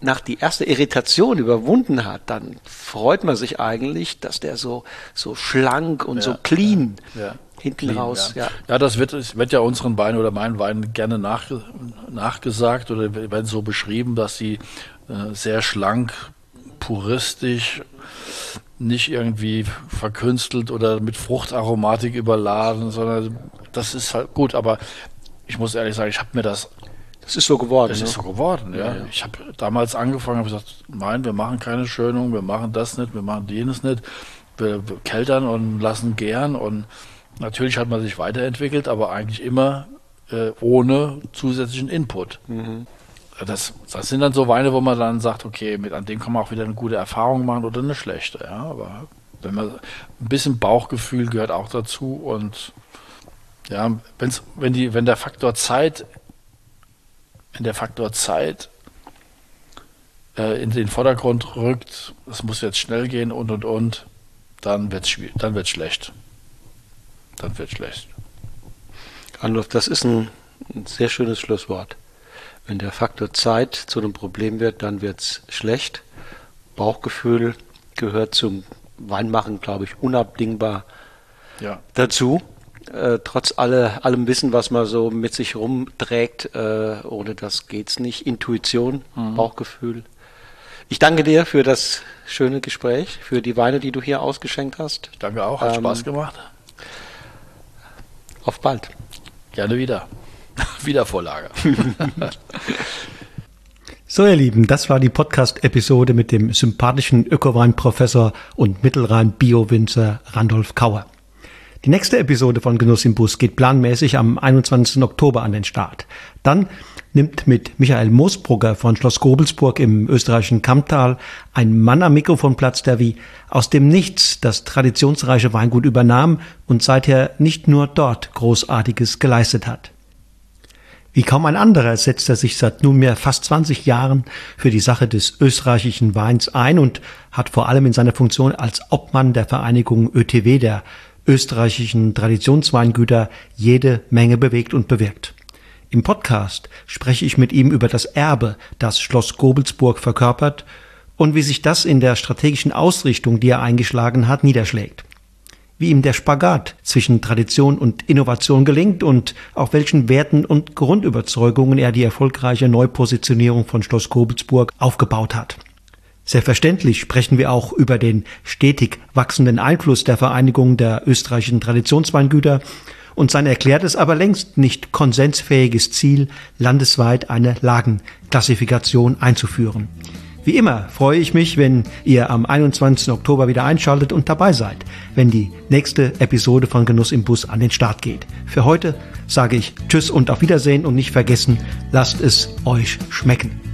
[SPEAKER 3] nach die erste Irritation überwunden hat, dann freut man sich eigentlich, dass der so, so schlank und ja, so clean ja, ja. hinten clean, raus.
[SPEAKER 2] Ja. ja, das wird, das wird ja unseren Weinen oder meinen Weinen gerne nach, nachgesagt oder werden so beschrieben, dass sie äh, sehr schlank, puristisch, nicht irgendwie verkünstelt oder mit Fruchtaromatik überladen, sondern das ist halt gut. Aber ich muss ehrlich sagen, ich habe mir das
[SPEAKER 3] es ist so geworden.
[SPEAKER 2] Es ne? ist so geworden, ja. ja. Ich habe damals angefangen, habe gesagt, nein, wir machen keine Schönung, wir machen das nicht, wir machen jenes nicht. Wir, wir keltern und lassen gern und natürlich hat man sich weiterentwickelt, aber eigentlich immer äh, ohne zusätzlichen Input. Mhm. Das, das sind dann so Weine, wo man dann sagt, okay, mit an dem kann man auch wieder eine gute Erfahrung machen oder eine schlechte, ja. Aber wenn man ein bisschen Bauchgefühl gehört auch dazu und ja, wenn's, wenn die, wenn der Faktor Zeit wenn der Faktor Zeit äh, in den Vordergrund rückt, es muss jetzt schnell gehen und und und, dann wird es dann wird's schlecht. Dann wird schlecht.
[SPEAKER 3] Anruf, das ist ein, ein, sehr schönes Schlusswort. Wenn der Faktor Zeit zu einem Problem wird, dann wird es schlecht. Bauchgefühl gehört zum Weinmachen, glaube ich, unabdingbar ja. dazu äh, trotz alle, allem Wissen, was man so mit sich rumträgt, äh, ohne das geht's nicht. Intuition, mhm. Bauchgefühl. Ich danke dir für das schöne Gespräch, für die Weine, die du hier ausgeschenkt hast.
[SPEAKER 2] Ich danke auch, hat ähm, Spaß gemacht.
[SPEAKER 3] Auf bald.
[SPEAKER 2] Gerne wieder. *laughs* Wiedervorlage. *laughs*
[SPEAKER 1] So, ihr Lieben, das war die Podcast-Episode mit dem sympathischen Ökowein-Professor und Mittelrhein-Bio-Winzer Randolph Kauer. Die nächste Episode von Genuss im Bus geht planmäßig am 21. Oktober an den Start. Dann nimmt mit Michael Moosbrugger von Schloss Gobelsburg im österreichischen Kammtal ein Mann am Mikrofon Platz, der wie aus dem Nichts das traditionsreiche Weingut übernahm und seither nicht nur dort Großartiges geleistet hat. Wie kaum ein anderer setzt er sich seit nunmehr fast 20 Jahren für die Sache des österreichischen Weins ein und hat vor allem in seiner Funktion als Obmann der Vereinigung ÖTW, der österreichischen Traditionsweingüter jede Menge bewegt und bewirkt. Im Podcast spreche ich mit ihm über das Erbe, das Schloss Gobelsburg verkörpert und wie sich das in der strategischen Ausrichtung, die er eingeschlagen hat, niederschlägt. Wie ihm der Spagat zwischen Tradition und Innovation gelingt und auf welchen Werten und Grundüberzeugungen er die erfolgreiche Neupositionierung von Schloss Gobelsburg aufgebaut hat. Selbstverständlich sprechen wir auch über den stetig wachsenden Einfluss der Vereinigung der österreichischen Traditionsweingüter und sein erklärtes, aber längst nicht konsensfähiges Ziel, landesweit eine Lagenklassifikation einzuführen. Wie immer freue ich mich, wenn ihr am 21. Oktober wieder einschaltet und dabei seid, wenn die nächste Episode von Genuss im Bus an den Start geht. Für heute sage ich Tschüss und auf Wiedersehen und nicht vergessen, lasst es euch schmecken.